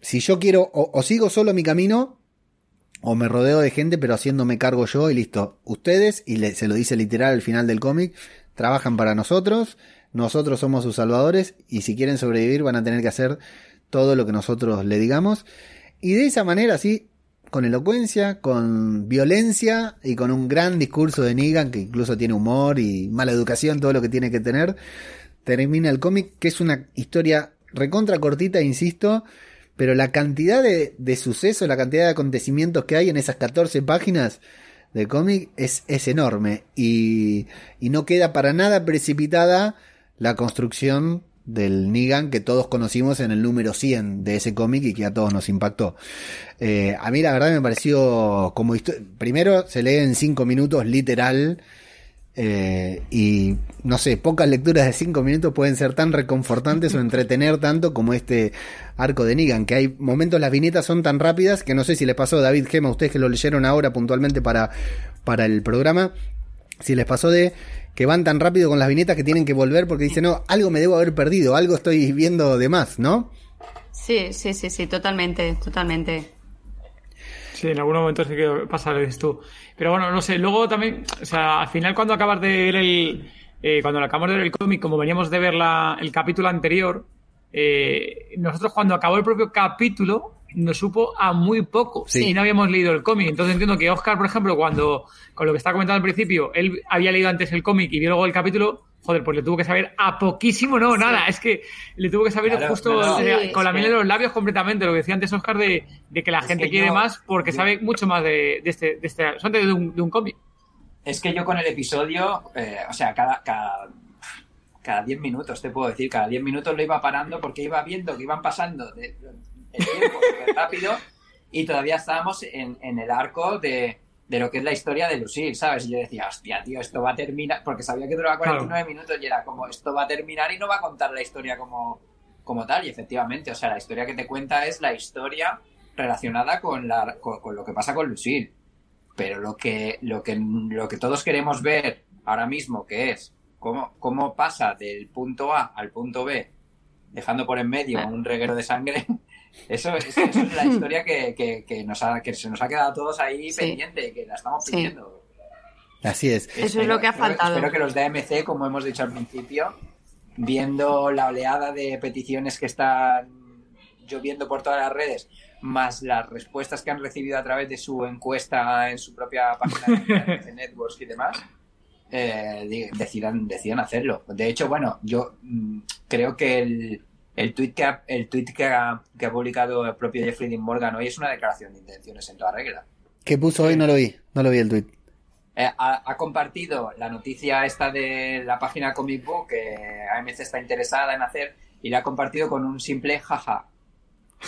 si yo quiero o, sigo solo mi camino o me rodeo de gente pero haciéndome cargo yo y listo. Ustedes, y se lo dice literal al final del cómic, trabajan para nosotros, nosotros somos sus salvadores y si quieren sobrevivir van a tener que hacer todo lo que nosotros le digamos. Y de esa manera, sí, con elocuencia, con violencia y con un gran discurso de Negan que incluso tiene humor y mala educación, todo lo que tiene que tener, termina el cómic, que es una historia recontra cortita, insisto, pero la cantidad de, de sucesos, la cantidad de acontecimientos que hay en esas 14 páginas de cómic es, es enorme. Y, y no queda para nada precipitada la construcción del Negan que todos conocimos en el número 100 de ese cómic y que a todos nos impactó. Eh, a mí la verdad me pareció como... Primero se lee en 5 minutos literal eh, y no sé, pocas lecturas de 5 minutos pueden ser tan reconfortantes o entretener tanto como este arco de Negan, que hay momentos las viñetas son tan rápidas que no sé si les pasó David Gema a ustedes que lo leyeron ahora puntualmente para, para el programa, si les pasó de que van tan rápido con las viñetas que tienen que volver porque dicen, no, algo me debo haber perdido, algo estoy viendo de más, ¿no? Sí, sí, sí, sí, totalmente, totalmente. Sí, en algunos momentos sí que pasa, lo dices tú. Pero bueno, no sé, luego también, o sea, al final cuando acabas de ver el, eh, cuando acabamos de ver el cómic, como veníamos de ver la, el capítulo anterior, eh, nosotros cuando acabó el propio capítulo, nos supo a muy poco. Y no habíamos leído el cómic. Entonces entiendo que Oscar, por ejemplo, cuando, con lo que estaba comentando al principio, él había leído antes el cómic y vio luego el capítulo, joder, pues le tuvo que saber a poquísimo, no, nada, es que le tuvo que saber justo con la miel de los labios completamente, lo que decía antes Oscar de, que la gente quiere más porque sabe mucho más de, este, de este, de un, de un cómic. Es que yo con el episodio, eh, o sea, cada, cada cada 10 minutos, te puedo decir, cada 10 minutos lo iba parando porque iba viendo que iban pasando de, el tiempo rápido y todavía estábamos en, el arco de, lo que es la historia de Lucille, ¿sabes? Y yo decía, hostia, tío, esto va a terminar, porque sabía que duraba 49 minutos y era como, esto va a terminar y no va a contar la historia como, como tal. Y efectivamente, o sea, la historia que te cuenta es la historia relacionada con, la, con, lo que pasa con Lucille. Pero lo que, lo, que, lo que todos queremos ver ahora mismo, que es cómo, cómo pasa del punto A al punto B, dejando por en medio un reguero de sangre, Eso, es la historia que, nos ha, que se nos ha quedado a todos ahí pendiente, que la estamos pidiendo. Así es. Eso es lo que ha faltado. Espero que los de AMC, como hemos dicho al principio, viendo la oleada de peticiones que están lloviendo por todas las redes, más las respuestas que han recibido a través de su encuesta en su propia página de Networks y demás, eh, decidan, decidan hacerlo. De hecho, bueno, yo mm, creo que el, el tweet que ha, el tweet que ha, que ha publicado el propio Jeffrey Dean Morgan hoy es una declaración de intenciones en toda regla. ¿Qué puso hoy? No lo vi, no lo vi el tweet. Eh, ha, compartido la noticia esta de la página Comic Book que AMC está interesada en hacer y la ha compartido con un simple jaja.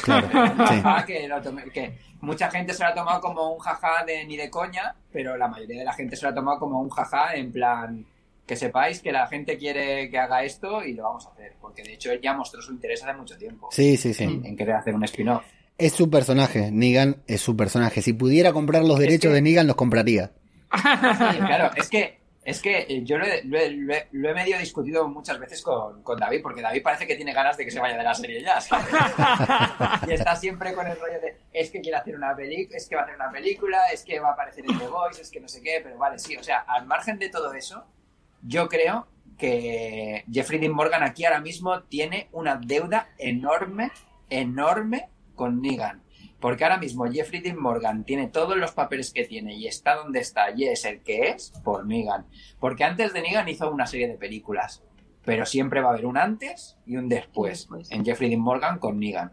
Claro, que, mucha gente se lo ha tomado como un jaja de ni de coña, pero la mayoría de la gente se lo ha tomado como un jaja en plan que sepáis que la gente quiere que haga esto y lo vamos a hacer, porque de hecho él ya mostró su interés hace mucho tiempo. Sí, sí, sí. En querer hacer un spin-off. Es su personaje, Negan es su personaje. Si pudiera comprar los derechos de Negan, los compraría. claro, es que es que eh, yo lo he, medio discutido muchas veces con, David, porque David parece que tiene ganas de que se vaya de la serie ya, y está siempre con el rollo de, es que quiere hacer una película, es que va a hacer una película, es que va a aparecer en The Voice, es que no sé qué, pero vale, sí, o sea, al margen de todo eso, yo creo que Jeffrey Dean Morgan aquí ahora mismo tiene una deuda enorme, enorme con Negan. Porque ahora mismo Jeffrey Dean Morgan tiene todos los papeles que tiene y está donde está y es el que es por Negan. Porque antes de Negan hizo una serie de películas, pero siempre va a haber un antes y un después, en Jeffrey Dean Morgan con Negan.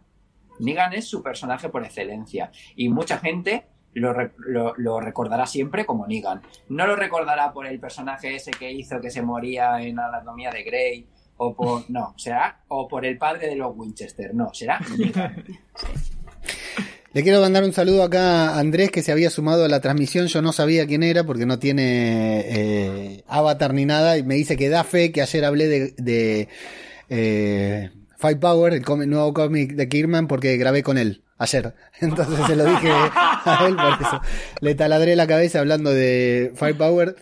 Negan es su personaje por excelencia y mucha gente lo, re- lo- lo recordará siempre como Negan. No lo recordará por el personaje ese que hizo que se moría en Anatomía de Grey o por no, será o por el padre de los Winchester, no, será. Le quiero mandar un saludo acá a Andrés que se había sumado a la transmisión. Yo no sabía quién era porque no tiene eh, avatar ni nada. Y me dice que da fe que ayer hablé de, de eh, Fight Power, el nuevo cómic de Kirman, porque grabé con él ayer. Entonces se lo dije a él por eso. Le taladré la cabeza hablando de Fight Power.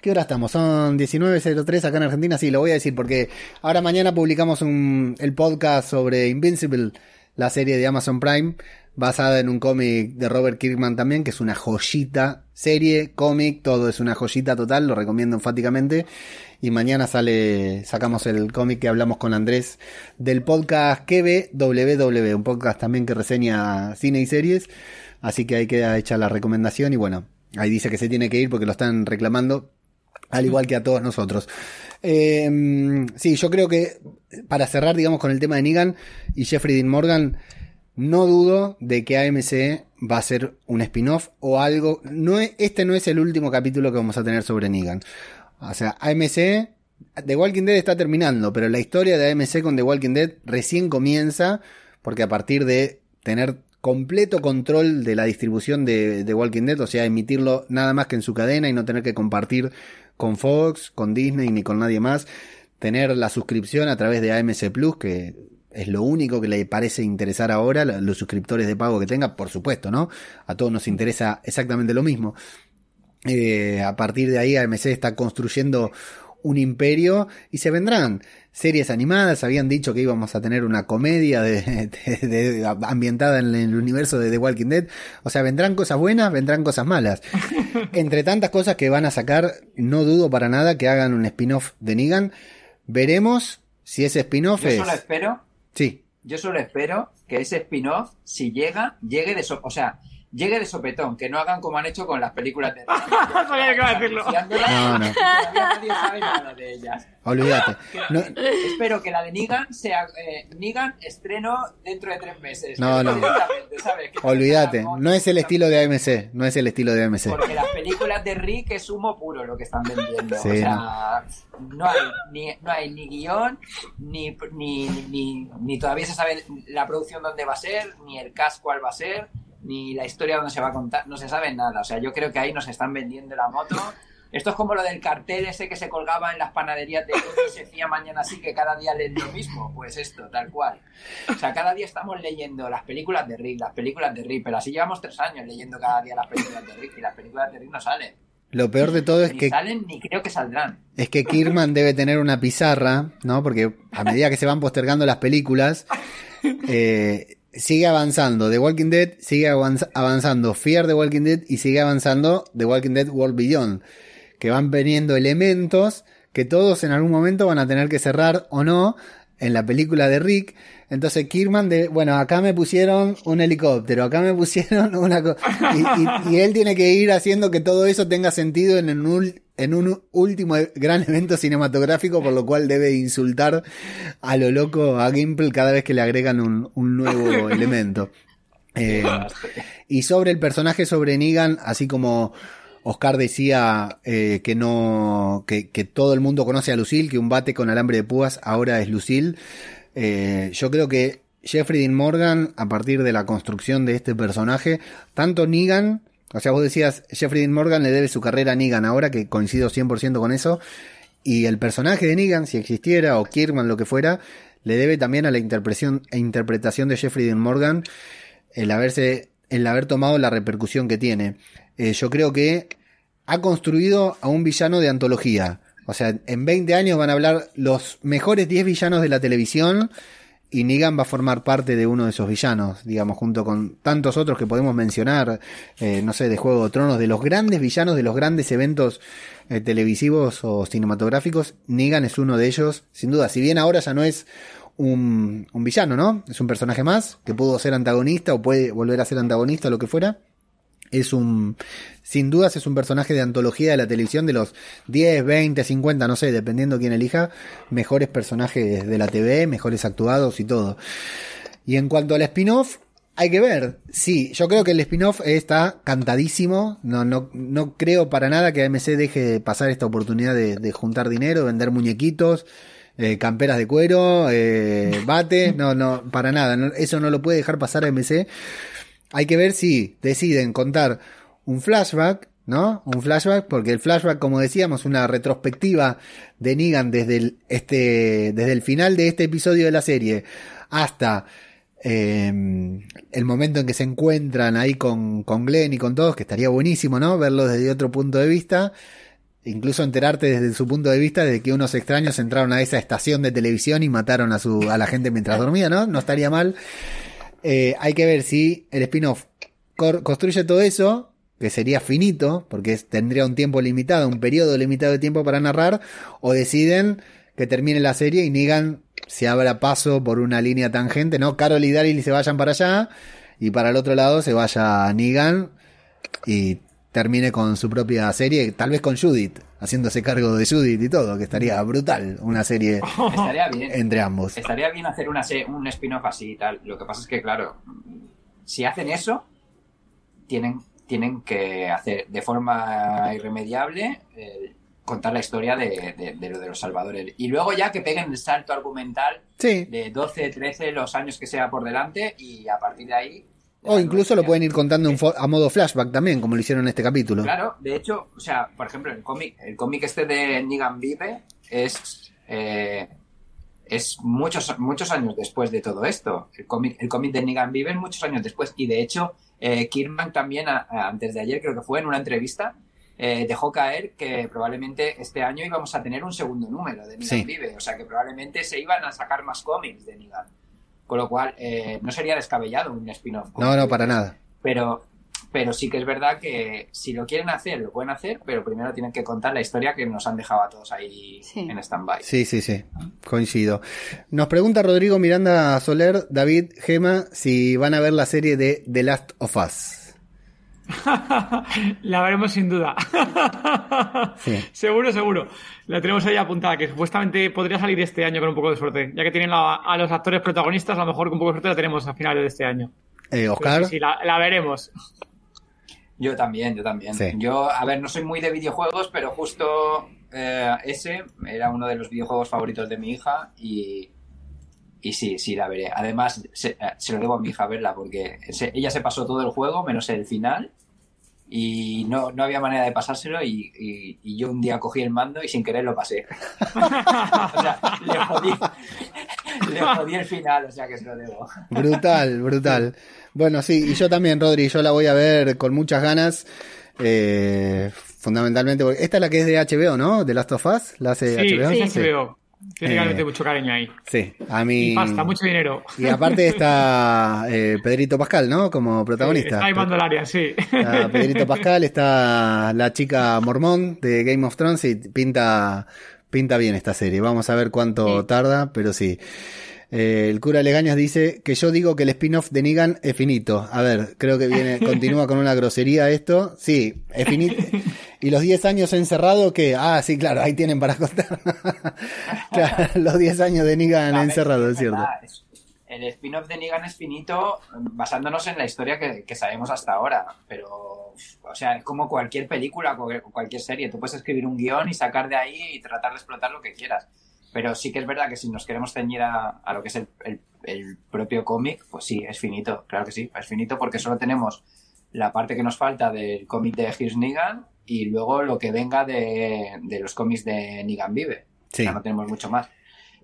¿Qué hora estamos? Son 19.03 acá en Argentina. Sí, lo voy a decir porque ahora mañana publicamos un, el podcast sobre Invincible, la serie de Amazon Prime, basada en un cómic de Robert Kirkman también, que es una joyita. Serie, cómic, todo es una joyita total, lo recomiendo enfáticamente. Y mañana sale, sacamos el cómic que hablamos con Andrés del podcast KBWW, un podcast también que reseña cine y series. Así que ahí queda hecha la recomendación y bueno, ahí dice que se tiene que ir porque lo están reclamando al igual que a todos nosotros. Eh, sí, yo creo que para cerrar, digamos, con el tema de Negan y Jeffrey Dean Morgan, no dudo de que AMC va a ser un spin-off o algo. No es- este no es el último capítulo que vamos a tener sobre Negan. O sea, AMC, The Walking Dead está terminando, pero la historia de AMC con The Walking Dead recién comienza, porque a partir de tener completo control de la distribución de, de Walking Dead, o sea, emitirlo nada más que en su cadena y no tener que compartir con Fox, con Disney ni con nadie más, tener la suscripción a través de AMC Plus, que es lo único que le parece interesar ahora, los suscriptores de pago que tenga, por supuesto, ¿no? A todos nos interesa exactamente lo mismo. Eh, a partir de ahí AMC está construyendo un imperio y se vendrán series animadas. Habían dicho que íbamos a tener una comedia de, de- de- ambientada en el universo de The Walking Dead. O sea, vendrán cosas buenas, vendrán cosas malas. Entre tantas cosas que van a sacar, no dudo para nada que hagan un spin-off de Negan. Veremos si ese spin-off Yo es. solo espero, Sí, yo solo espero que ese spin-off, si llega, llegue de so- o sea, llegue de sopetón, que no hagan como han hecho con las películas de Sabía que iba a decirlo. No, no. nadie sabe nada de ellas. olvídate. No- Espero que la de Negan sea eh, Negan estreno dentro de tres meses. No, no. Olvídate. no- es el estilo de AMC. No es el estilo de AMC. Porque las películas de Rick es humo puro lo que están vendiendo. Sí, o sea, no hay ni, no hay ni guion, ni, ni, ni, ni todavía se sabe la producción dónde va a ser, ni el cast cuál va a ser, ni la historia dónde se va a contar. No se sabe nada. O sea, yo creo que ahí nos están vendiendo la moto. Esto es como lo del cartel ese que se colgaba en las panaderías de y se decía mañana sí que cada día leen lo mismo. Pues esto, tal cual. O sea, cada día estamos leyendo las películas de Rick, las películas de Rick, pero así llevamos tres años leyendo cada día las películas de Rick y las películas de Rick no salen. Lo peor de todo es Ni que salen ni creo que saldrán. es que Kirman debe tener una pizarra, ¿no? Porque a medida que se van postergando las películas, eh, sigue avanzando The Walking Dead, sigue avanz- avanzando Fear The Walking Dead y sigue avanzando The Walking Dead World Beyond, que van veniendo elementos que todos en algún momento van a tener que cerrar o no en la película de Rick. Entonces Kirman de, bueno, acá me pusieron un helicóptero, acá me pusieron una. Y, él tiene que ir haciendo que todo eso tenga sentido en un, en un último gran evento cinematográfico, por lo cual debe insultar a lo loco a Gimple cada vez que le agregan un, un nuevo elemento. Eh, y sobre el personaje, sobre Negan, así como Oscar decía eh, que no, que, que todo el mundo conoce a Lucille, que un bate con alambre de púas ahora es Lucille. Eh, yo creo que Jeffrey Dean Morgan, a partir de la construcción de este personaje, tanto Negan, o sea, vos decías, Jeffrey Dean Morgan le debe su carrera a Negan ahora, que coincido 100% con eso, y el personaje de Negan, si existiera, o Kirkman, lo que fuera, le debe también a la interpretación, e interpretación de Jeffrey Dean Morgan el haberse, el haber tomado la repercusión que tiene. Eh, yo creo que ha construido a un villano de antología. O sea, en 20 años van a hablar los mejores 10 villanos de la televisión y Negan va a formar parte de uno de esos villanos, digamos, junto con tantos otros que podemos mencionar, eh, no sé, de Juego de Tronos, de los grandes villanos, de los grandes eventos eh, televisivos o cinematográficos, Negan es uno de ellos, sin duda. Si bien ahora ya no es un, un villano, ¿no? Es un personaje más que pudo ser antagonista o puede volver a ser antagonista lo que fuera. Es un, sin dudas es un personaje de antología de la televisión de los 10, 20, 50, no sé, dependiendo quién elija, mejores personajes de la TV, mejores actuados y todo. Y en cuanto al spin-off, hay que ver. Sí, yo creo que el spin-off está cantadísimo. No, no, no creo para nada que AMC deje pasar esta oportunidad de, de juntar dinero, vender muñequitos, eh, camperas de cuero, eh, bates. No, no, para nada. No, eso no lo puede dejar pasar AMC. Hay que ver si deciden contar un flashback, ¿no? Un flashback, porque el flashback, como decíamos, una retrospectiva de Negan desde el, este, desde el final de este episodio de la serie hasta eh, el momento en que se encuentran ahí con, con Glenn y con todos, que estaría buenísimo, ¿no? Verlo desde otro punto de vista. Incluso enterarte desde su punto de vista de que unos extraños entraron a esa estación de televisión y mataron a su, a la gente mientras dormía, ¿no? No estaría mal. Eh, hay que ver si el spin-off construye todo eso, que sería finito, porque tendría un tiempo limitado, un periodo limitado de tiempo para narrar, o deciden que termine la serie y Negan se abra paso por una línea tangente, ¿no? Carol y Daryl se vayan para allá, y para el otro lado se vaya Negan y termine con su propia serie, tal vez con Judith, haciéndose cargo de Judith y todo, que estaría brutal una serie Estaría bien. entre ambos. Estaría bien hacer una un spin-off así y tal. Lo que pasa es que, claro, si hacen eso, tienen, tienen que hacer de forma irremediable eh, contar la historia de, de- de lo de los salvadores. Y luego ya que peguen el salto argumental Sí, de 12, 13, los años que sea por delante y a partir de ahí... o incluso lo pueden ir contando a modo flashback también, como lo hicieron en este capítulo. Claro, de hecho, o sea, por ejemplo, el cómic, el cómic este de Negan Vive es eh, es muchos muchos años después de todo esto. El cómic el cómic de Negan Vive es muchos años después y de hecho eh, Kirkman también a- a- antes de ayer creo que fue en una entrevista eh, dejó caer que probablemente este año íbamos a tener un segundo número de Negan Sí. Vive, o sea que probablemente se iban a sacar más cómics de Negan. Con lo cual, eh, no sería descabellado un spin-off. No, no, para nada. Pero, pero sí que es verdad que si lo quieren hacer, lo pueden hacer, pero primero tienen que contar la historia que nos han dejado a todos ahí Sí. en stand-by. Sí, sí, sí, coincido. Nos pregunta Rodrigo Miranda Soler, David, Gema, si van a ver la serie de The Last of Us. la veremos sin duda. Sí. Seguro, seguro. La tenemos ahí apuntada, que supuestamente podría salir este año con un poco de suerte. Ya que tienen a los actores protagonistas, a lo mejor con un poco de suerte la tenemos a finales de este año. Eh, Oscar, sí, sí, la, la veremos. Yo también, yo también. Sí. Yo, a ver, no soy muy de videojuegos, pero justo eh, ese era uno de los videojuegos favoritos de mi hija y, y sí, sí, la veré. Además, se, eh, se lo debo a mi hija verla porque se- ella se pasó todo el juego menos el final y no, no había manera de pasárselo y, y- y yo un día cogí el mando y sin querer lo pasé. o sea, le jodí, le jodí el final, o sea que se lo debo. brutal, brutal. Bueno, sí, y yo también, Rodri, yo la voy a ver con muchas ganas. eh, fundamentalmente, porque esta es la que es de HBO, ¿no? The Last of Us, la hace Sí, HBO. sí, sí, Tiene Eh, realmente mucho cariño ahí. Sí, a mí. Y pasta, mucho dinero. Y aparte está eh, Pedrito Pascal, ¿no? Como protagonista. Está animando el área, sí. Está Pedrito Pascal, está la chica mormón de Game of Thrones y pinta, pinta bien esta serie. Vamos a ver cuánto Sí. tarda, pero sí. Eh, el cura Legañas dice que yo digo que el spin-off de Negan es finito. A ver, creo que viene, continúa con una grosería esto. Sí, es finito. Y los 10 años encerrado, que, ah, sí, claro, ahí tienen para contar. claro, los 10 años de Negan encerrado, es cierto. verdad, es- El spin-off de Negan es finito basándonos en la historia que, que sabemos hasta ahora, pero, o sea, es como cualquier película, cualquier, cualquier serie. Tú puedes escribir un guion y sacar de ahí y tratar de explotar lo que quieras. Pero sí que es verdad que si nos queremos ceñir a, a lo que es el, el- el propio cómic, pues sí, es finito, claro que sí, es finito porque solo tenemos la parte que nos falta del cómic de Here's Negan y luego lo que venga de, de los cómics de Negan Vive. Sí. O sea, no tenemos mucho más.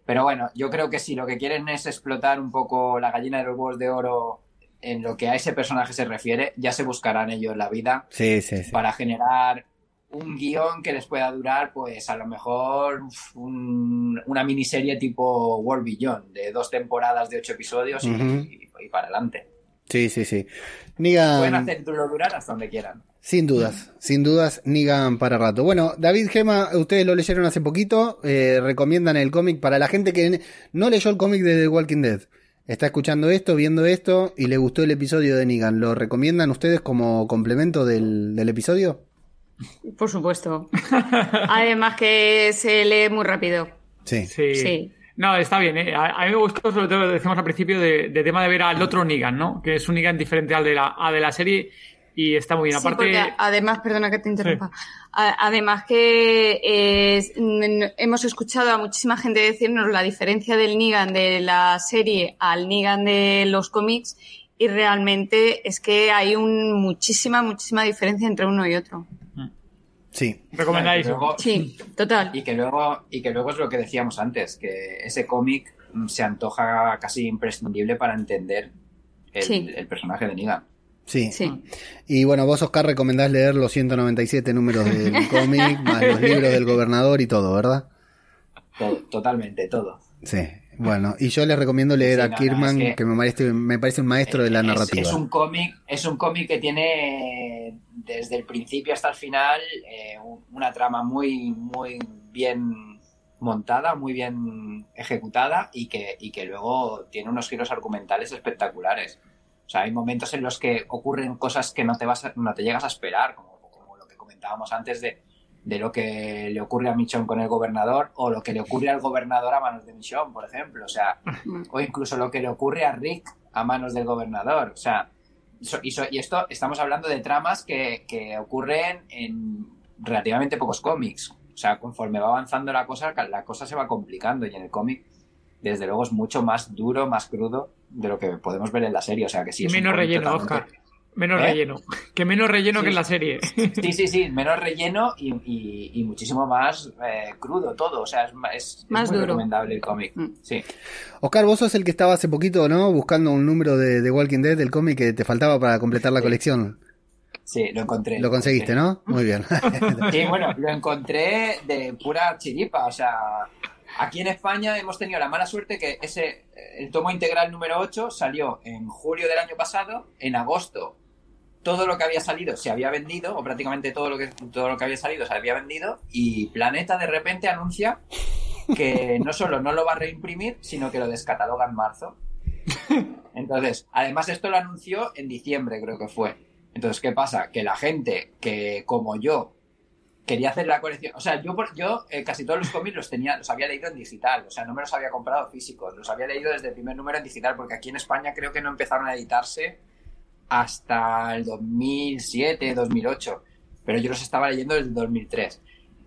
Pero bueno, yo creo que si lo que quieren es explotar un poco la gallina de los huevos de oro en lo que a ese personaje se refiere, ya se buscarán ellos la vida Sí, sí, sí. para generar un guion que les pueda durar, pues a lo mejor un- una miniserie tipo World Beyond, de dos temporadas de ocho episodios y, Ujú. y- y para adelante. Sí, sí, sí. Pueden hacer lo durar hasta donde quieran. Sin dudas, sin dudas, Negan para rato. Bueno, David Gema, ustedes lo leyeron hace poquito, eh, recomiendan el cómic para la gente que no leyó el cómic de The Walking Dead. Está escuchando esto, viendo esto y le gustó el episodio de Negan. ¿Lo recomiendan ustedes como complemento del, del episodio? Por supuesto. Además que se lee muy rápido. Sí. Sí. Sí. No, está bien. ¿eh? A, a mí me gustó, sobre todo, lo decíamos al principio, de, de tema de ver al otro Negan, ¿no? Que es un Negan diferente al de la, al de la serie y está muy bien. Sí, Aparte, además, perdona que te interrumpa. Además que eh, hemos escuchado a muchísima gente decirnos la diferencia del Negan de la serie al Negan de los cómics y realmente es que hay un, muchísima, muchísima diferencia entre uno y otro. Sí. recomendáis. Luego- Sí, total. Y que luego, y que luego es lo que decíamos antes, que ese cómic mm, se antoja casi imprescindible para entender el, Sí. el personaje de Negan. Sí. Sí. Y bueno, vos, Oscar, recomendás leer los 197 números del cómic, más los libros del gobernador y todo, ¿verdad? Todo, totalmente, todo. Sí. Bueno, y yo les recomiendo leer Sí, a no, no, Kirman, es que, que- me, parece, me parece un maestro de la Es- narrativa. Es, un cómic, es un cómic que tiene desde el principio hasta el final eh, un- una trama muy, muy bien montada, muy bien ejecutada y que, y que luego tiene unos giros argumentales espectaculares. O sea, hay momentos en los que ocurren cosas que no te vas a- no te llegas a esperar, como, como lo que comentábamos antes de, de lo que le ocurre a Michonne con el gobernador o lo que le ocurre al gobernador a manos de Michonne, por ejemplo. O sea, o incluso lo que le ocurre a Rick a manos del gobernador. O sea, y, so- y esto estamos hablando de tramas que, que ocurren en relativamente pocos cómics. O sea, conforme va avanzando la cosa, la cosa se va complicando y en el cómic, desde luego, es mucho más duro, más crudo de lo que podemos ver en la serie. O sea, que sí y es menos relleno, totalmente- Oscar. Menos ¿Eh? relleno. Que menos relleno Sí. que en la serie. Sí, sí, sí, menos relleno y, y- y muchísimo más eh, crudo todo. O sea, es, ma- es- es Más muy duro. recomendable el cómic. Mm. Sí. Oscar, vos sos el que estaba hace poquito, ¿no? Buscando un número de, de Walking Dead del cómic que te faltaba para completar la Sí. colección. Sí, lo encontré. Lo conseguiste, ¿no? Muy bien. Sí, bueno, lo encontré de pura chiripa. O sea, aquí en España hemos tenido la mala suerte que ese, el tomo integral número 8 salió en julio del año pasado. En agosto, todo lo que había salido se había vendido, o prácticamente todo lo que, todo lo que había salido se había vendido. Y Planeta de repente anuncia que no solo no lo va a reimprimir, sino que lo descataloga en marzo. Entonces, además esto lo anunció en diciembre, creo que fue. Entonces, ¿qué pasa? Que la gente que, como yo, quería hacer la colección. O sea, yo, yo eh, casi todos los cómics los tenía, los había leído en digital. O sea, no me los había comprado físicos. Los había leído desde el primer número en digital, porque aquí en España creo que no empezaron a editarse hasta el 2007, 2008. Pero yo los estaba leyendo desde el 2003.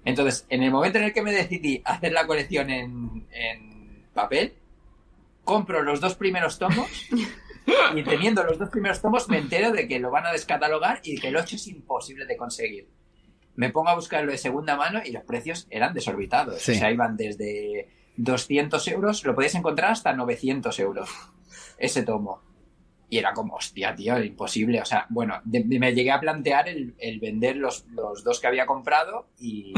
Entonces, en el momento en el que me decidí hacer la colección en, en papel, compro los dos primeros tomos y teniendo los dos primeros tomos me entero de que lo van a descatalogar y que el 8 es imposible de conseguir. Me pongo a buscarlo de segunda mano y los precios eran desorbitados. Sí. O sea, iban desde 200 euros, lo podéis encontrar hasta 900 euros ese tomo. Y era como, hostia, tío, imposible. O sea, bueno, de- de- me llegué a plantear el, el vender los, los dos que había comprado y,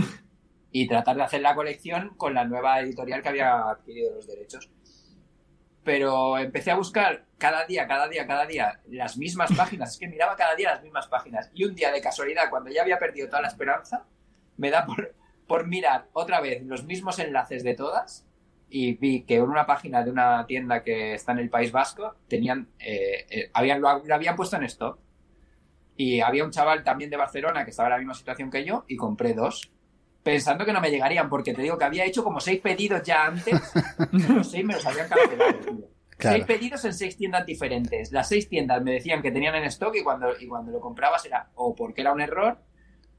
y tratar de hacer la colección con la nueva editorial que había adquirido los derechos. Pero empecé a buscar cada día, cada día, cada día las mismas páginas. Es que miraba cada día las mismas páginas. Y un día de casualidad, cuando ya había perdido toda la esperanza, me da por, por mirar otra vez los mismos enlaces de todas y vi que en una página de una tienda que está en el País Vasco tenían eh, eh, habían, lo, lo habían puesto en stock y había un chaval también de Barcelona que estaba en la misma situación que yo y compré dos pensando que no me llegarían porque te digo que había hecho como seis pedidos ya antes y los seis me los habían cancelado tío. Claro. seis pedidos en seis tiendas diferentes las seis tiendas me decían que tenían en stock y cuando, y cuando lo comprabas era o porque era un error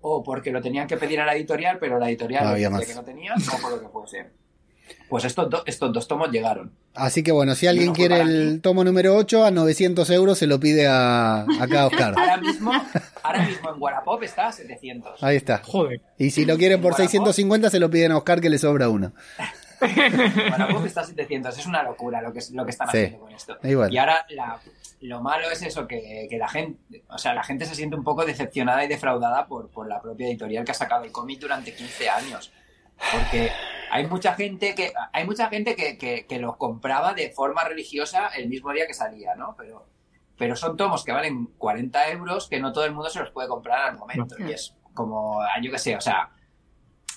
o porque lo tenían que pedir a la editorial pero la editorial No que no tenían o por lo que fuese pues estos, do- estos dos tomos llegaron. Así que bueno, si alguien no quiere el tomo número 8 a 900 euros se lo pide a acá a Oscar. Ahora mismo, ahora mismo en Wallapop está a 700. Ahí está. Joder. Y si lo quieren por Wallapop. 650 se lo piden a Oscar que le sobra uno. Wallapop está a 700. Es una locura lo que, lo que están Sí. haciendo con esto. Y bueno. Y ahora la- lo malo es eso, que, que la gente, o sea, la gente se siente un poco decepcionada y defraudada por, por la propia editorial que ha sacado el cómic durante 15 años. Porque hay mucha gente que hay mucha gente que, que, que lo compraba de forma religiosa el mismo día que salía, ¿no? Pero, pero son tomos que valen 40 euros que no todo el mundo se los puede comprar al momento. Y es como, yo qué sé, o sea,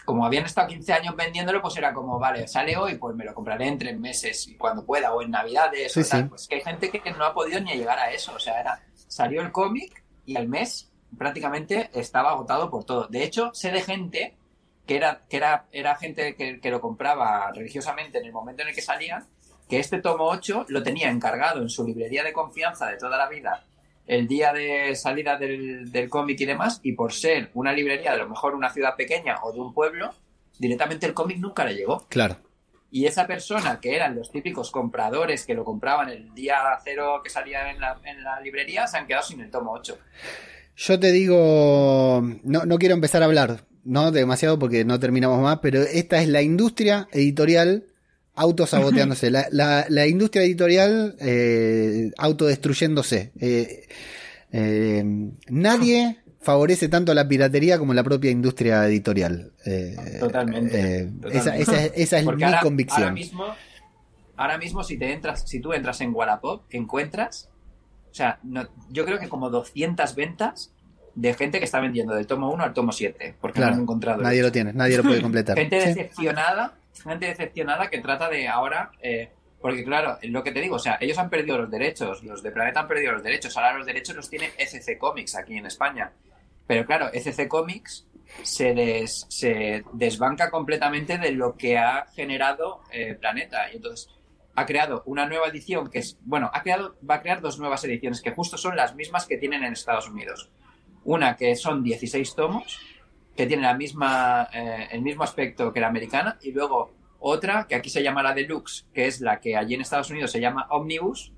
como habían estado 15 años vendiéndolo, pues era como, vale, sale hoy, pues me lo compraré en tres meses y cuando pueda, o en Navidades, Sí, o tal. sí. Pues que hay gente que no ha podido ni llegar a eso. O sea, era, salió el cómic y al mes prácticamente estaba agotado por todo. De hecho, sé de gente que era, que era, era gente que, que lo compraba religiosamente en el momento en el que salía, que este tomo 8 lo tenía encargado en su librería de confianza de toda la vida el día de salida del, del cómic y demás, y por ser una librería de a lo mejor una ciudad pequeña o de un pueblo, directamente el cómic nunca le llegó. Claro. Y esa persona, que eran los típicos compradores que lo compraban el día cero que salía en la, en la librería, se han quedado sin el tomo 8. Yo te digo, no, no quiero empezar a hablar, no demasiado porque no terminamos más, pero esta es la industria editorial autosaboteándose, la, la, la industria editorial eh, autodestruyéndose. Eh, eh, nadie favorece tanto la piratería como la propia industria editorial. Totalmente, totalmente. Esa, esa- esa es mi ahora, convicción. ahora mismo, ahora mismo si te entras, si tú entras en Wallapop, encuentras, o sea, no- yo creo que como 200 ventas de gente que está vendiendo del tomo 1 al tomo 7, porque no Claro, han encontrado. nadie lo tiene, nadie lo puede completar. Gente Sí. decepcionada, gente decepcionada que trata de ahora, eh, porque claro, lo que te digo, o sea, ellos han perdido los derechos, los de Planeta han perdido los derechos, ahora los derechos los tiene ECC Comics aquí en España. Pero claro, ECC Comics se, des- se desbanca completamente de lo que ha generado eh, Planeta. Y entonces ha creado una nueva edición que es, bueno, ha creado, va a crear dos nuevas ediciones que justo son las mismas que tienen en Estados Unidos. Una que son 16 tomos, que tiene la misma, eh, el mismo aspecto que la americana, y luego otra que aquí se llama la Deluxe, que es la que allí en Estados Unidos se llama Omnibus,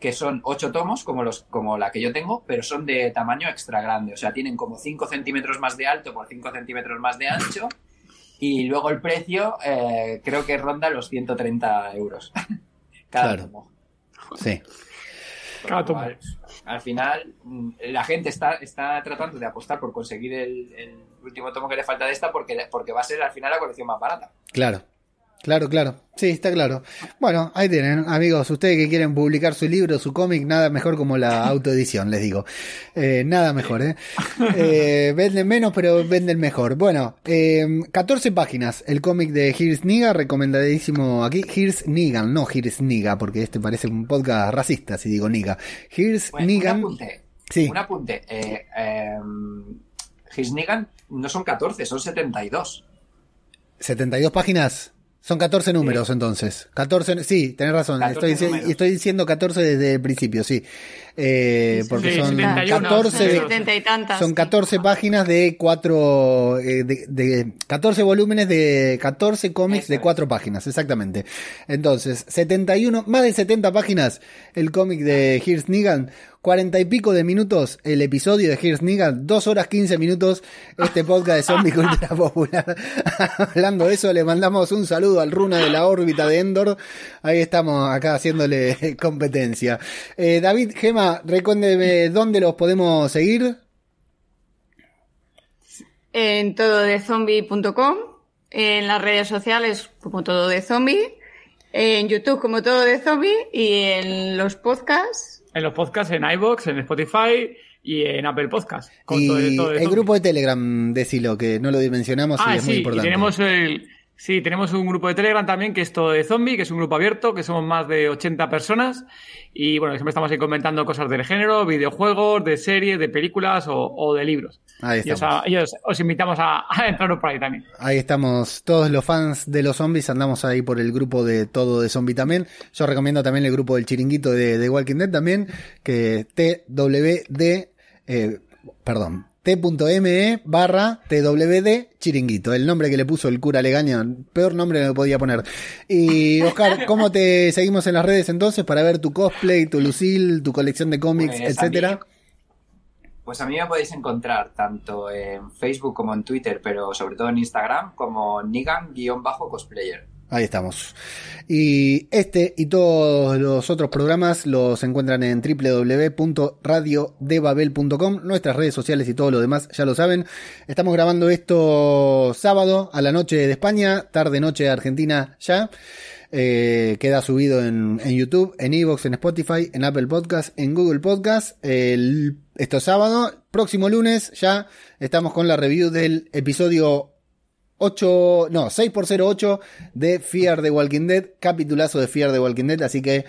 que son ocho tomos, como, los, como la que yo tengo, pero son de tamaño extra grande. O sea, tienen como 5 centímetros más de alto por 5 centímetros más de ancho. Y luego el precio eh, creo que ronda los 130 euros. Cada Claro. tomo. Sí. Al, al final, mm, la gente está, está tratando de apostar por conseguir el, el último tomo que le falta de esta porque, porque va a ser al final la colección más barata. Claro, claro, claro. Sí, está claro. Bueno, ahí tienen, amigos, ustedes que quieren publicar su libro, su cómic, nada mejor como la autoedición, les digo. Eh, nada mejor, ¿eh? Eh, Venden menos, pero venden mejor. Bueno, eh, 14 páginas, el cómic de Here's Niga, recomendadísimo aquí. Here's Nigan, no Here's Niga, porque este parece un podcast racista si digo Niga. Here's Bueno, un Nigan. apunte. Sí. Un apunte. Eh, eh, His Negan no son 14, son 72. 72 páginas. Son 14 números entonces. 14, sí, tenés razón. 14 Estoy, estoy diciendo 14 desde el principio, sí. Eh, porque Sí, son 71, 14 de- 70 y tantas. son 14 páginas de 4 de, de 14 volúmenes de 14 cómics Eso de es. 4 páginas, exactamente. Entonces, 71, más de 70 páginas el cómic de Here's Negan, 40 y pico de minutos el episodio de Here's Negan, 2 horas 15 minutos este podcast de Zombie Cultura Popular. Hablando de eso, le mandamos un saludo al Runa de la órbita de Endor. Ahí estamos acá haciéndole competencia. Eh, David Gema, recuérdeme dónde los podemos seguir. En todo de zombie.com, en las redes sociales como todo de zombie, en YouTube como todo de zombie y en los podcasts. En los podcasts, en iBox, en Spotify y en Apple Podcasts. con Y todo- todo de el grupo de Telegram, decilo, que no lo dimensionamos y Ah, es muy y importante. tenemos el. Sí, tenemos un grupo de Telegram también que es todo de zombie, que es un grupo abierto, que somos más de 80 personas. Y bueno, siempre estamos ahí comentando cosas del género, videojuegos, de series, de películas o, o de libros. Ahí estamos. y os- os invitamos a, a entrar por ahí también. Ahí estamos, todos los fans de los zombies andamos ahí por el grupo de todo de zombie también. Yo recomiendo también el grupo del chiringuito de, de Walking Dead también, que TWD, eh, perdón, t.me barra TWD chiringuito, el nombre que le puso el cura Legaña, peor nombre que le podía poner. Y Oscar, ¿cómo te seguimos en las redes entonces para ver tu cosplay, tu lucil, tu colección de cómics, Pues, etcétera? Pues a mí me podéis encontrar tanto en Facebook como en Twitter, pero sobre todo en Instagram como Nigan-cosplayer. Ahí estamos. Y este y todos los otros programas los encuentran en www.radiodebabel.com, nuestras redes sociales y todo lo demás, ya lo saben. Estamos grabando esto sábado a la noche de España, tarde noche de Argentina ya. Eh, queda subido en, YouTube, en Evox, en Spotify, en Apple Podcast, en Google Podcast. El, esto es sábado. Próximo lunes ya estamos con la review del episodio 8, no, 6x08 de Fear the Walking Dead, capitulazo de Fear the Walking Dead, así que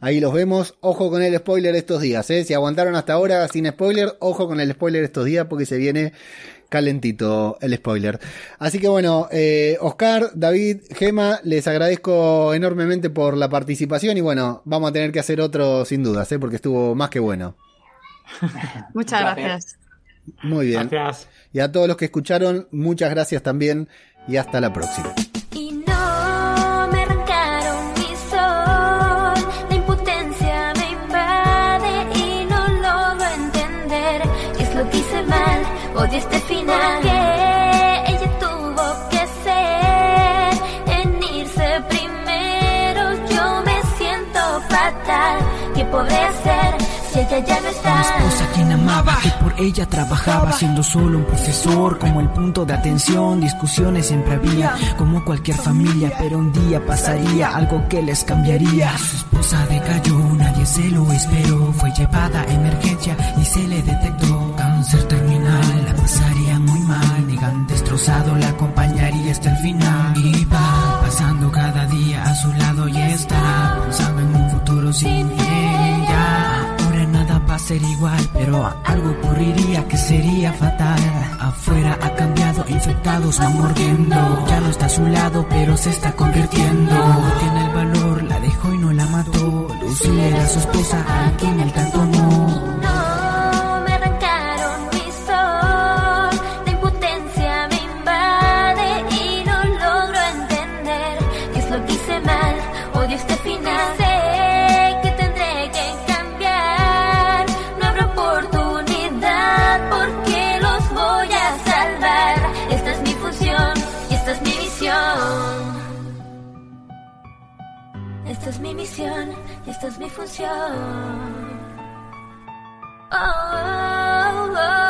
ahí los vemos. Ojo con el spoiler estos días, ¿eh? Si aguantaron hasta ahora sin spoiler, ojo con el spoiler estos días porque se viene calentito el spoiler. Así que bueno, eh, Oscar, David, Gema, les agradezco enormemente por la participación y bueno, vamos a tener que hacer otro sin dudas, ¿eh? porque estuvo más que bueno. Muchas gracias. Muy bien. Gracias. Y a todos los que escucharon, muchas gracias también y hasta la próxima. Por ella trabajaba, siendo solo un profesor, como el punto de atención, discusiones siempre había, como cualquier familia, pero un día pasaría algo que les cambiaría. Su esposa decayó, nadie se lo esperó, fue llevada a emergencia y se le detectó cáncer terminal, la pasaría muy mal, Negan destrozado, la acompañaría hasta el final. Y va pasando cada día a su lado y está pensando en un futuro sin ella. Va a ser igual, pero algo ocurriría que sería fatal. Afuera ha cambiado, infectados van mordiendo. Ya no está a su lado, pero se está convirtiendo. No tiene el valor, la dejó y no la mató. Lucy era su esposa, a quien el tanto. No misión y esta es mi función. Oh, oh,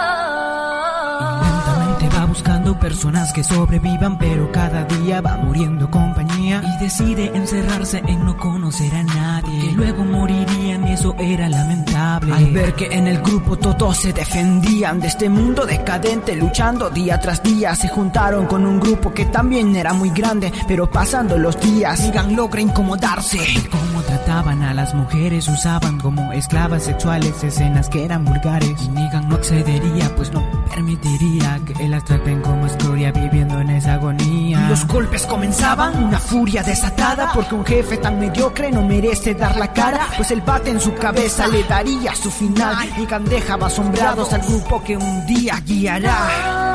Lentamente va buscando personas que sobrevivan, pero cada día va muriendo compañía y decide encerrarse en no conocer a nadie. Que luego morirían y eso era lamentable. Al ver que en el grupo todos se defendían de este mundo decadente, luchando día tras día, se juntaron con un grupo que también era muy grande, pero pasando los días, Negan logra incomodarse. Cómo trataban a las mujeres, usaban como esclavas sexuales, escenas que eran vulgares. Y Negan no accedería, pues no permitiría que las traten como escoria viviendo en esa agonía. Los golpes comenzaban, una furia desatada, porque un jefe tan mediocre no merece dar la cara, pues el bate su cabeza le daría su final. Negan dejaba asombrados al grupo que un día guiará.